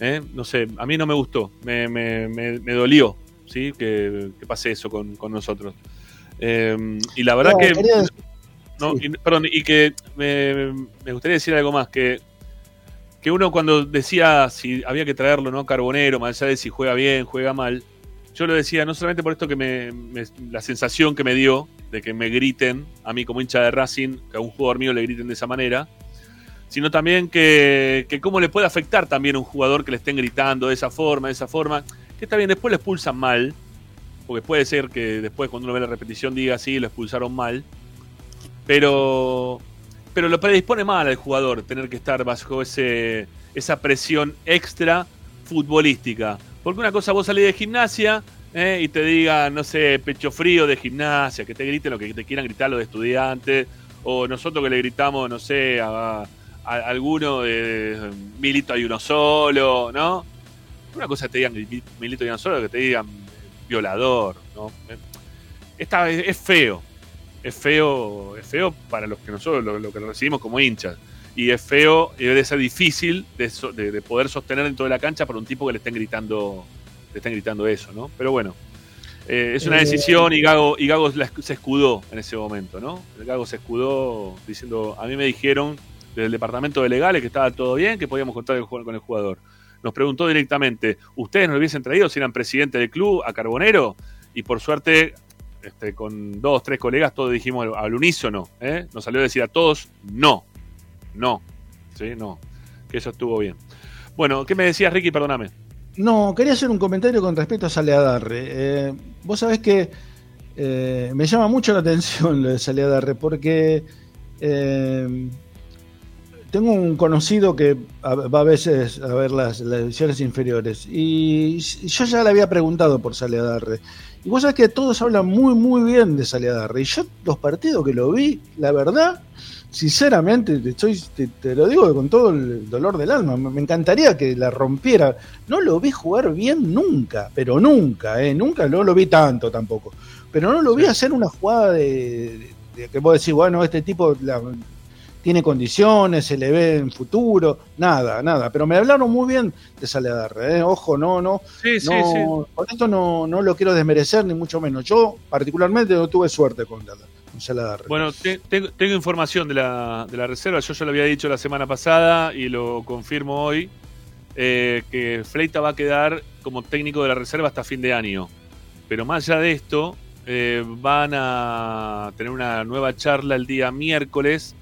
¿eh? No sé, a mí no me gustó. Me, me- me- me dolió, ¿sí? Que, que pase eso con, con nosotros. Eh, y la verdad No, que. quería y, perdón, y que me, me gustaría decir algo más. Que, que uno cuando decía si había que traerlo, ¿no? Carbonero, más allá de si juega bien, juega mal. Yo lo decía no solamente por esto que me, la sensación que me dio de que me griten a mí como hincha de Racing, que a un jugador mío le griten de esa manera, sino también que, que cómo le puede afectar también a un jugador que le estén gritando de esa forma, de esa forma, que está bien, después lo expulsan mal, porque puede ser que después cuando uno ve la repetición diga sí, lo expulsaron mal, pero pero lo predispone mal al jugador tener que estar bajo ese esa presión extra futbolística. Porque una cosa vos salís de gimnasia eh, y te digan, no sé, pecho frío de gimnasia, que te griten lo que te quieran gritar los estudiantes, o nosotros que le gritamos, no sé, a, alguno de Milito hay uno solo, ¿no? Una cosa que te digan "Mi- Milito hay uno solo, que te digan violador, ¿no? Eh, Esta es, es feo, es feo, es feo para los que nosotros lo, lo que recibimos como hinchas. Y es feo y debe ser difícil de, so- de- de poder sostener dentro de la cancha por un tipo que le estén gritando, le estén gritando eso, ¿no? Pero bueno, eh, es una Eh, decisión y Gago, y Gago la- se escudó en ese momento, ¿no? El Gago se escudó diciendo, a mí me dijeron del departamento de legales que estaba todo bien, que podíamos contar el con el jugador. Nos preguntó directamente, ¿ustedes nos lo hubiesen traído si eran presidente del club a Carbonero? Y por suerte, este, con dos, tres colegas, todos dijimos al- unísono, ¿eh? Nos salió a decir a todos, no, no, sí, no, que eso estuvo bien. Bueno, ¿qué me decías, Ricky? Perdóname. No, quería hacer un comentario con respecto a Saleadarre. Eh, vos sabés que eh, me llama mucho la atención lo de Saleadarre porque eh, tengo un conocido que va a veces a ver las, las divisiones inferiores y yo ya le había preguntado por Saleadarre. Y vos sabés que todos hablan muy, muy bien de Saleadarre. Y yo los partidos que lo vi, la verdad, sinceramente, te, estoy, te, te lo digo con todo el dolor del alma, me, me encantaría que la rompiera. No lo vi jugar bien nunca, pero nunca, ¿eh? Nunca no lo vi tanto tampoco. Pero no lo vi hacer una jugada de, de- de que vos decís, bueno, este tipo la- tiene condiciones, se le ve en futuro, nada, nada. Pero me hablaron muy bien de Saleadarre, ¿eh? Ojo, no, no. Sí, sí, no, sí. Con esto no, no lo quiero desmerecer, ni mucho menos. Yo, particularmente, no tuve suerte con, la, con Saleadarre. Bueno, te- tengo, tengo información de la, de la reserva. Yo ya lo había dicho la semana pasada y lo confirmo hoy. eh, que Fleita va a quedar como técnico de la reserva hasta fin de año. Pero más allá de esto, eh, van a tener una nueva charla el día miércoles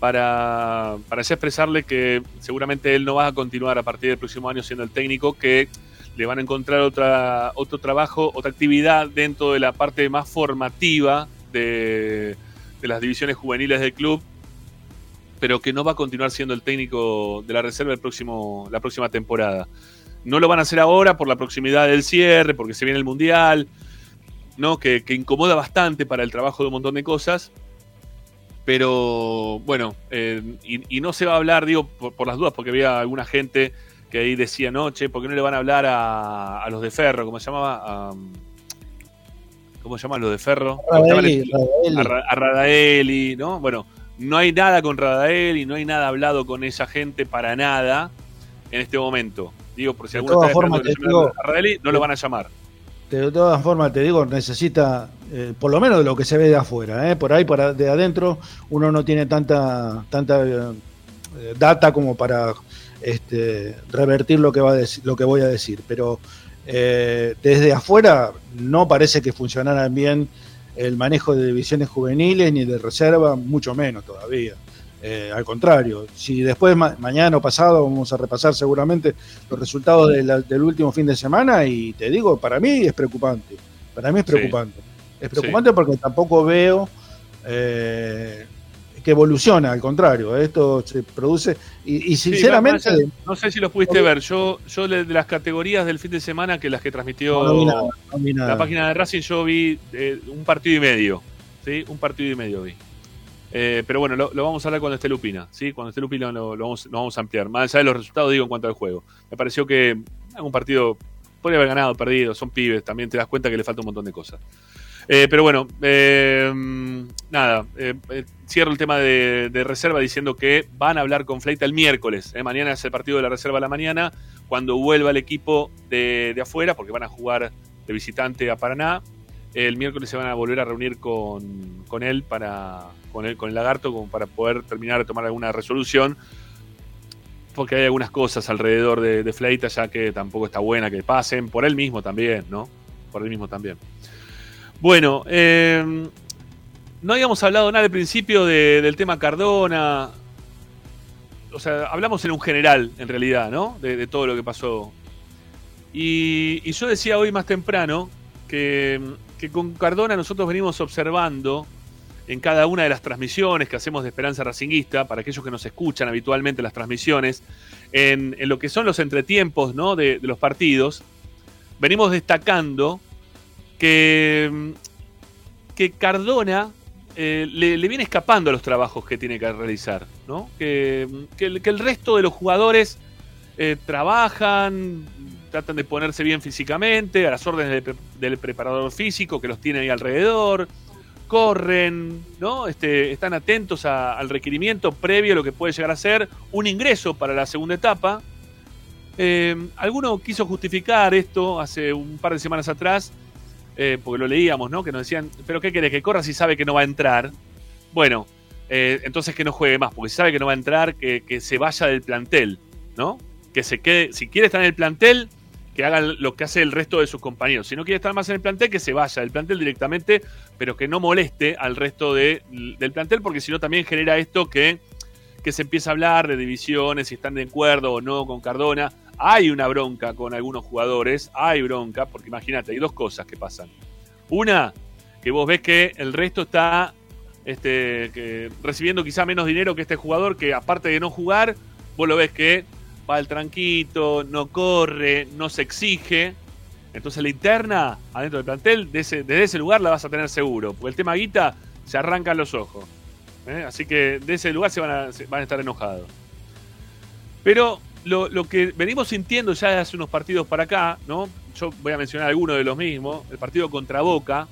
para, para expresarle que seguramente él no va a continuar a partir del próximo año siendo el técnico, que le van a encontrar otra, otro trabajo, otra actividad dentro de la parte más formativa de, de las divisiones juveniles del club, pero que no va a continuar siendo el técnico de la reserva próximo, la próxima temporada. No lo van a hacer ahora por la proximidad del cierre, porque se viene el Mundial, ¿no? que, que incomoda bastante para el trabajo de un montón de cosas. Pero bueno, eh, y, y no se va a hablar, digo, por, por las dudas, porque había alguna gente que ahí decía, no, che, ¿por qué no le van a hablar a, a los de Ferro? ¿Cómo se llamaba? A, ¿Cómo se llaman los de Ferro? Radaeli, A, Ra- a Radaeli, ¿no? Bueno, no hay nada con Radaeli, no hay nada hablado con esa gente para nada en este momento. Digo, por si De alguno está llamen digo- a Radaeli, no lo van a llamar. De todas formas, te digo, necesita, eh, por lo menos de lo que se ve de afuera, ¿eh? por ahí, para de adentro, uno no tiene tanta, tanta eh, data como para este, revertir lo que, va a lo que voy a decir. Pero desde afuera no parece que funcionaran bien el manejo de divisiones juveniles ni de reserva, mucho menos todavía. Eh, al contrario, si después ma- mañana o pasado vamos a repasar seguramente los resultados de la- del último fin de semana y te digo, para mí es preocupante. Para mí es Sí. preocupante. Es preocupante porque tampoco veo eh, que evoluciona, al contrario, esto se produce y, y sinceramente... no sé si lo pudiste ver. Yo, yo de las categorías del fin de semana que las que transmitió No, no vi nada, no vi nada. la página de Racing, yo vi eh, un partido y medio. ¿sí? Un partido y medio vi. Eh, pero bueno, lo, vamos a hablar cuando esté Lupina. ¿sí? Cuando esté Lupina lo, vamos, a ampliar. Más allá de los resultados, digo, en cuanto al juego. Me pareció que algún partido podría haber ganado, perdido. Son pibes. También te das cuenta que le falta un montón de cosas. Eh, pero bueno, eh, nada, cierro el tema de, reserva diciendo que van a hablar con Fleita el miércoles. Mañana es el partido de la reserva a la mañana, cuando vuelva el equipo de, de afuera, porque van a jugar de visitante a Paraná. El miércoles se van a volver a reunir con, con él, para, con, él, con el lagarto, como para poder terminar de tomar alguna resolución. Porque hay algunas cosas alrededor de, de Fleita, ya que tampoco está buena que pasen. Por él mismo también, ¿no? Por él mismo también. Bueno, eh, no habíamos hablado nada al principio de- del tema Cardona. O sea, hablamos en un general, en realidad, ¿no? De, de todo lo que pasó. Y, y yo decía hoy más temprano que, que con Cardona nosotros venimos observando en cada una de las transmisiones que hacemos de Esperanza Racinguista, para aquellos que nos escuchan habitualmente las transmisiones, en, lo que son los entretiempos ¿no? de, los partidos, venimos destacando que, que Cardona eh, le, viene escapando a los trabajos que tiene que realizar, ¿no? Que, el, que el resto de los jugadores eh, trabajan, tratan de ponerse bien físicamente, a las órdenes del preparador físico que los tiene ahí alrededor, corren, ¿no? Este, están atentos al requerimiento previo a lo que puede llegar a ser un ingreso para la segunda etapa. Eh, alguno quiso justificar esto hace un par de semanas atrás, eh, porque lo leíamos, ¿no? Que nos decían, ¿pero qué querés? Que corra si sabe que no va a entrar. Bueno, eh, entonces que no juegue más, porque si sabe que no va a entrar, que, que se vaya del plantel, ¿no? Que se quede, si quiere estar en el plantel, que haga lo que hace el resto de sus compañeros. Si no quiere estar más en el plantel, que se vaya del plantel directamente, pero que no moleste al resto de- del plantel, porque si no también genera esto que, que se empieza a hablar de divisiones, si están de acuerdo o no con Cardona. Hay una bronca con algunos jugadores, hay bronca, porque imagínate, hay dos cosas que pasan. Una, que vos ves que el resto está este, recibiendo quizá menos dinero que este jugador, que aparte de no jugar, vos lo ves que va al tranquito, no corre, no se exige. Entonces la interna adentro del plantel, desde ese lugar la vas a tener seguro, porque el tema guita se arrancan los ojos. ¿eh? Así que de ese lugar se van a, estar enojados. Pero lo, que venimos sintiendo ya de hace unos partidos para acá, ¿no? Yo voy a mencionar algunos de los mismos. El partido contra Boca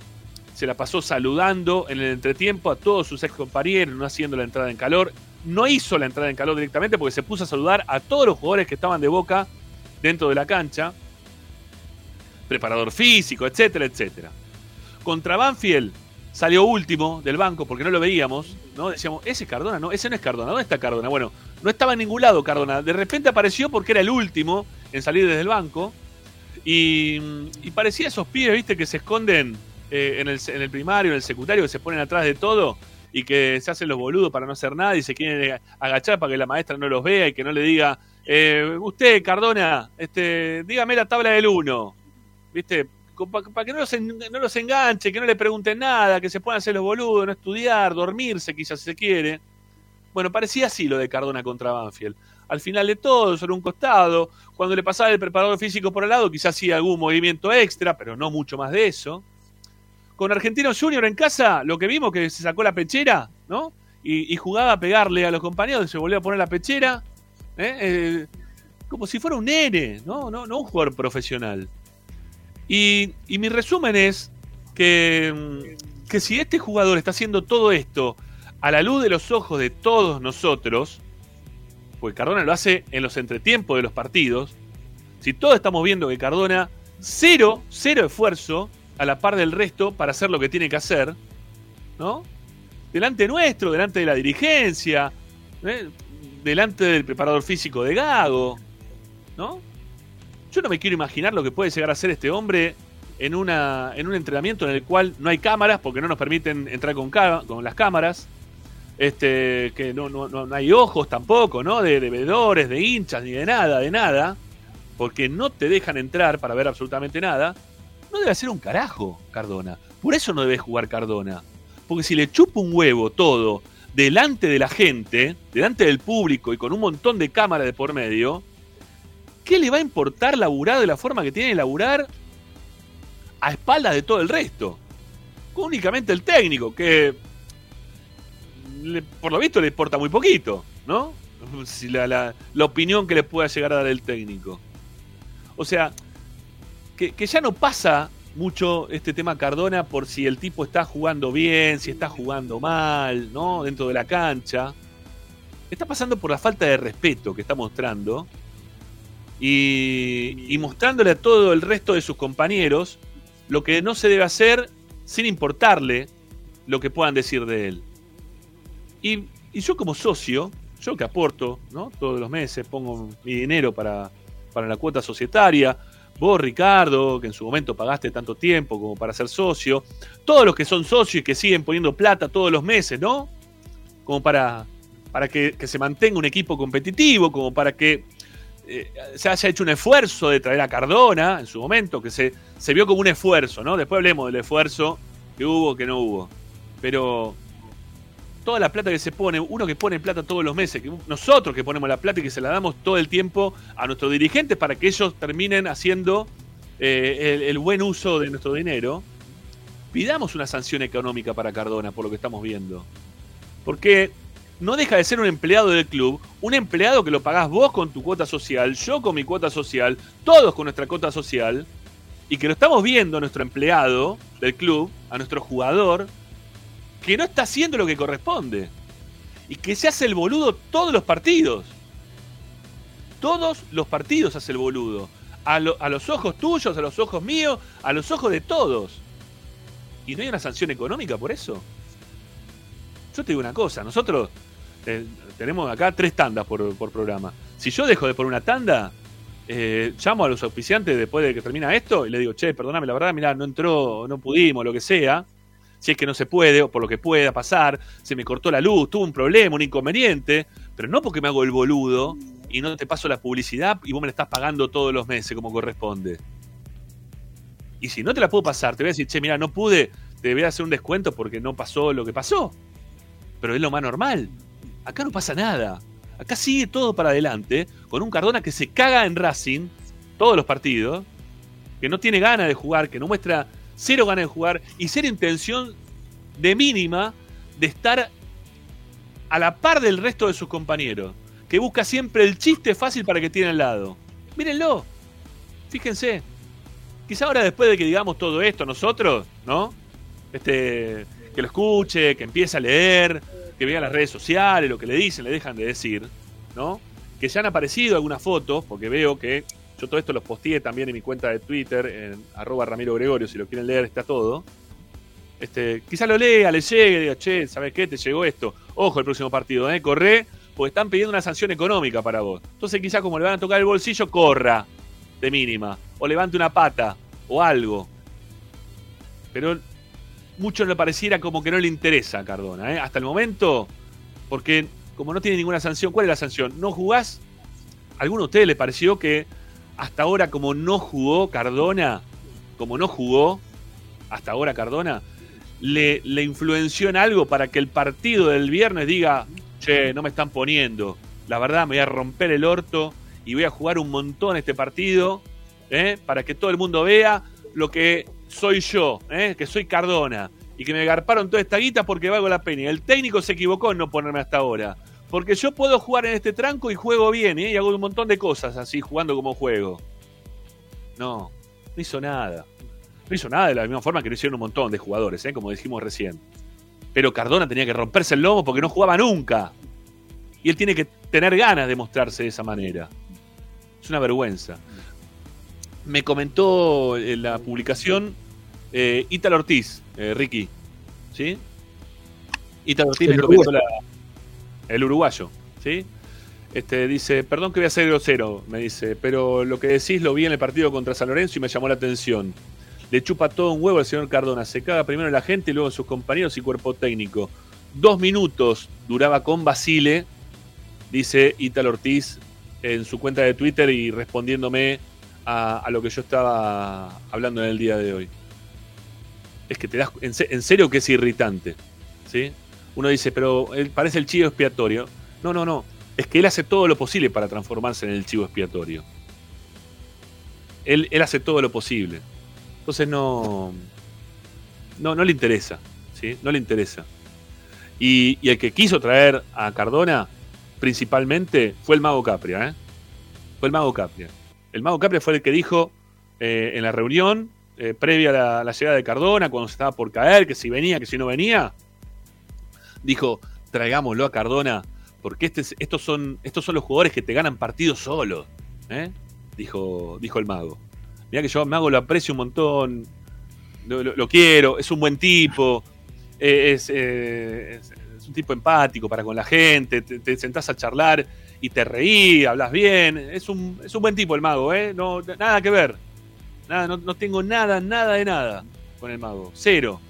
se la pasó saludando en el entretiempo a todos sus ex compañeros, no haciendo la entrada en calor. No hizo la entrada en calor directamente porque se puso a saludar a todos los jugadores que estaban de Boca dentro de la cancha. Preparador físico, etcétera, etcétera. Contra Banfield salió último del banco porque no lo veíamos, ¿no? Decíamos, ese es Cardona, no, ese no es Cardona, ¿dónde está Cardona? Bueno, no estaba en ningún lado Cardona, de repente apareció porque era el último en salir desde el banco y, y parecía esos pibes, viste, que se esconden eh, en, el, en el primario, en el secundario, que se ponen atrás de todo y que se hacen los boludos para no hacer nada y se quieren agachar para que la maestra no los vea y que no le diga, eh, usted, Cardona, este, dígame la tabla del 1, viste, para que no los, en- no los enganche, que no le pregunten nada, que se puedan hacer los boludos, no estudiar, dormirse quizás si se quiere. Bueno, parecía así lo de Cardona contra Banfield. Al final de todo, sobre un costado, cuando le pasaba el preparador físico por al lado, quizás hacía algún movimiento extra, pero no mucho más de eso. Con Argentino Junior en casa, lo que vimos que se sacó la pechera, ¿no? y, jugaba a pegarle a los compañeros, se volvía a poner la pechera, ¿eh? Eh, como si fuera un nene, ¿no? No, no un jugador profesional. Y, y mi resumen es que, mm, que si este jugador está haciendo todo esto a la luz de los ojos de todos nosotros, pues Cardona lo hace en los entretiempos de los partidos, si todos estamos viendo que Cardona cero, cero esfuerzo a la par del resto para hacer lo que tiene que hacer, ¿no? Delante nuestro, delante de la dirigencia, ¿eh? delante del preparador físico de Gago, ¿no? Yo no me quiero imaginar lo que puede llegar a ser este hombre en, una, en un entrenamiento en el cual no hay cámaras, porque no nos permiten entrar con, con las cámaras, este, que no, no, no, hay ojos tampoco, ¿no? De, de veedores, de hinchas, ni de nada, de nada, porque no te dejan entrar para ver absolutamente nada, no debe hacer un carajo Cardona. Por eso no debe jugar Cardona. Porque si le chupa un huevo todo delante de la gente, delante del público y con un montón de cámaras de por medio, ¿qué le va a importar laburar de la forma que tiene que laburar a espaldas de todo el resto? Únicamente el técnico, que por lo visto le importa muy poquito, ¿no? La, la- la opinión que le pueda llegar a dar el técnico. O sea, que, ya no pasa mucho este tema Cardona por si el tipo está jugando bien, si está jugando mal, ¿no? Dentro de la cancha. Está pasando por la falta de respeto que está mostrando y, y mostrándole a todo el resto de sus compañeros lo que no se debe hacer sin importarle lo que puedan decir de él. Y, y yo como socio, yo que aporto, ¿no? Todos los meses pongo mi dinero para, para la cuota societaria. Vos, Ricardo, que en su momento pagaste tanto tiempo como para ser socio. Todos los que son socios y que siguen poniendo plata todos los meses, ¿no? Como para, para que, se mantenga un equipo competitivo, como para que eh, se haya hecho un esfuerzo de traer a Cardona en su momento, que se, se vio como un esfuerzo, ¿no? Después hablemos del esfuerzo que hubo, que no hubo. Pero toda la plata que se pone, uno que pone plata todos los meses, que nosotros que ponemos la plata y que se la damos todo el tiempo a nuestros dirigentes para que ellos terminen haciendo eh, el, el buen uso de nuestro dinero, pidamos una sanción económica para Cardona por lo que estamos viendo. Porque no deja de ser un empleado del club, un empleado que lo pagás vos con tu cuota social, yo con mi cuota social, todos con nuestra cuota social, y que lo estamos viendo a nuestro empleado del club, a nuestro jugador, que no está haciendo lo que corresponde. Y que se hace el boludo todos los partidos. Todos los partidos hace el boludo. A, lo- a los ojos tuyos, a los ojos míos, a los ojos de todos. ¿Y no hay una sanción económica por eso? Yo te digo una cosa, nosotros eh, tenemos acá tres tandas por, por programa. Si yo dejo de poner una tanda, eh, llamo a los auspiciantes después de que termina esto y le digo, che, perdóname, la verdad, mirá, no entró, no pudimos, lo que sea. Si es que no se puede, o por lo que pueda pasar, se me cortó la luz, tuve un problema, un inconveniente, pero no porque me hago el boludo y no te paso la publicidad y vos me la estás pagando todos los meses como corresponde. Y si no te la puedo pasar, te voy a decir, che, mira, no pude, te voy a hacer un descuento porque no pasó lo que pasó. Pero es lo más normal. Acá no pasa nada. Acá sigue todo para adelante, con un Cardona que se caga en Racing todos los partidos, que no tiene ganas de jugar, que no muestra cero ganas de jugar y cero intención de mínima de estar a la par del resto de sus compañeros, que busca siempre el chiste fácil para que tiene al lado. Mírenlo, fíjense. Quizá ahora después de que digamos todo esto nosotros, ¿no? Este, que lo escuche, que empiece a leer, que vea las redes sociales, lo que le dicen, le dejan de decir, ¿no? Que ya han aparecido algunas fotos, porque veo que yo todo esto los posteé también en mi cuenta de Twitter, en arroba Ramiro Gregorio, si lo quieren leer está todo. Este, quizá lo lea, le llegue, diga, che, ¿sabes qué? Te llegó esto. Ojo el próximo partido, ¿eh? Corre, porque están pidiendo una sanción económica para vos. Entonces quizá como le van a tocar el bolsillo, corra, de mínima. O levante una pata, o algo. Pero mucho le pareciera como que no le interesa a Cardona, ¿eh? Hasta el momento, porque como no tiene ninguna sanción, ¿cuál es la sanción? ¿No jugás? ¿A alguno de ustedes le pareció que hasta ahora como no jugó Cardona, como no jugó hasta ahora Cardona, le, influenció en algo para que el partido del viernes diga, che, no me están poniendo, la verdad me voy a romper el orto y voy a jugar un montón este partido, ¿eh? para que todo el mundo vea lo que soy yo, ¿eh? que soy Cardona, y que me garparon toda esta guita porque valgo la pena. El técnico se equivocó en no ponerme hasta ahora. Porque yo puedo jugar en este tranco y juego bien, ¿eh? y hago un montón de cosas así, jugando como juego. No, no hizo nada. No hizo nada de la misma forma que lo hicieron un montón de jugadores, ¿eh? como dijimos recién. Pero Cardona tenía que romperse el lomo porque no jugaba nunca. Y él tiene que tener ganas de mostrarse de esa manera. Es una vergüenza. Me comentó en la publicación eh, Ortiz, eh, Ricky. ¿Sí? Ítalo Ortiz El me comentó la, el uruguayo. ¿Sí? Este, dice, perdón que voy a ser grosero, me dice, pero lo que decís lo vi en el partido contra San Lorenzo y me llamó la atención. Le chupa todo un huevo al señor Cardona, se caga primero en la gente y luego en sus compañeros y cuerpo técnico. Dos minutos duraba con Basile, dice Ítalo Ortiz en su cuenta de Twitter y respondiéndome a, a lo que yo estaba hablando en el día de hoy. Es que te das, en serio que es irritante, ¿sí? Uno dice, pero él parece el chivo expiatorio. No, no, no. Es que él hace todo lo posible para transformarse en el chivo expiatorio. Él, él hace todo lo posible. Entonces no. No, no le interesa. ¿sí? No le interesa. Y, y el que quiso traer a Cardona, principalmente, fue el Mago Capria. ¿eh? Fue el Mago Capria. El Mago Capria fue el que dijo eh, en la reunión, eh, previa a la, la llegada de Cardona, cuando se estaba por caer, que si venía, que si no venía, dijo: traigámoslo a Cardona, porque este, es- estos, son, estos son los jugadores que te ganan partidos solos. ¿eh? Dijo, dijo el Mago. Mira que yo al Mago lo aprecio un montón, lo, lo- quiero, es un buen tipo, es, eh, es- un tipo empático para con la gente, te, te sentás a charlar y te reí, hablas bien, es un, es un buen tipo el Mago, ¿eh? No, nada que ver, nada, no, no tengo nada, nada de nada con el Mago, cero.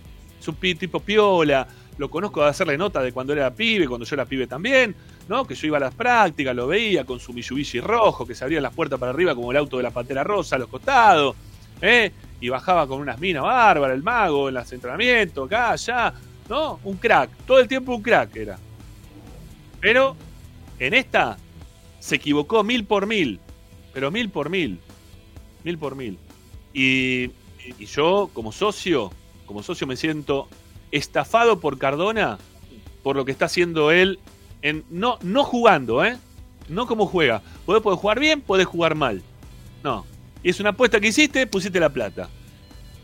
Es un tipo piola, lo conozco de hacerle nota de cuando era pibe, cuando yo era pibe también, ¿no? Que yo iba a las prácticas, lo veía con su Mitsubishi rojo, que se abrían las puertas para arriba como el auto de la Pantera Rosa a los costados, ¿eh? Y bajaba con unas minas bárbaras, el mago, en los entrenamientos, acá, allá, ¿no? Un crack, todo el tiempo un crack era. Pero en esta se equivocó mil por mil, pero mil por mil, mil por mil. Y, y yo, como socio, como socio me siento estafado por Cardona por lo que está haciendo él en no no jugando, ¿eh? No como juega. Puede, puede jugar bien, puede jugar mal. No. Y es una apuesta que hiciste, pusiste la plata.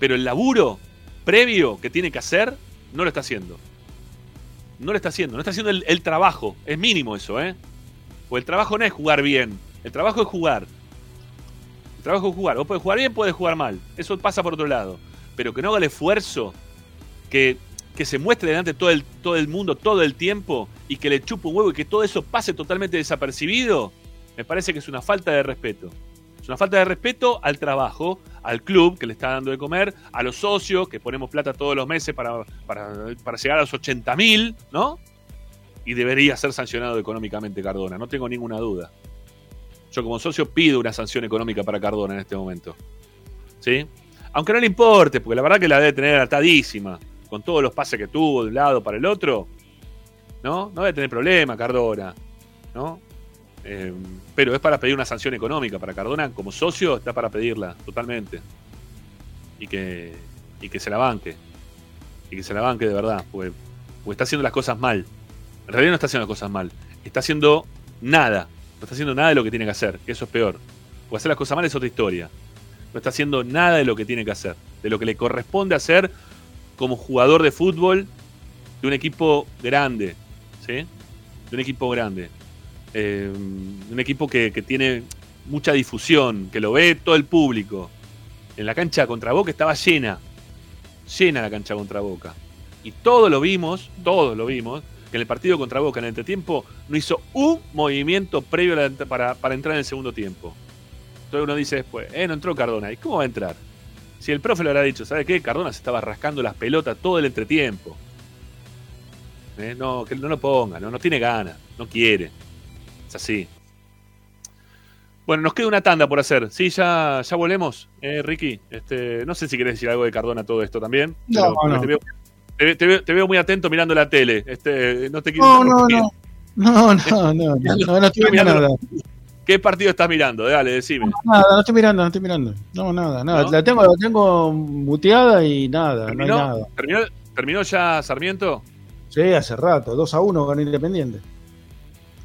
Pero el laburo previo que tiene que hacer, no lo está haciendo. No lo está haciendo, no está haciendo el, el trabajo. Es mínimo eso, ¿eh? Pues el trabajo no es jugar bien. El trabajo es jugar. El trabajo es jugar. Vos podés jugar bien, podés jugar mal. Eso pasa por otro lado. Pero que no haga el esfuerzo que, que se muestre delante de todo el, todo el mundo todo el tiempo y que le chupe un huevo y que todo eso pase totalmente desapercibido, me parece que es una falta de respeto. Es una falta de respeto al trabajo, al club que le está dando de comer, a los socios que ponemos plata todos los meses para, para, para llegar a los 80 mil, ¿no? Y debería ser sancionado económicamente Cardona, no tengo ninguna duda. Yo como socio pido una sanción económica para Cardona en este momento. ¿Sí? Aunque no le importe, porque la verdad que la debe tener atadísima, con todos los pases que tuvo de un lado para el otro, ¿no? No debe tener problema Cardona, ¿no? Eh, pero es para pedir una sanción económica para Cardona como socio, está para pedirla totalmente. Y que, y que se la banque. Y que se la banque de verdad, porque, está haciendo las cosas mal. En realidad no está haciendo las cosas mal, está haciendo nada. No está haciendo nada de lo que tiene que hacer, eso es peor. Porque hacer las cosas mal es otra historia. No está haciendo nada de lo que tiene que hacer, de lo que le corresponde hacer como jugador de fútbol de un equipo grande, ¿sí? De un equipo grande. Eh, un equipo que, que tiene mucha difusión, que lo ve todo el público. En la cancha contra Boca estaba llena, llena la cancha contra Boca. Y todos lo vimos, todos lo vimos, que en el partido contra Boca en el entretiempo no hizo un movimiento previo para, para entrar en el segundo tiempo. Entonces uno dice después, eh, no entró Cardona. ¿Y cómo va a entrar? Si el profe le habrá dicho, ¿sabe qué? Cardona se estaba rascando las pelotas todo el entretiempo. Eh, No, que no lo ponga, no, no tiene ganas, no quiere. Es así. Bueno, nos queda una tanda por hacer. Sí, ya, ya volvemos, eh, Ricky. Este, no sé si querés decir algo de Cardona todo esto también. No, no. Te, veo, te- te veo- te veo muy atento mirando la tele. Este, no te quiero No, no, no. No, no, no, no, no, no estoy viendo nada. ¿Qué partido estás mirando? Dale, decime. Nada, no estoy mirando, no estoy mirando. No, nada, nada. ¿No? La tengo, la tengo muteada y nada, no hay ¿Terminó? nada. ¿Terminó, ¿Terminó ya Sarmiento? Sí, hace rato, 2 a 1 ganó Independiente.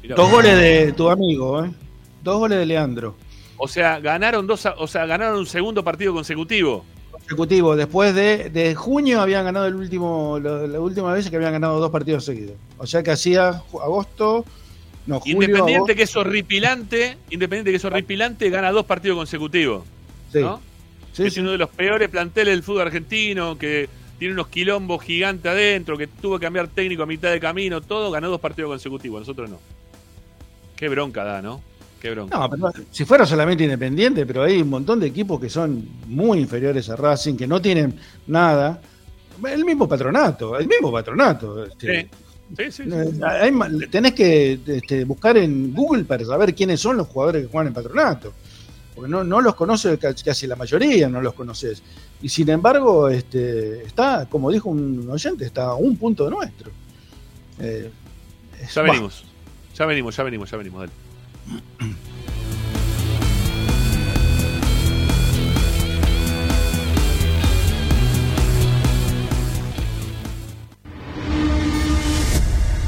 Mirá Dos goles de tu amigo, ¿eh? Dos goles de Leandro. O sea, ganaron dos, o sea, ganaron un segundo partido consecutivo. Consecutivo. Después de, de junio habían ganado el último, la, la última vez que habían ganado dos partidos seguidos. O sea que hacía agosto, no, julio, Independiente agosto. que es horripilante, Independiente que es horripilante, gana dos partidos consecutivos. Sí. ¿no? es uno de los peores planteles del fútbol argentino, que tiene unos quilombos gigantes adentro, que tuvo que cambiar técnico a mitad de camino, todo, ganó dos partidos consecutivos, nosotros no. Qué bronca da, ¿no? Qué bronca. No, pero si fuera solamente Independiente, pero hay un montón de equipos que son muy inferiores a Racing, que no tienen nada. El mismo patronato, el mismo patronato. este, Sí, sí, sí. sí. Eh, hay tenés que este, buscar en Google para saber quiénes son los jugadores que juegan en patronato. Porque no, no los conoce ca- casi la mayoría, no los conoces. Y sin embargo, este, está, como dijo un oyente, está a un punto de nuestro. Eh, Ya bah, venimos. Ya venimos, ya venimos, ya venimos. Dale.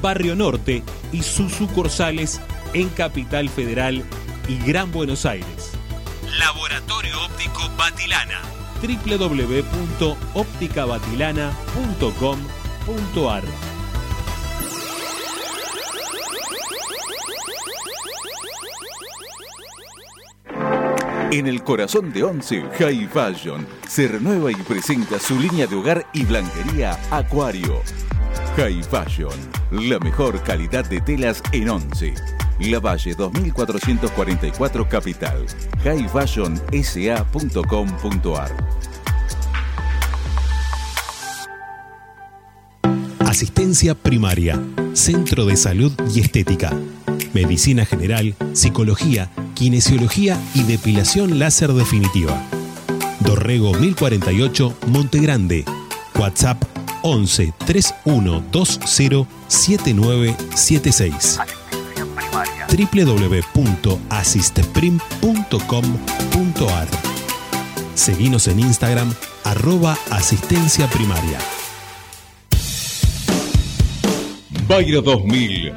Barrio Norte y sus sucursales en Capital Federal y Gran Buenos Aires. Laboratorio Óptico Batilana. www.opticabatilana.com.ar En el corazón de Once, High Fashion se renueva y presenta su línea de hogar y blanquería Acuario. High la mejor calidad de telas en Once. La Valle 2444 Capital. highfashionsa.com.ar Asistencia primaria, Centro de Salud y Estética. Medicina General, Psicología, Kinesiología y Depilación Láser Definitiva. Dorrego 1048, Monte Grande. WhatsApp 11 3120 7976 www.asisteprim.com.ar Seguinos en Instagram arroba asistencia primaria. Bayro 2000,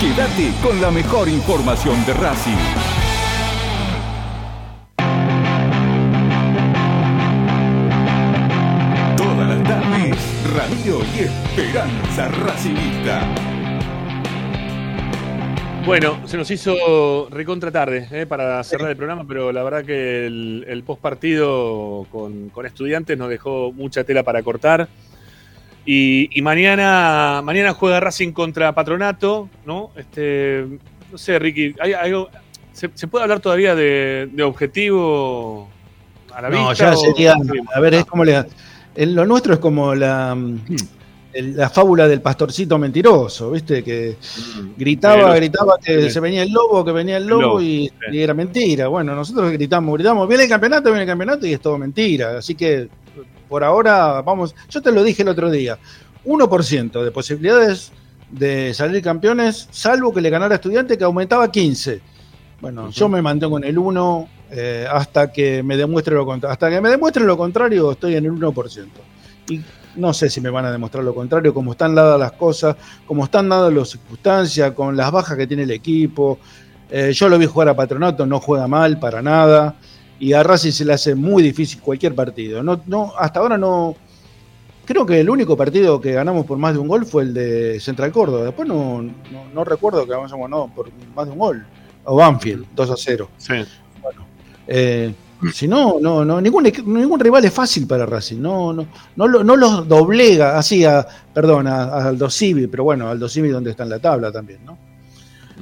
Quédate con la mejor información de Racing. Toda la tarde, Radio y Esperanza Racingista. Bueno, se nos hizo recontra tarde eh, para cerrar el programa, pero la verdad que el, el post partido con, estudiantes nos dejó mucha tela para cortar. Y, y mañana, mañana juega Racing contra Patronato, ¿no? Este, no sé, Ricky, ¿hay algo, ¿se, se puede hablar todavía de, de objetivo a la No, vista? ya o- sería. A ver, es como le. lo nuestro es como la. La fábula del pastorcito mentiroso, ¿viste? Que gritaba, Sí, gritaba que se venía el lobo, que venía el lobo, y, y era mentira. Bueno, nosotros gritamos, gritamos, viene el campeonato, viene el campeonato y es todo mentira. Así que por ahora, vamos, yo te lo dije el otro día, 1% de posibilidades de salir campeones, salvo que le ganara a estudiante que aumentaba a 15. Bueno, yo me mantengo en el 1 eh, hasta que me demuestre lo contrario. Hasta que me demuestre lo contrario, estoy en el 1%. Y no sé si me van a demostrar lo contrario, como están dadas las cosas, como están dadas las circunstancias, con las bajas que tiene el equipo. Eh, yo lo vi jugar a Patronato, no juega mal para nada. Y a Racing se le hace muy difícil cualquier partido. No, no, hasta ahora no. Creo que el único partido que ganamos por más de un gol fue el de Central Córdoba. Después no, no, no recuerdo que hayamos ganado por más de un gol. O Banfield, 2 a 0. Sí. Eh, si no, no, no, ningún, ningún rival es fácil para Racing. No, no, no, no los doblega así a, perdón, a, a Aldo Civi, pero bueno, Aldo Civi donde está en la tabla también, ¿no?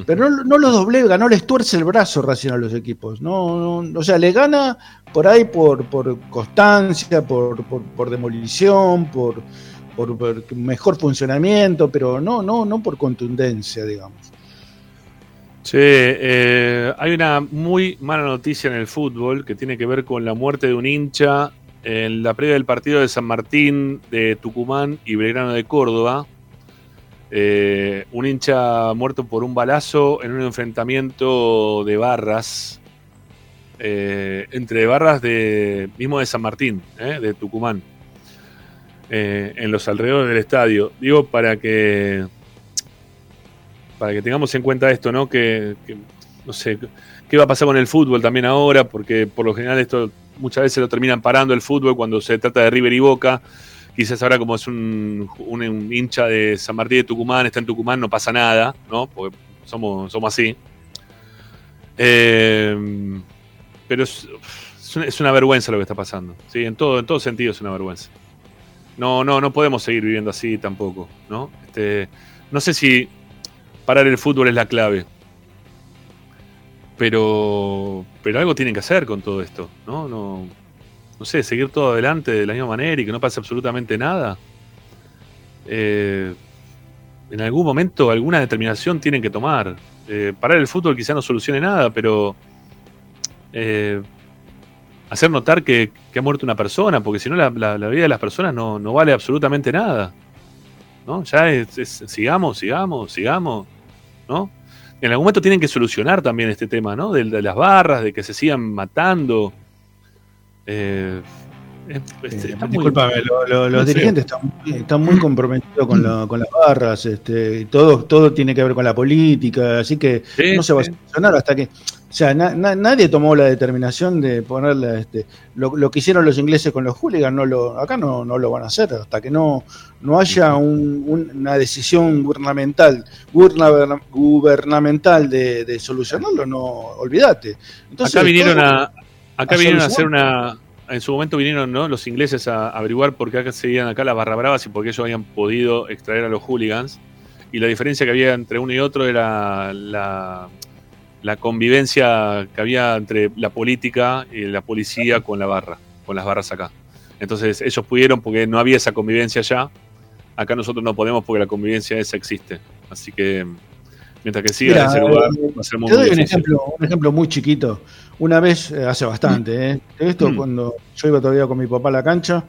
Pero no, no los doblega, no les tuerce el brazo Racing a los equipos. No, no, o sea, le gana por ahí por, por constancia, por, por, demolición, por, por, mejor funcionamiento, pero no, no, no por contundencia, digamos. Che, eh, hay una muy mala noticia en el fútbol que tiene que ver con la muerte de un hincha en la previa del partido de San Martín de Tucumán y Belgrano de Córdoba. Eh, un hincha muerto por un balazo en un enfrentamiento de barras eh, entre barras de mismo de San Martín, eh, de Tucumán, en los alrededores del estadio. Digo para que para que tengamos en cuenta esto, ¿no? Que, no sé, qué va a pasar con el fútbol también ahora, porque por lo general esto muchas veces lo terminan parando el fútbol cuando se trata de River y Boca. Quizás ahora como es un, un- hincha de San Martín de Tucumán, está en Tucumán, no pasa nada, ¿no? Porque somos, somos así. Eh, pero es, es una vergüenza lo que está pasando, ¿sí? En todo, en todo sentido es una vergüenza. No, no, no podemos seguir viviendo así tampoco, ¿no? Este, no sé si parar el fútbol es la clave. Pero, pero algo tienen que hacer con todo esto, ¿no? No, no sé, seguir todo adelante de la misma manera y que no pase absolutamente nada. Eh, en algún momento alguna determinación tienen que tomar. Eh, parar el fútbol quizá no solucione nada, pero eh, hacer notar que, que ha muerto una persona, porque si no la, la- vida de las personas no, no vale absolutamente nada. ¿no? Ya es, es- sigamos, sigamos, sigamos, ¿no? En algún momento tienen que solucionar también este tema, ¿no? De, de las barras, de que se sigan matando. Eh, es- es- está muy- Disculpame, lo- lo- los dirigentes están, muy- están muy comprometidos con, la- con las barras, este, y todo, todo tiene que ver con la política, así que Sí, no se va a solucionar hasta que, o sea, na- na- nadie tomó la determinación de ponerle, este, lo, lo que hicieron los ingleses con los hooligans, no lo, acá no, no lo van a hacer, hasta que no, no haya un- un- una decisión gubernamental, guberna- gubernamental de, de solucionarlo, no, olvídate. Entonces, acá vinieron todo- a, acá a vinieron a hacer una. En su momento vinieron ¿no? los ingleses a averiguar por qué acá seguían acá las barra bravas y por qué ellos habían podido extraer a los hooligans. Y la diferencia que había entre uno y otro era la, la convivencia que había entre la política y la policía con la barra, con las barras acá. Entonces ellos pudieron porque no había esa convivencia ya. Acá nosotros no podemos porque la convivencia esa existe. Así que mientras que siga Mira, en ese lugar va a ser muy te doy un difícil. ejemplo, un ejemplo muy chiquito. Una vez, eh, hace bastante, ¿eh? esto Mm. cuando yo iba todavía con mi papá a la cancha,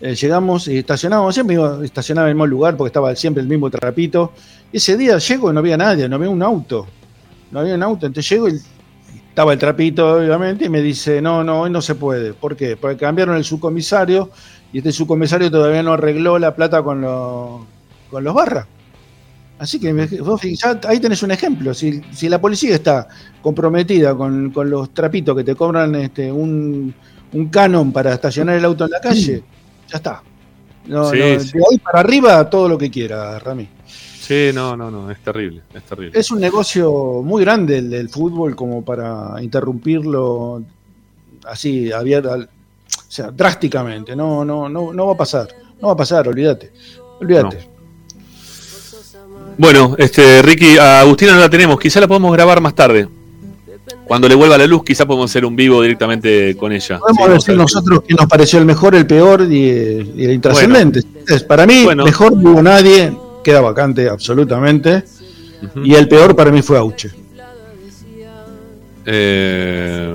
eh, llegamos y estacionábamos, siempre iba, estacionaba en el mismo lugar porque estaba siempre el mismo trapito. Ese día llego y no había nadie, no había un auto. No había un auto, entonces llego y estaba el trapito, obviamente, y me dice, no, no, hoy no se puede. ¿Por qué? Porque cambiaron el subcomisario y este subcomisario todavía no arregló la plata con, los con los barras. Así que vos ya ahí tenés un ejemplo. Si, si la policía está comprometida con, con los trapitos que te cobran este, un, un canon para estacionar el auto en la calle, ya está. No, Sí, no, de ahí para arriba todo lo que quiera, Rami. Sí, no, no, no, es terrible, es terrible. Es un negocio muy grande el del fútbol como para interrumpirlo así, abierto, o sea, drásticamente. No, no, no, no va a pasar. No va a pasar, olvídate. Olvídate. Bueno, este, Ricky, a Agustina no la tenemos, quizá la podemos grabar más tarde. Cuando le vuelva la luz, quizá podemos hacer un vivo directamente con ella. Podemos Sí, a decir ver. nosotros que nos pareció el mejor, el peor y, y el intrascendente. Es, para mí, Bueno. mejor no hubo nadie, queda vacante absolutamente. Y el peor para mí fue Auche. Eh,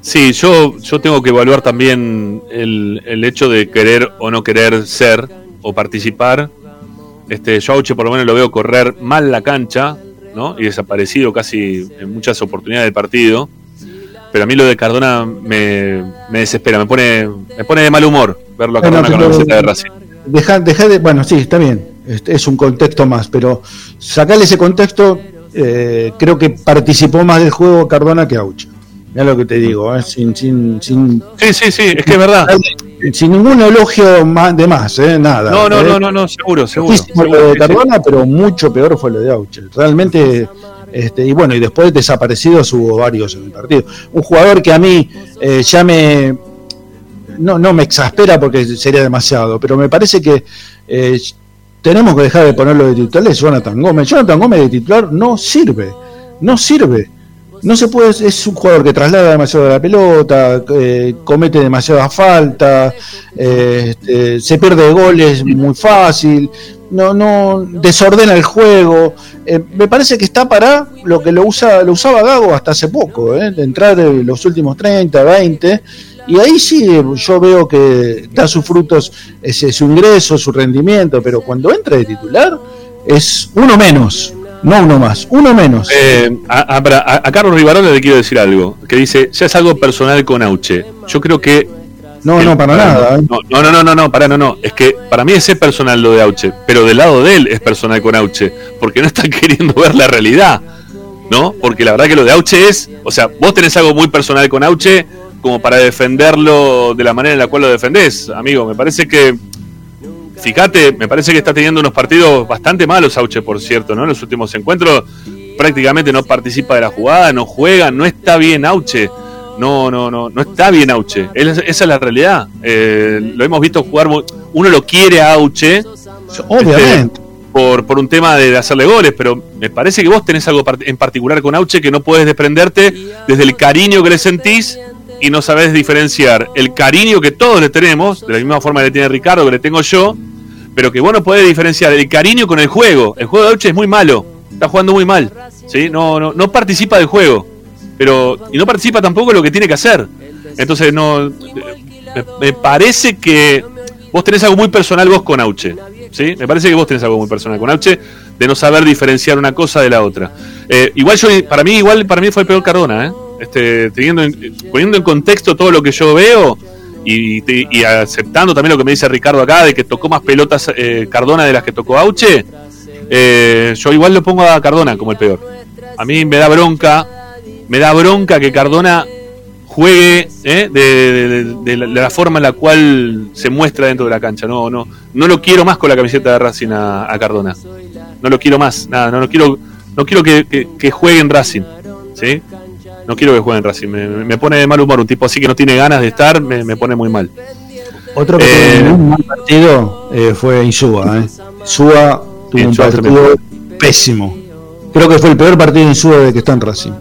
sí, yo, yo tengo que evaluar también el, el hecho de querer o no querer ser o participar. Este, yo Auche por lo menos lo veo correr mal la cancha, ¿no? Y desaparecido casi en muchas oportunidades del partido. Pero a mí lo de Cardona me, me desespera, me pone, me pone de mal humor verlo a Bueno, Cardona con la camiseta de Racing. Deja, deja de, bueno, sí, está bien, es un contexto más, pero sacarle ese contexto, eh, creo que participó más del juego Cardona que Auche. Ya lo que te digo, eh, sin, sin, sin, Sí, sí, sí, es que es verdad. sin ningún elogio más, de más, eh, nada. No, no, eh. no, no, no, seguro, seguro. Seguro, lo de sí, sí. Cardona, pero mucho peor fue lo de Auche. Realmente, este, y bueno, y después desaparecidos hubo varios en el partido. Un jugador que a mí eh, ya me. No, no me exaspera porque sería demasiado, pero me parece que eh, tenemos que dejar de ponerlo de titular es Jonathan Gómez. Jonathan Gómez de titular no sirve, no sirve. No se puede, es un jugador que traslada demasiado la pelota, eh, comete demasiadas faltas, eh, este, se pierde goles muy fácil, no, no desordena el juego. Eh, me parece que está para lo que lo usa, lo usaba Gago hasta hace poco, eh, de entrar en los últimos 30, 20. Y ahí sí yo veo que da sus frutos ese, su ingreso, su rendimiento, pero cuando entra de titular es uno menos, no uno más, uno menos. Eh, a, a- a- Carlos Rivarola le quiero decir algo, que dice, ya es algo personal con Auche. Yo creo que... No, no, para nada. ¿eh? No, no, no, no, no, no, para, no, no. Es que para mí es personal lo de Auche, pero del lado de él es personal con Auche, porque no están queriendo ver la realidad, ¿no? Porque la verdad que lo de Auche es, o sea, vos tenés algo muy personal con Auche como para defenderlo de la manera en la cual lo defendés, amigo. Me parece que, fíjate, me parece que está teniendo unos partidos bastante malos Auche, por cierto, ¿no? En los últimos encuentros prácticamente no participa de la jugada, no juega, no está bien Auche. No, no, no, no está bien Auche. Es- esa es la realidad. Eh, lo hemos visto jugar. Uno lo quiere a Auche. Obviamente. este, por, por un tema de hacerle goles, pero me parece que vos tenés algo en particular con Auche que no puedes desprenderte desde el cariño que le sentís y no sabés diferenciar el cariño que todos le tenemos, de la misma forma que le tiene Ricardo, que le tengo yo, pero que vos no podés diferenciar el cariño con el juego. El juego de Auche es muy malo, está jugando muy mal, ¿sí? no, no, no participa del juego, pero y no participa tampoco lo que tiene que hacer. Entonces, no me, me parece que vos tenés algo muy personal vos con Auche. ¿sí? Me parece que vos tenés algo muy personal con Auche de no saber diferenciar una cosa de la otra. Eh, igual yo, para mí, igual para mí fue el peor Cardona, ¿eh? Este, teniendo en- poniendo en contexto todo lo que yo veo y, aceptando también lo que me dice Ricardo acá de que tocó más pelotas eh, Cardona de las que tocó Auche, eh, yo igual lo pongo a Cardona como el peor. A mí me da bronca, me da bronca que Cardona juegue ¿eh? de, la, forma en la cual se muestra dentro de la cancha. No, no, no lo quiero más con la camiseta de Racing a, a Cardona. No lo quiero más, nada, no lo quiero, no quiero que, que, que juegue en Racing, ¿sí? No quiero que juegue en Racing, me, me pone de mal humor, un tipo así que no tiene ganas de estar, me, me pone muy mal. Otro que Eh, tuvo un mal partido eh, fue Insúa. Eh. Insúa tuvo un partido pésimo. Creo que fue el peor partido de Insúa de que está en Racing.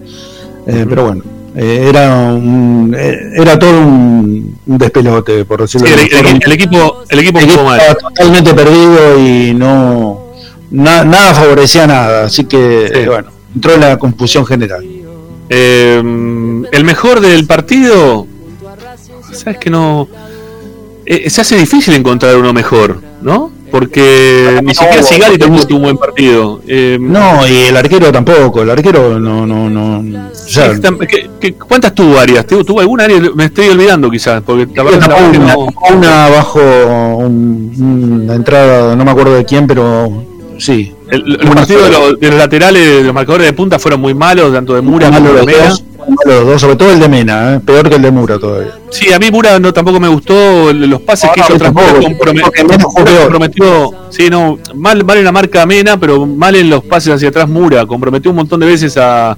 Eh, Pero bueno, era un, era todo un, un despelote, por decirlo Sí, el, el- equipo, el equipo mal. estaba totalmente perdido y no na- nada favorecía nada. Así que, bueno, entró en la confusión general. Eh, el mejor del partido, sabes que no. eh, se hace difícil encontrar uno mejor, ¿no? Porque ni siquiera Sigali tuvo tuvo un buen partido. Eh, No, y el arquero tampoco. El arquero no, no, no. o sea, sí, tam- ¿qué- qué- cuántas tuvo áreas? ¿Tuvo, alguna área? Me estoy olvidando quizás, porque la verdad, una, no- una bajo un- una entrada, no me acuerdo de quién, pero sí. El- los partidos de los, de los laterales, de los marcadores de punta fueron muy malos, tanto de Mura como de Mera. dos, los dos, sobre todo el de Mena, ¿eh? peor que el de Mura todavía. Sí, a mí Mura no, tampoco me gustó los pases que hizo tampoco, Mura, comprome- porque Mena jugó Mura peor. comprometió, sí, no, mal, mal en la marca Mena, pero mal en los pases hacia atrás Mura, comprometió un montón de veces a,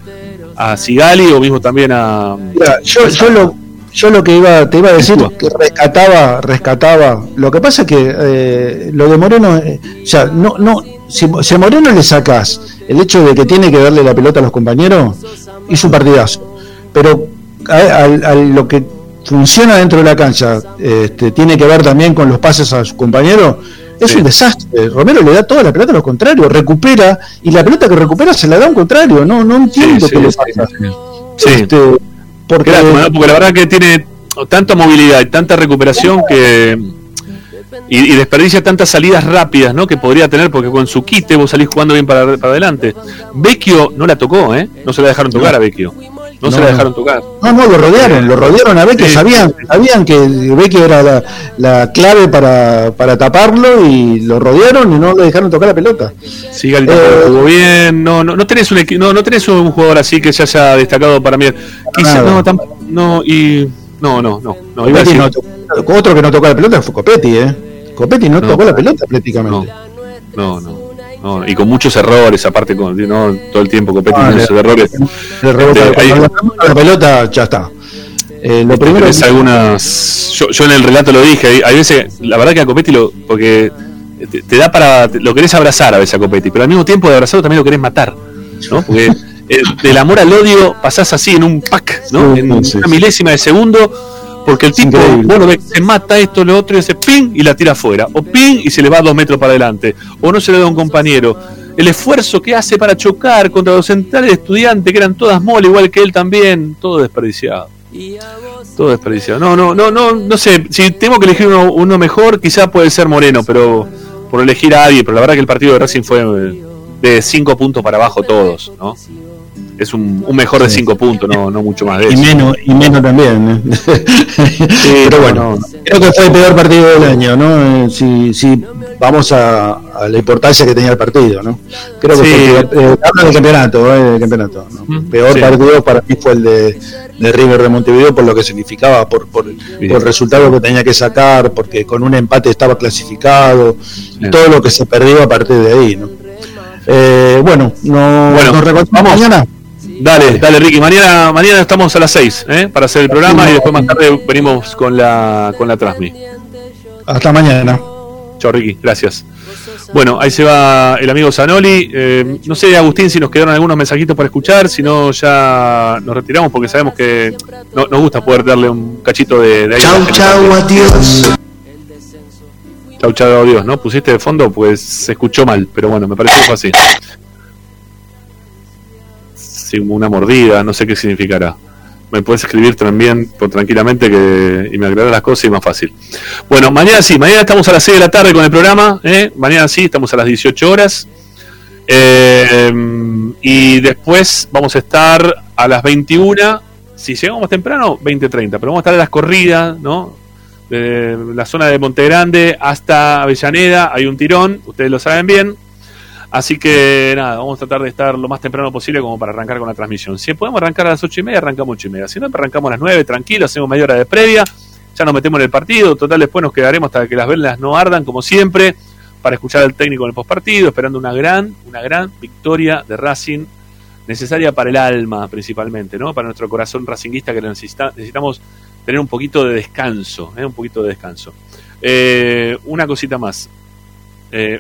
a Sigali o mismo también a Mira, yo, yo lo, yo lo que iba, te iba a decir que rescataba, rescataba. Lo que pasa es que eh, lo de Moreno, eh, o sea, no, no, si, si a Moreno le sacás el hecho de que tiene que darle la pelota a los compañeros, hizo un partidazo. Pero a, a- a lo que funciona dentro de la cancha, este, tiene que ver también con los pases a sus compañeros. Es un desastre. Romero le da toda la pelota a los contrarios, recupera y la pelota que recupera se la da a un contrario. No, no entiendo Sí, qué sí, le pasa. Este, porque porque la verdad que tiene tanta movilidad y tanta recuperación que y, y desperdicia tantas salidas rápidas ¿no? que podría tener porque con su quite vos salís jugando bien para, para adelante Vecchio no la tocó ¿eh? no se la dejaron tocar a Vecchio no, se la dejaron tocar No, no, lo rodearon, lo rodearon a Vecchio, Sí. sabían, sabían que Vecchio era la, la clave para, para taparlo y lo rodearon y no le dejaron tocar la pelota. Sigal Eh, jugó bien no, no, no tenés un no, no tenés un jugador así que se haya destacado para mí Quizá- nada. no, no y no no no no iba a decir- no otro que no tocó la pelota fue Copetti, ¿eh? Copetti no, No. tocó la pelota prácticamente. no no no, y con muchos errores aparte con ¿no? todo el tiempo Copetti Ah, esos errores Le rebota, Este, ahí- la pelota, ya está. Eh, lo primero Tenés algunas. Yo, yo en el relato lo dije. Hay, hay veces, la verdad que a Copetti lo. Porque te, te da para. te- lo querés abrazar a veces a Copetti, pero al mismo tiempo de abrazarlo también lo querés matar. ¿no? Porque eh, del amor al odio pasás así en un pack, ¿no? Sí, en sí, una milésima de segundo. Porque el tipo, increíble. bueno, ve, se mata esto, lo otro, y hace ping y la tira afuera. O ping y se le va dos metros para adelante. O no se le da a un compañero. El esfuerzo que hace para chocar contra los centrales de estudiantes, que eran todas mole, igual que él también, todo desperdiciado. Todo desperdiciado. No, no, no, no, no sé. Si tengo que elegir uno, uno mejor, quizá puede ser Moreno, pero por elegir a alguien. Pero la verdad que el partido de Racing fue eh, de cinco puntos para abajo todos, ¿no? Es un, un mejor de cinco puntos, no, no mucho más de y eso. menos, y menos también. ¿eh? Pero bueno, creo que fue el peor partido del año, ¿no? Eh, Si, si vamos a, a la importancia que tenía el partido, ¿no? Creo que Sí. fue el peor- eh, hablo del campeonato, eh, del campeonato. ¿no? peor sí. partido para mí fue el de, de River de Montevideo por lo que significaba, por, por, por el resultado que tenía que sacar, porque con un empate estaba clasificado, y todo lo que se perdió a partir de ahí, ¿no? Eh, bueno, no, Bueno, nos vamos. mañana. Dale, dale, Ricky. Mañana, mañana estamos a las 6 ¿eh? para hacer el programa y después más tarde venimos con la, con la Transmi. Hasta mañana. Chao, Ricky. Gracias. Bueno, ahí se va el amigo Zanoli. Eh, no sé, Agustín, si nos quedaron algunos mensajitos para escuchar. Si no, ya nos retiramos porque sabemos que no- nos gusta poder darle un cachito de, de aire a la gente también. adiós. Chau, chau, adiós, ¿no? Pusiste de fondo, pues se escuchó mal, pero bueno, me pareció que fue así. Sí, una mordida, no sé qué significará. Me puedes escribir también por tranquilamente que, y me aclaras las cosas y más fácil. Bueno, mañana sí, mañana estamos a las 6 de la tarde con el programa, ¿eh? mañana sí, estamos a las 18 horas. Eh, y después vamos a estar a las 21, si llegamos más temprano, 20.30, pero vamos a estar a las corridas, ¿no? de la zona de Monte Grande hasta Avellaneda, hay un tirón, ustedes lo saben bien. Así que nada, vamos a tratar de estar lo más temprano posible como para arrancar con la transmisión. Si podemos arrancar a las ocho y media, arrancamos ocho y media. Si no, arrancamos a las nueve, tranquilo, hacemos media hora de previa, ya nos metemos en el partido, total después nos quedaremos hasta que las velas no ardan, como siempre, para escuchar al técnico en el postpartido, esperando una gran, una gran victoria de Racing, necesaria para el alma principalmente, ¿no? Para nuestro corazón racinguista que necesita, necesitamos tener un poquito de descanso, ¿eh? un poquito de descanso. Eh, una cosita más. Eh,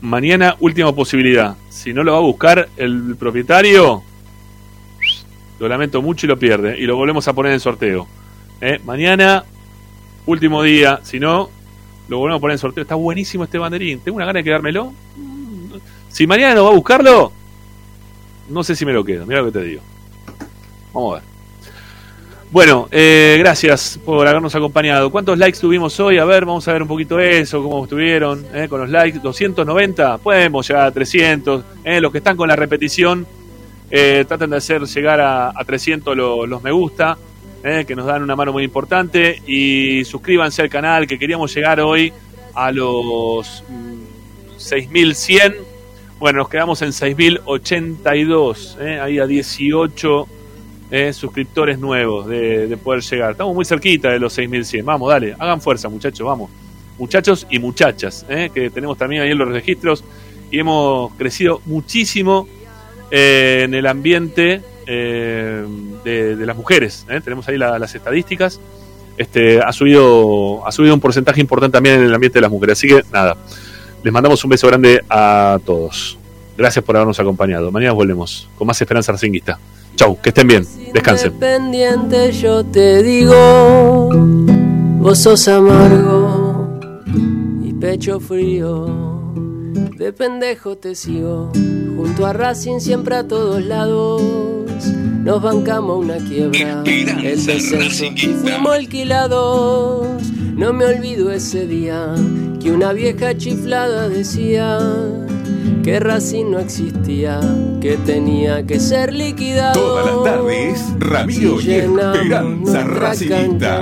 mañana, última posibilidad. Si no lo va a buscar el propietario, lo lamento mucho y lo pierde. Y lo volvemos a poner en sorteo. ¿eh? Mañana, último día. Si no, lo volvemos a poner en sorteo. Está buenísimo este banderín. Tengo una gana de quedármelo. Si mañana no va a buscarlo, no sé si me lo quedo. Mira lo que te digo. Vamos a ver. Bueno, eh, gracias por habernos acompañado. ¿Cuántos likes tuvimos hoy? A ver, vamos a ver un poquito eso, cómo estuvieron eh, con los likes. 290, podemos llegar a 300. eh, los que están con la repetición, eh, traten de hacer llegar a, a 300 lo- los me gusta, eh, que nos dan una mano muy importante. Y suscríbanse al canal, que queríamos llegar hoy a los mm, 6100. Bueno, nos quedamos en 6082, eh, ahí a 18 eh, suscriptores nuevos de, de poder llegar. Estamos muy cerquita de los 6100. Vamos, dale, hagan fuerza, muchachos, vamos. Muchachos y muchachas, eh, que tenemos también ahí en los registros y hemos crecido muchísimo eh, en el ambiente eh, de, las mujeres. eh. Tenemos ahí la- las estadísticas. Este, ha subido ha subido un porcentaje importante también en el ambiente de las mujeres. Así que nada, les mandamos un beso grande a todos. Gracias por habernos acompañado. Mañana volvemos con más Esperanza Racinguista. Chau, que estén bien. Descansen. Pendiente yo te digo, vos sos amargo y pecho frío. De pendejo te sigo, junto a Racing siempre a todos lados. Nos bancamos una quiebra, el descenso y fuimos alquilados. No me olvido ese día que una vieja chiflada decía que Racing no existía, que tenía que ser liquidado. Todas las tardes, Ramiro Si y Esperanza Racingista.